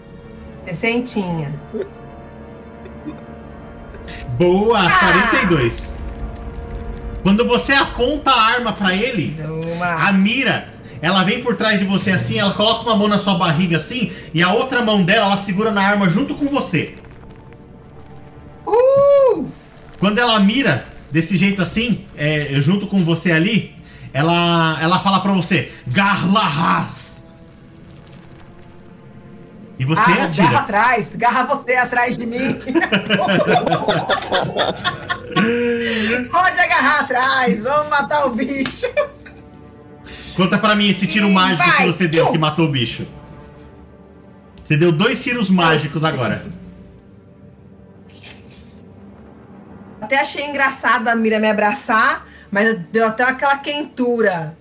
decentinha. Boa, Ah! 42. Quando você aponta a arma pra ele, Uma. A mira, ela vem por trás de você assim, ela coloca uma mão na sua barriga assim, e a outra mão dela, ela segura na arma junto com você. Uh! Quando ela mira desse jeito assim, é, junto com você ali, ela, ela fala pra você, Garlahas. E você ah, garra atira. atrás, garra você atrás de mim. Pode agarrar atrás, vamos matar o bicho. Conta pra mim esse tiro Ih, mágico que vai, você deu tchum. que matou o bicho. Você deu dois tiros mágicos agora. Até achei engraçado a Mira me abraçar, mas deu até aquela quentura.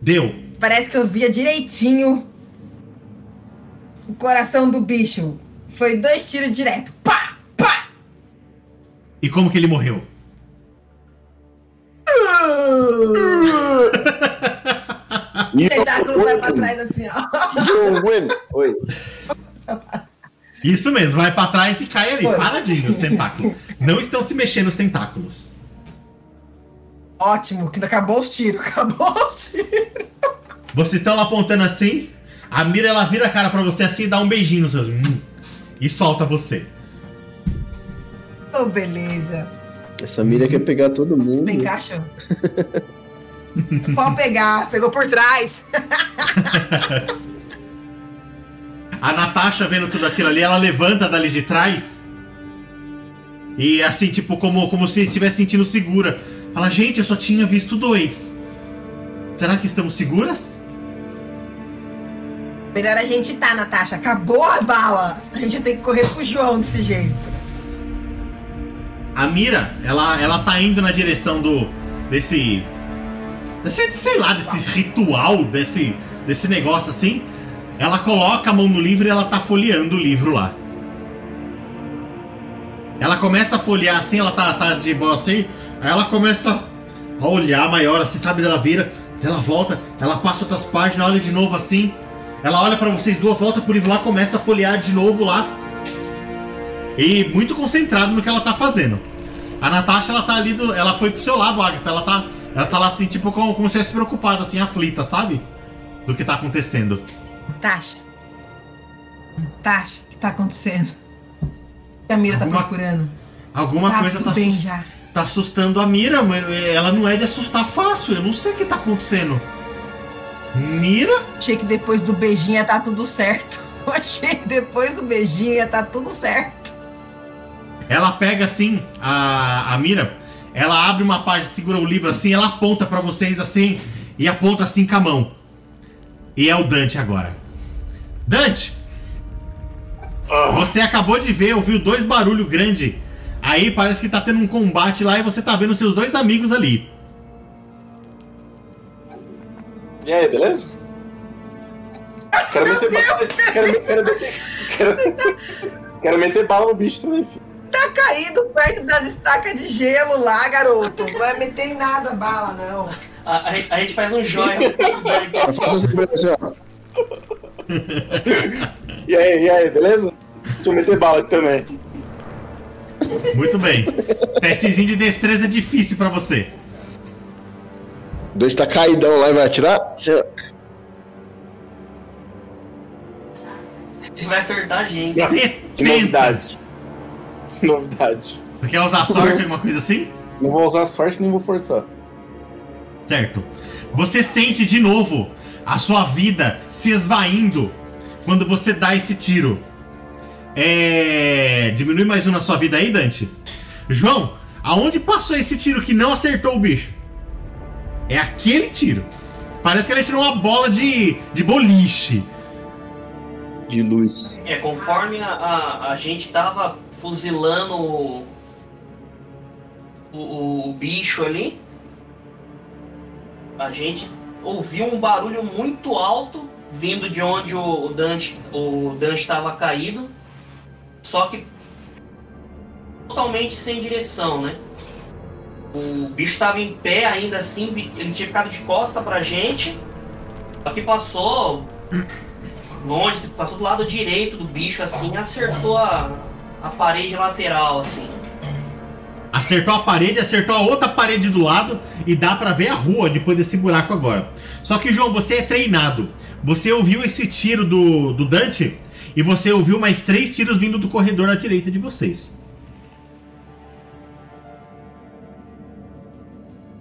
Deu. Parece que eu via direitinho o coração do bicho. Foi dois tiros direto. Pá! Pá! E como que ele morreu? Uh! O tentáculo vai pra trás assim, ó. Oi. Isso mesmo, vai pra trás e cai ali, Foi. paradinho os tentáculos. Não estão se mexendo os tentáculos. Ótimo, que acabou os tiros, acabou os tiros. Vocês estão lá apontando assim, a mira ela vira a cara pra você assim e dá um beijinho nos seus. hum, e solta você. Oh, beleza. Essa mira quer pegar todo mundo. Vem cá, chão. Pode pegar, pegou por trás. A Natasha vendo tudo aquilo ali, ela levanta dali de trás. E assim, tipo, como, como se estivesse sentindo segura. Fala, gente, eu só tinha visto dois. Será que estamos seguras? Melhor a gente tá, Natasha. Acabou a bala. A gente tem que correr pro João desse jeito. A Mira, ela, ela tá indo na direção do. desse. desse, sei lá, desse ritual, desse, desse negócio assim. Ela coloca a mão no livro e ela tá folheando o livro lá. Ela começa a folhear assim, ela tá, tá de boa assim, aí ela começa a olhar maior assim, sabe? Ela vira, ela volta, ela passa outras páginas, olha de novo assim. Ela olha pra vocês duas, volta livro lá, começa a folhear de novo lá. E muito concentrado no que ela tá fazendo. A Natasha, ela tá ali, do, ela foi pro seu lado, Agatha. Ela tá, ela tá lá assim, tipo, como, como se estivesse preocupada, assim, aflita, sabe? Do que tá acontecendo. Natasha. Natasha, o que tá acontecendo? O que a Mira tá Alguma- procurando? Alguma tá coisa tudo tá, bem já. Tá assustando a Mira, mas ela não é de assustar fácil. Eu não sei o que tá acontecendo. Mira? Achei que depois do beijinho ia tá tudo certo. Achei que depois do beijinho ia tá tudo certo. Ela pega assim a, a mira, ela abre uma página, segura o livro assim, ela aponta pra vocês assim e aponta assim com a mão. E é o Dante agora. Dante! Você acabou de ver, ouviu dois barulhos grandes. Aí parece que tá tendo um combate lá e você tá vendo seus dois amigos ali. E aí, beleza? Quero meter bala. Quero, me- quero, meter- quero, quero meter bala no bicho também, filho. Tá caído perto das estacas de gelo lá, garoto. Não vai meter em nada a bala, não. A, a gente- a gente faz um joia. E aí, e aí, beleza? Deixa eu meter bala aqui também. Muito bem. Testezinho de destreza difícil pra você. Dois tá caidão lá e vai atirar? Ele vai acertar a gente. Que 70. novidade. Novidade. Você quer usar sorte, alguma coisa assim? Não vou usar sorte nem vou forçar. Certo. Você sente de novo a sua vida se esvaindo quando você dá esse tiro. É. Diminui mais um na sua vida aí, Dante. João, aonde passou esse tiro que não acertou o bicho? É aquele tiro. Parece que ele tirou uma bola de, de boliche. De luz. É, conforme a, a, a gente tava fuzilando o, o, o bicho ali, a gente ouviu um barulho muito alto vindo de onde o, o Dante o Dante estava caído, só que totalmente sem direção, né? O bicho estava em pé ainda assim, ele tinha ficado de costa pra gente, só que passou longe, passou do lado direito do bicho assim, acertou a, a parede lateral assim. Acertou a parede, acertou a outra parede do lado e dá pra ver a rua depois desse buraco agora. Só que, João, você é treinado. Você ouviu esse tiro do, do Dante e você ouviu mais três tiros vindo do corredor à direita de vocês.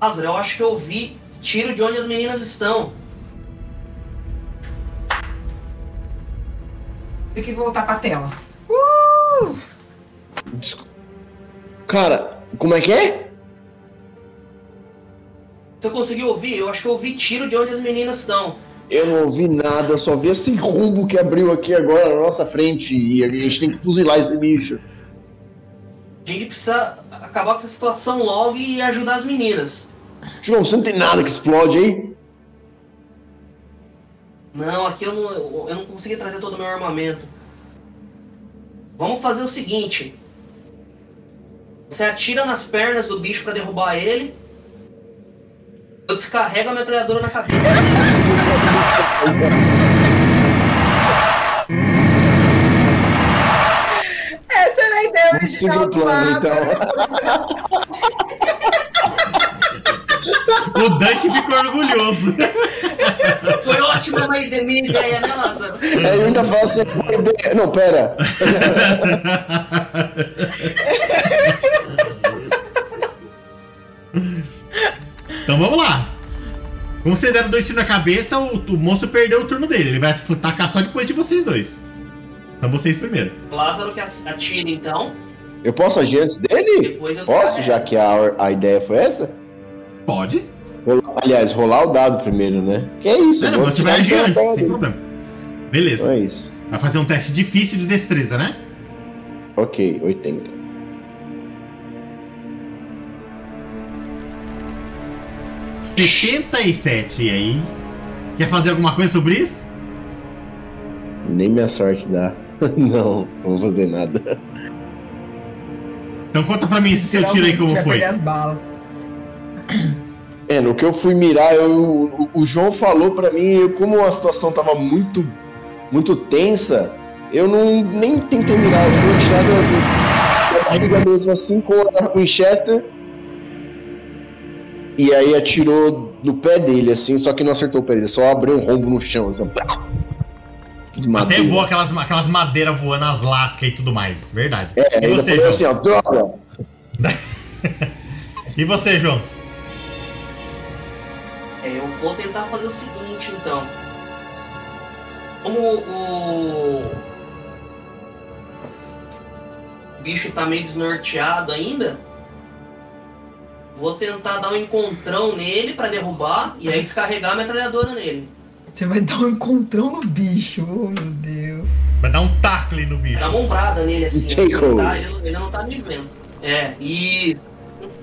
Lázaro, eu acho que eu vi tiro de onde as meninas estão. Tem que voltar pra tela. Uh! Cara, como é que é? Você conseguiu ouvir? Eu acho que eu ouvi tiro de onde as meninas estão. Eu não ouvi nada, só vi esse rumbo que abriu aqui agora na nossa frente e a gente tem que fuzilar esse bicho. A gente precisa acabar com essa situação logo e ajudar as meninas. João, você não tem nada que explode aí? Não, aqui eu não, eu não consegui trazer todo o meu armamento. Vamos fazer o seguinte. Você atira nas pernas do bicho pra derrubar ele. Eu descarrego a metralhadora na cabeça. Essa era a ideia original do então. O Dante ficou orgulhoso. Foi ótima a minha ideia, né, Lázaro? Aí eu ainda faço assim, boa ideia. Não, pera. então vamos lá. Como você deram dois tiros na cabeça, o, o monstro perdeu o turno dele. Ele vai tacar só depois de vocês dois. São vocês primeiro. Lázaro que atira então. Eu posso agir antes dele? Depois eu Posso, já que a, a ideia foi essa? Pode. Rolar- aliás, rolar o dado primeiro, né? Que é isso? Não, não, vou você vai agir antes, sem problema. Então Beleza. é isso. Vai fazer um teste difícil de destreza, né? Ok, 80. Setenta e sete. E aí? Quer fazer alguma coisa sobre isso? Nem minha sorte dá. não, não vou fazer nada. Então conta pra mim esse seu tiro aí como foi. as balas. É, no que eu fui mirar, eu- o, o João falou pra mim, eu, como a situação tava muito, muito tensa, eu não nem tentei mirar, eu fui atirar da, mesmo assim com a Winchester. E aí atirou no pé dele, assim, só que não acertou o pé dele, só abriu um rombo no chão. Então, pá. Até voa aquelas, aquelas madeiras voando, as lascas e tudo mais. Verdade. É, e você, João? assim, ó, droga! E você, João? É, eu vou tentar fazer o seguinte, então. Como o bicho tá meio desnorteado ainda. Vou tentar dar um encontrão nele pra derrubar e aí descarregar a metralhadora nele. Você vai dar um encontrão no bicho, oh meu Deus. Vai dar um tackle no bicho. Dar uma ombrada nele assim. Ele não, tá, ele, ele não tá me vendo. É, e.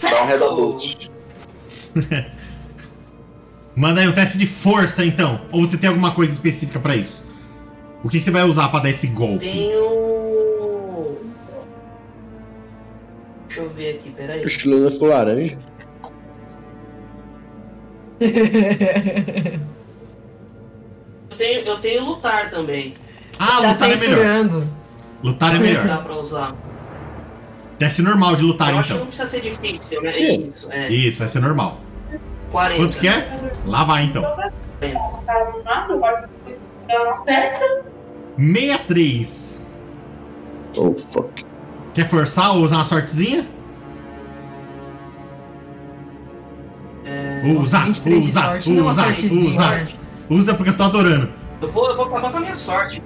Dá um headbutt. Manda aí um teste de força, então. Ou você tem alguma coisa específica pra isso? O que você vai usar pra dar esse golpe? Tenho. Deixa eu ver aqui, peraí. O Chulana ficou laranja. Eu tenho, eu tenho lutar também. Ah, tá lutar é melhor. censurando. Lutar é Dá melhor. pra usar. Teste normal de lutar, eu acho que então. não precisa ser difícil, né? Sim. Isso, é. Isso, vai ser normal. 40. Quanto que é? Lá vai, então. Ela acerta. 63. Oh, fuck. Quer forçar ou usar uma sortezinha? É, Usa, 23 de usa, não usa, usa. Usa porque eu tô adorando. Eu vou, eu vou acabar com a minha sorte.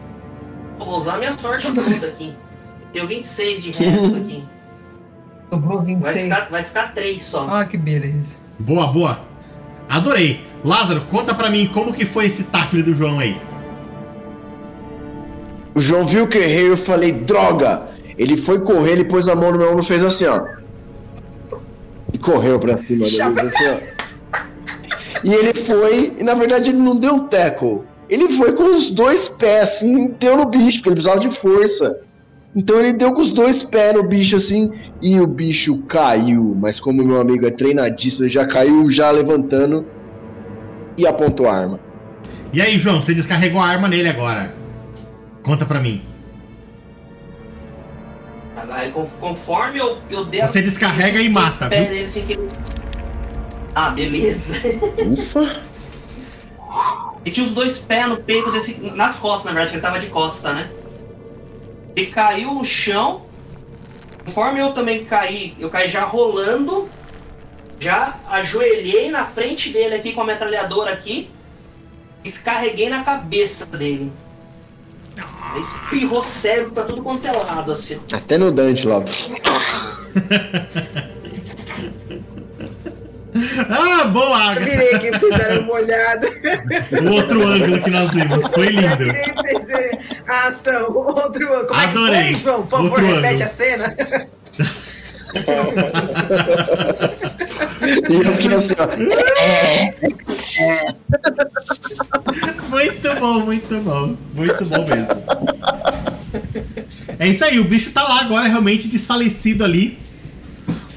Eu vou usar a minha sorte toda aqui. Tenho 26 de resto aqui. Sobrou Vai 26. ficar, vai ficar 3 só. Ah, que beleza. Boa, boa. Adorei. Lázaro, conta pra mim como que foi esse tackle do João aí. O João viu que eu errei, eu falei, droga! Ele foi correr, ele pôs a mão no meu ombro e fez assim, ó. E correu pra cima dele, fez assim, ó. E ele foi, e na verdade ele não deu tackle. Ele foi com os dois pés, assim, deu no bicho, porque ele precisava de força. Então ele deu com os dois pés no bicho, assim, e o bicho caiu. Mas como meu amigo é treinadíssimo, ele já caiu, já levantando e apontou a arma. E aí, João, você descarregou a arma nele agora. Conta pra mim. Aí, con- conforme eu, eu der Você descarrega e mata, viu? dele sem querer. Ah, beleza. Ufa! E tinha os dois pés no peito desse. Nas costas, na verdade, que ele tava de costa, né? Ele caiu no chão. Conforme eu também caí, eu caí já rolando. Já ajoelhei na frente dele aqui com a metralhadora aqui. Descarreguei na cabeça dele. Espirrou cérebro pra tudo quanto é lado, assim. Até no Dante lá. Ah, boa, Eu virei aqui pra vocês darem uma olhada. O outro ângulo que nós vimos. Foi Eu lindo. virei pra vocês verem a ação. Outro ângulo. Como Adorei. é que foi, João? Por favor, Outro repete ângulo. a cena. E eu fiquei assim, ó. Muito bom, muito bom. Muito bom mesmo. É isso aí, o bicho tá lá agora realmente desfalecido ali.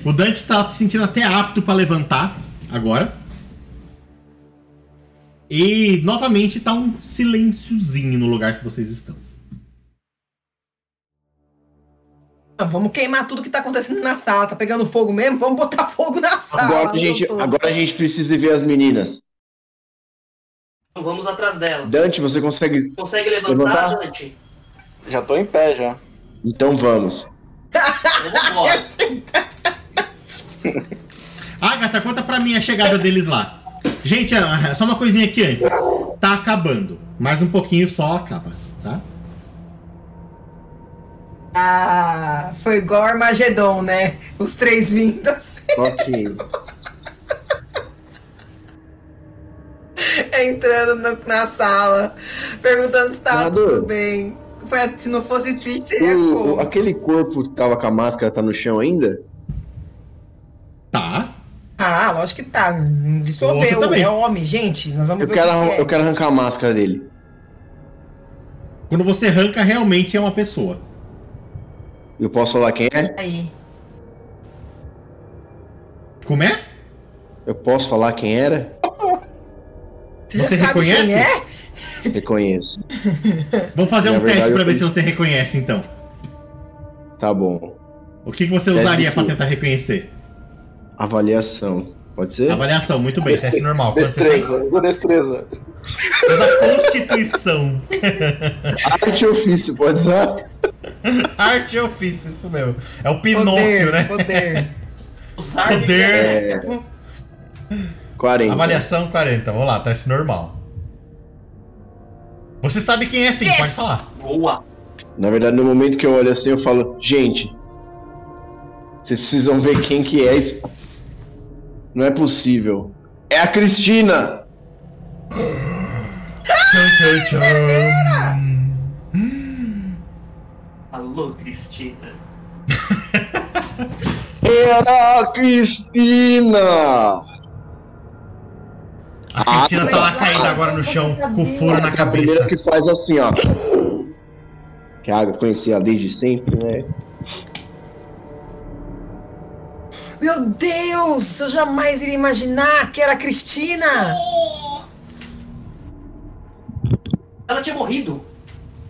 O Dante tá se sentindo até apto pra levantar agora. E novamente tá um silênciozinho no lugar que vocês estão. Ah, Vamos queimar tudo que tá acontecendo na sala. Tá pegando fogo mesmo? Vamos botar fogo na sala. Agora a gente, agora a gente precisa ver as meninas. Então vamos atrás delas. Dante, você consegue. Consegue levantar, Levantar? Dante? Já tô em pé já. Então vamos. Vamos embora. Agatha, conta pra mim a chegada deles lá. Gente, ah, só uma coisinha aqui antes. Tá acabando. Mais um pouquinho só acaba, tá? Ah, foi igual Armagedon, né? Os três vindo assim, Ok. entrando no- na sala, perguntando se tava Nada. tudo bem. Foi, se não fosse triste, seria o- como? aquele corpo que tava com a máscara tá no chão ainda? Lógico que tá. Dissolveu. também. É homem, gente. Nós vamos Eu ver quero, que é. eu quero arrancar a máscara dele. Quando você arranca, realmente é uma pessoa. Eu posso falar quem é? Aí. Como é? Eu posso falar quem era? Você, Você reconhece? quem é? Reconheço. Vamos fazer Na um teste verdade, pra eu ver tô- se você reconhece, então. Tá bom. O que, que você Teste usaria pra quê? tentar reconhecer? Avaliação. Pode ser? Avaliação, muito bem, teste normal. Destreza, usa destreza. Usa constituição. Arte e ofício, pode usar? Arte e ofício, isso mesmo. É o Pinóquio, Poder, né? poder. Usar Poder. É. 40. Avaliação 40. Vamos lá, teste normal. Você sabe quem é sim, Yes! pode falar. Boa. Na verdade, no momento que eu olho assim, eu falo, gente, Vocês precisam ver quem que é. isso. Não é possível. É a Cristina! Tchau, tchau, tchau. Alô, Cristina. Era a Cristina! A Cristina tá lá caída agora no chão, com furo na É a primeira cabeça. que faz assim, ó. Que a água conhecia ela desde sempre, né? Meu Deus! Eu jamais iria imaginar que era a Cristina! Ela tinha morrido.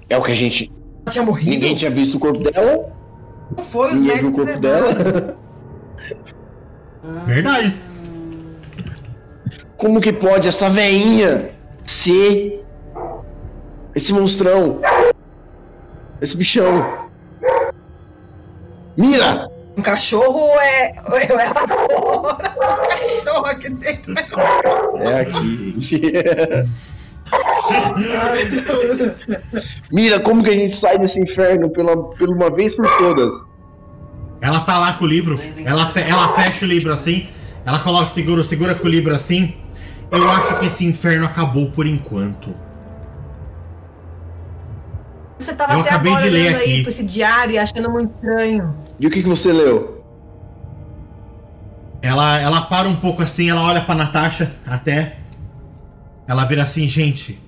É o que a gente. Ela tinha morrido? Ninguém tinha visto o corpo dela. Não foi, os Ninguém viu o médicos corpo dela. Verdade. Como que pode essa veinha ser esse monstrão? Esse bichão? Mira! Um cachorro é. é lá fora. Um cachorro aqui dentro. É aqui, gente. Mira, como que a gente sai desse inferno pela, pela uma vez por todas? Ela tá lá com o livro, ela, fe- ela fecha o livro assim, ela coloca, segura, segura com o livro assim. Eu acho que esse inferno acabou por enquanto. Você tava Eu até acabei agora de ler olhando aí aqui. pra esse diário e achando muito estranho. E o que, que você leu? Ela, ela para um pouco assim, ela olha pra Natasha até. Ela vira assim, gente.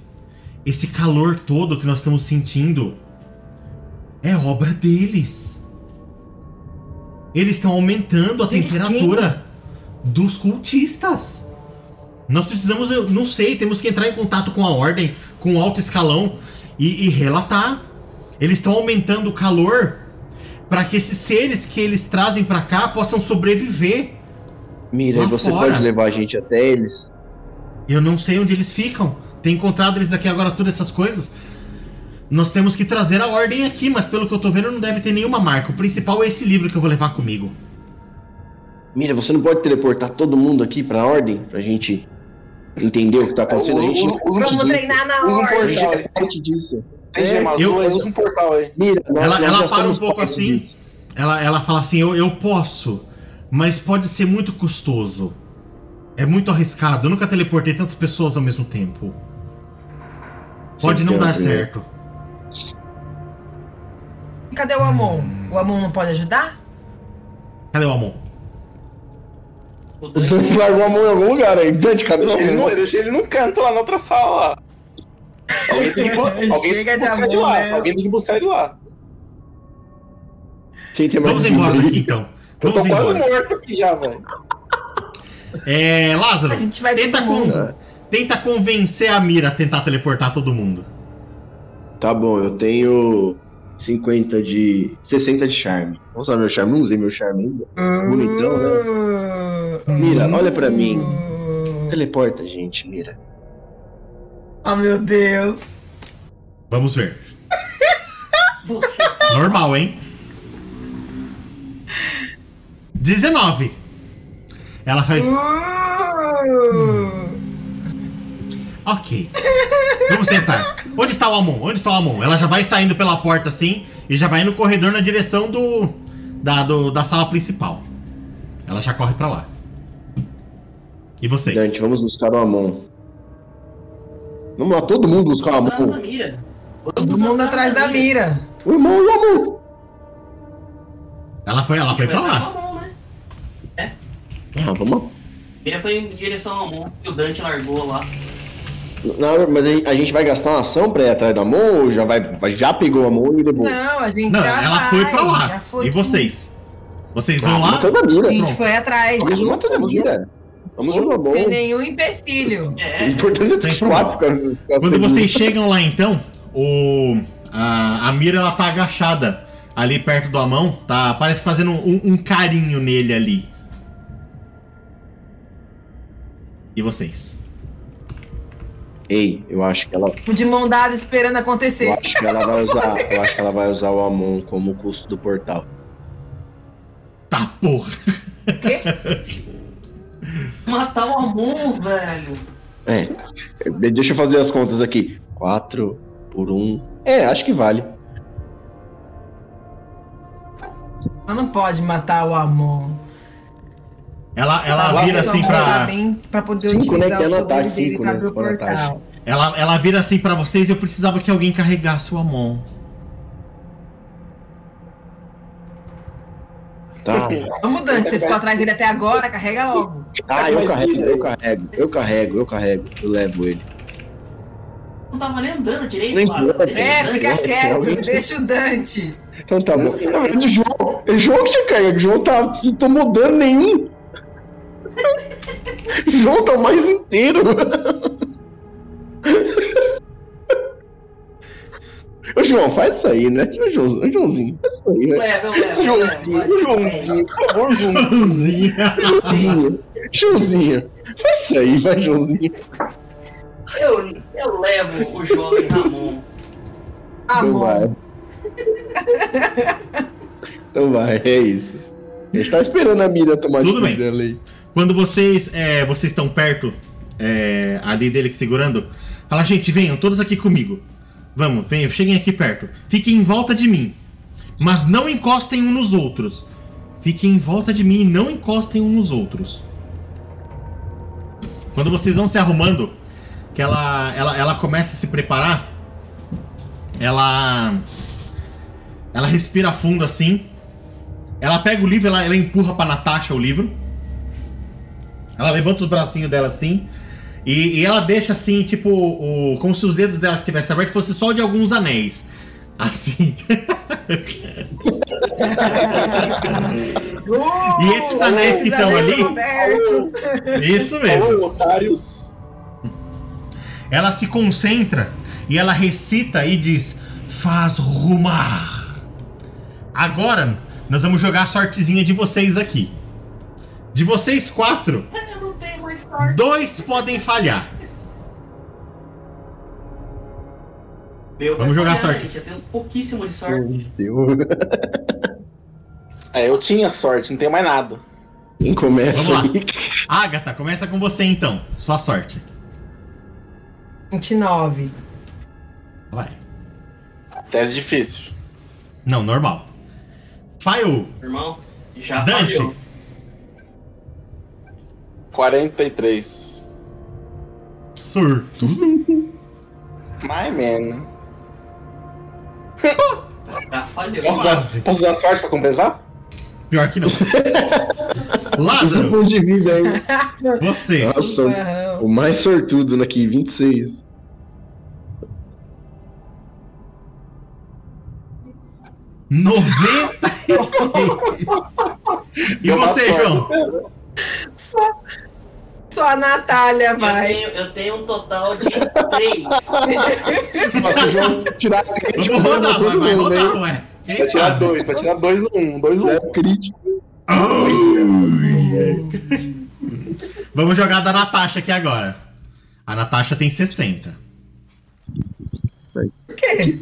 Esse calor todo que nós estamos sentindo é obra deles. Eles estão aumentando a Eles temperatura dos cultistas. Nós precisamos, eu não sei, temos que entrar em contato com a ordem, com o alto escalão e, e relatar. Eles estão aumentando o calor para que esses seres que eles trazem pra cá possam sobreviver. Mira, você fora. pode levar a gente até eles? Eu não sei onde eles ficam. Tem encontrado eles aqui agora, todas essas coisas. Nós temos que trazer a ordem aqui, mas pelo que eu tô vendo, não deve ter nenhuma marca. O principal é esse livro que eu vou levar comigo. Mira, você não pode teleportar todo mundo aqui pra ordem? Pra gente entender o que tá acontecendo? A gente Vamos treinar na ordem. é aí. parte disso. Tem É, gema eu- azul aí, usa um portal aí. Mira, nós, Ela- nós ela para um pouco assim. disso. Ela, ela fala assim: eu, eu posso, mas pode ser muito custoso. É muito arriscado. Eu nunca teleportei tantas pessoas ao mesmo tempo. Pode Sempre não dar certo. Cadê o Amon? O Amon não pode ajudar? Cadê o Amon? O O Dante, largou a mão em algum lugar aí. Dante, cadê Ele não, o eu deixei ele num canto lá na outra sala. Alguém tem que, alguém tem Chega que de buscar de amor, lá. né? Alguém tem que buscar ele lá. Quem tem mais Vamos embora daqui então. Eu tô Vamos quase embora. morto aqui já, velho. É, Lázaro, A gente vai tenta, mundo. tenta convencer a Mira a tentar teleportar todo mundo. Tá bom, eu tenho 50 de. 60 de charme. Vou usar meu charme, não usei meu charme ainda. Bonitão, né? Mira, olha pra mim. Teleporta, gente, Mira. Oh, meu Deus. Vamos ver. você Normal, hein? 19. Ela faz. Uh. Ok. Vamos tentar. Onde está o Amon? Onde está o Amon? Ela já vai saindo pela porta assim e já vai no corredor na direção do da, do- da sala principal. Ela já corre pra lá. E vocês? Dante, vamos buscar o Amon. Vamos lá, todo mundo buscar o atrás da Amon. mira. Todo mundo atrás da mira. O irmão e o Amon. Ela foi, ela foi pra lá. Mão, né? Ah, vamos. Mira foi em direção ao mundo que o Dante largou lá. Não, mas a gente- a gente vai gastar uma ação pra ir atrás do Amon ou já, vai, já pegou o Amon e levou? Não, a gente Não, já ela vai, foi pra lá. foi E vocês? Vocês vão Ah, lá? matando a. A gente Pronto. foi atrás. Vamos matando a mira. Vamos bom. Sem nenhum empecilho. O É, importante é esses quatro ficar, ficar Quando vocês chegam lá então, o a, a Mira ela tá agachada ali perto do Amão, tá? Parece fazendo um, um carinho nele ali. E vocês? Ei, eu acho que ela. De mão dada esperando Eu acontecer. acho que ela vai usar. Eu acho que ela vai usar o Amon como custo do portal. Tá porra! matar o Amon, velho. É. Deixa eu fazer as contas aqui. 4 por 1. É, acho que vale. Ela não pode matar o Amon. Ela, ela Ela vira assim pra. pra poder Cinco, né, utilizar que o ela poder tá, dele cinco, pra né, abrir o ela tá. portal. Ela, ela vira assim pra vocês e eu precisava que alguém carregasse o Amon. Tá. Vamos, Dante, você ficou atrás dele até agora, carrega logo. Ah, eu carrego, eu carrego, eu carrego, eu carrego, eu levo ele. Não tava nem andando direito, Nem É, fica quieto, deixa o Dante. Então tá bom. Na verdade, o João, o João que você carrega, o João tá, não tomou dano nenhum. O João tá mais inteiro. Ô João, faz isso aí, né? Ô João, ô, Joãozinho, faz isso aí, né? Leva, eu Joãozinho. Joãozinho, por favor, Joãozinho. Joãozinho. Joãozinho, Joãozinho, faz isso aí, vai, Joãozinho. Eu, eu levo o jovem Ramon. Então vai. Então vai, é isso. A gente tá esperando a mira tomar Tudo de bem. dela aí. Quando vocês é, vocês estão perto é, ali dele segurando, fala, gente, venham todos aqui comigo. Vamos, venham, cheguem aqui perto. Fiquem em volta de mim. Mas não encostem um nos outros. Fiquem em volta de mim e não encostem um nos outros. Quando vocês vão se arrumando, que ela, ela, ela começa a se preparar, ela. Ela respira fundo assim. Ela pega o livro, ela, ela empurra pra Natasha o livro. Ela levanta os bracinhos dela assim. E, e ela deixa assim, tipo, o, como se os dedos dela que tivessem aberto fosse só de alguns anéis. Assim. Uh, E esses anéis que estão ali? Isso mesmo. Alô, otários. Ela se concentra e ela recita e diz: Faz rumar. Agora, nós vamos jogar a sortezinha de vocês aqui. De vocês quatro, dois podem falhar. Meu, Vamos jogar falhar, sorte. Gente, eu tenho pouquíssimo de sorte. Deus. É, eu tinha sorte, não tenho mais nada. Quem começa Vamos lá. Agatha, começa com você então. Sua sorte. 29. Vai. Tese difícil. Não, normal. Faio, Irmão, já Dante. falhou. 43. surto. My man. Já falhou. Posso usar, posso usar sorte pra completar? Pior que não. Lázaro, ponto de vida aí. você. Nossa, Aham. o mais sortudo aqui, 26. Noventa e seis. E você. João? Só, só a Natália Eu vai. tenho, eu tenho um total de 3. Nossa, o tirar crítico. Vamos rodar, vai, vai rodar, ué. Quem Vai tirar dois, vai tirar dois, um. Dois, um. É crítico. Vamos jogar da Natasha aqui agora. A Natasha tem 60. Por quê?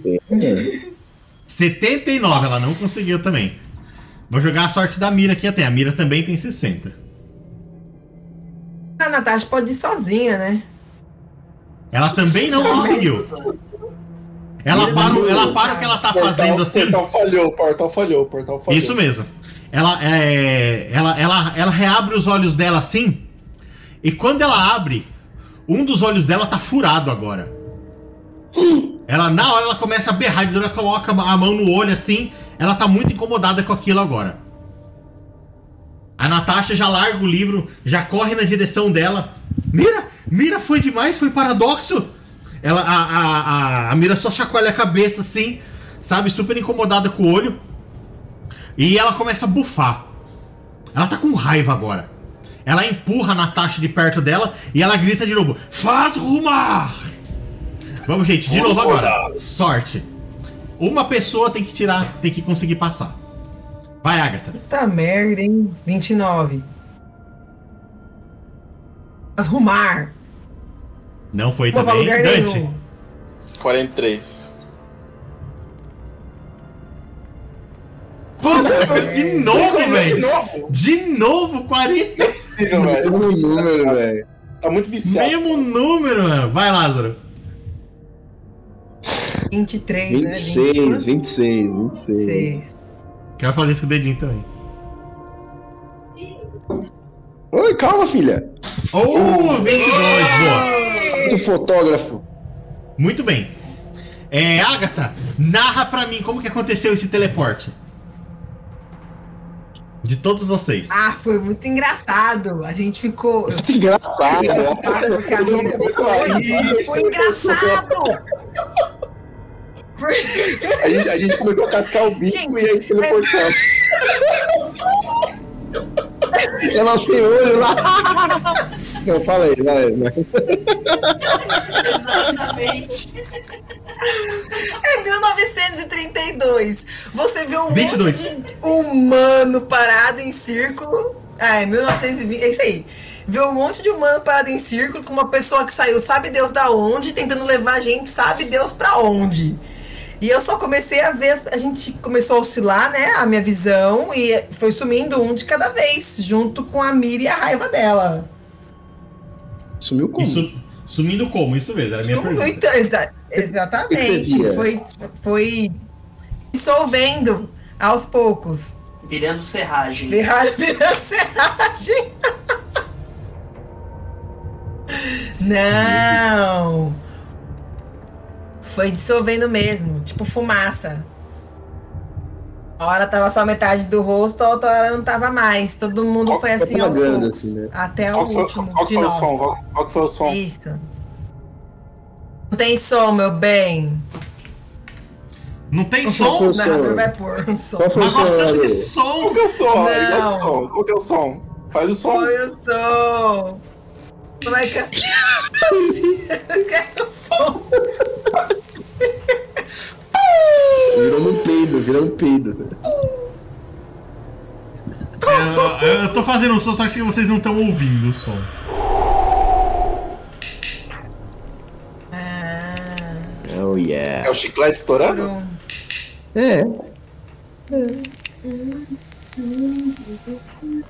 79, ela não conseguiu também. Vou jogar a sorte da Mira aqui até. A Mira também tem 60. A Natasha pode ir sozinha, né? Ela também não conseguiu. Ela para, o- ela para o que ela tá Portal- fazendo assim. Portal falhou, portal falhou, portal falhou. Isso mesmo. Ela, é, ela, ela, ela reabre os olhos dela assim. E quando ela abre, um dos olhos dela tá furado agora. Ela, na hora, ela começa a berrar. Ela coloca a mão no olho assim. Ela tá muito incomodada com aquilo agora. A Natasha já larga o livro, já corre na direção dela. Mira, Mira, foi demais, foi paradoxo. Ela, a, a, a, a Mira só chacoalha a cabeça assim, sabe? Super incomodada com o olho. E ela começa a bufar. Ela tá com raiva agora. Ela empurra a Natasha de perto dela e ela grita de novo: Faz rumar! Vamos, gente, de Vamos novo agora. rodar. Sorte. Uma pessoa tem que tirar, tem que conseguir passar. Vai, Agatha. Puta merda, hein? 29. Mas rumar. Não foi Não também. lugar Dante. nenhum. 43. Puta, de novo, De velho. novo? De novo, 40. Possível, velho. Mesmo número, velho. Tá muito viciado. Mesmo número, mano. Vai, Lázaro. 23, né? 26, 20, 26, 26. 26. Quero fazer isso com o dedinho também. Oi, calma, filha. Oh, 22, boa. Muito fotógrafo. Muito bem. É, Agatha, narra pra mim como que aconteceu esse teleporte. De todos vocês. Ah, foi muito engraçado. A gente ficou. Muito engraçado. foi engraçado! A gente, a gente começou a cascar o bico Gente, e aí teleportamos. Ela sem olho lá. Não, fala aí, vai. Exatamente. É 1932. Você vê um 22. monte de humano parado em círculo. Ah, é 1920. É isso aí. Vê um monte de humano parado em círculo com uma pessoa que saiu, sabe Deus da onde, tentando levar a gente, sabe Deus pra onde. E eu só comecei a ver, a gente começou a oscilar, né, a minha visão, e foi sumindo um de cada vez, junto com a Miri e a raiva dela. Sumiu como? Isso, sumindo como? Isso mesmo, era a minha Sumiu, pergunta. então, exa- exatamente. Foi, foi dissolvendo aos poucos. Virando serragem. Virando virando serragem. Não. Foi dissolvendo mesmo, tipo fumaça. A hora tava só metade do rosto, a outra hora não tava mais. Todo mundo Qual- foi assim foi aos poucos. assim, né? Até Qual o foi, último qual que de foi o nós. som? Qual, qual que foi o som? Isso. Não tem som, meu bem. Não tem Qual som? O o som? vai pôr um som. Mas o som, gostando de Ale? Qual som. que é o som? Não. Ale? Qual que é o som? Qual que é o som? Faz o som. Foi o som. Como é que. Esquece o som. Virou um peido, virou um peido. Eu, eu tô fazendo um som, só que vocês não estão ouvindo o som. Ah, Oh yeah. É o chiclete estourando? É.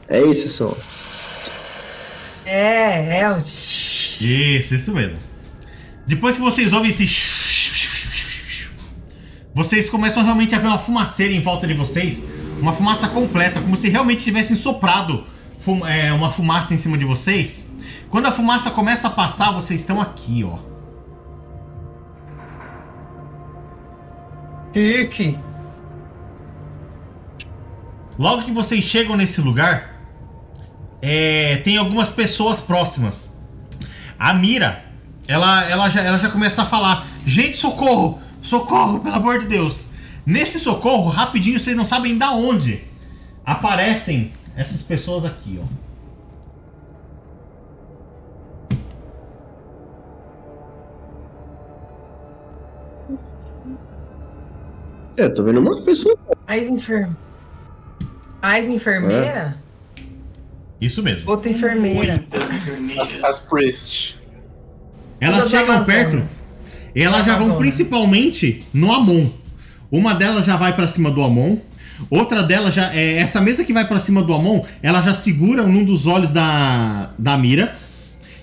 É esse som. É, é o. Isso, isso mesmo. Depois que vocês ouvem esse. Vocês começam realmente a ver uma fumaceira em volta de vocês. Uma fumaça completa, como se realmente tivessem soprado fum- é, uma fumaça em cima de vocês. Quando a fumaça começa a passar, vocês estão aqui, ó. Rick. Logo que vocês chegam nesse lugar, é, tem algumas pessoas próximas. A Mira, ela, ela, já, ela já começa a falar: Gente, socorro! Socorro, pelo amor de Deus! Nesse socorro, rapidinho, vocês não sabem da onde aparecem essas pessoas aqui, ó. É, eu tô vendo uma pessoa. Mais enfer... Mais enfermeira? Isso mesmo. Outra enfermeira. Muitas enfermeiras. As, as Priest. Elas Todas da chegam perto elas já vão Amazônia. principalmente no Amon. Uma delas já vai pra cima do Amon. Outra delas já. É, essa mesa que vai pra cima do Amon, ela já segura num dos olhos da, da mira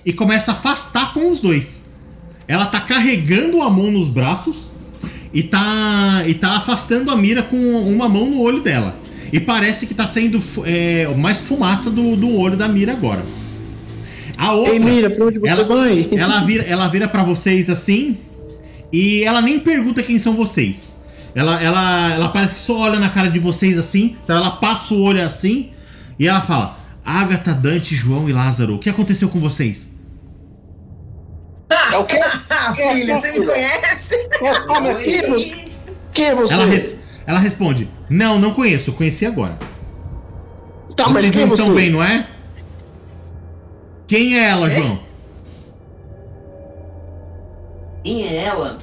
e começa a afastar com os dois. Ela tá carregando o Amon nos braços e tá, e tá afastando a mira com uma mão no olho dela. E parece que tá saindo é, mais fumaça do, do olho da mira agora. A outra. Ei, mira, pra onde você ela, vai? ela vira, ela vira para vocês assim e ela nem pergunta quem são vocês. Ela, ela, ela parece que só olha na cara de vocês assim, sabe? ela passa o olho assim e ela fala: Agatha, Dante, João e Lázaro, o que aconteceu com vocês? É o quê? Ah, filha, você me conhece? Ah, meu filho, quem é você? Ela, res- ela responde: Não, não conheço, conheci agora. Tá, mas vocês é não você? estão bem, não é? Quem é ela, João? Quem é ela?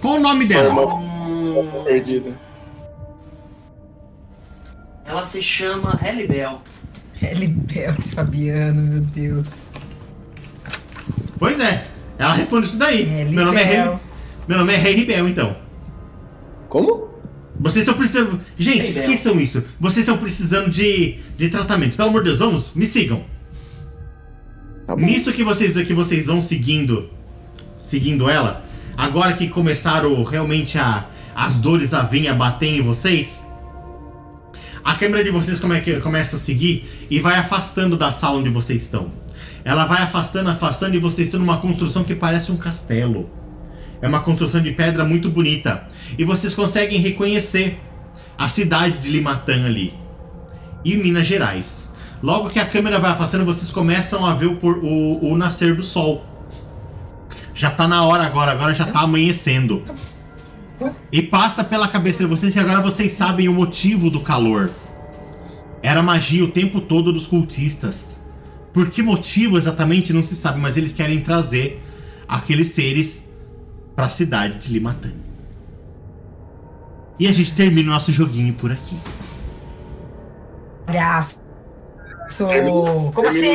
Qual o nome Sua dela? Hum, perdida. ela se chama Bell. Bells, Fabiano, meu Deus. Pois é, ela responde isso daí. Meu, nome é Libel. meu nome é Rei Ribel, então. Como? Vocês estão precisando. Gente, Rei Bel. esqueçam isso. Vocês estão precisando de, de tratamento. Pelo amor de Deus, vamos, me sigam. Tá. Nisso que vocês, que vocês vão seguindo seguindo ela, agora que começaram realmente a, as dores a vir a bater em vocês, a câmera de vocês come- começa a seguir e vai afastando da sala onde vocês estão. Ela vai afastando, afastando e vocês estão numa construção que parece um castelo. É uma construção de pedra muito bonita. E vocês conseguem reconhecer a cidade de Limatã ali. E Minas Gerais. Logo que a câmera vai afastando, vocês começam a ver o, o- o nascer do sol. Já tá na hora agora, agora já tá amanhecendo. E passa pela cabeça de vocês que agora vocês sabem o motivo do calor. Era magia o tempo todo dos cultistas. Por que motivo exatamente não se sabe, mas eles querem trazer aqueles seres para a cidade de Limatã. E a gente termina o nosso joguinho por aqui. Palhaço. Como assim?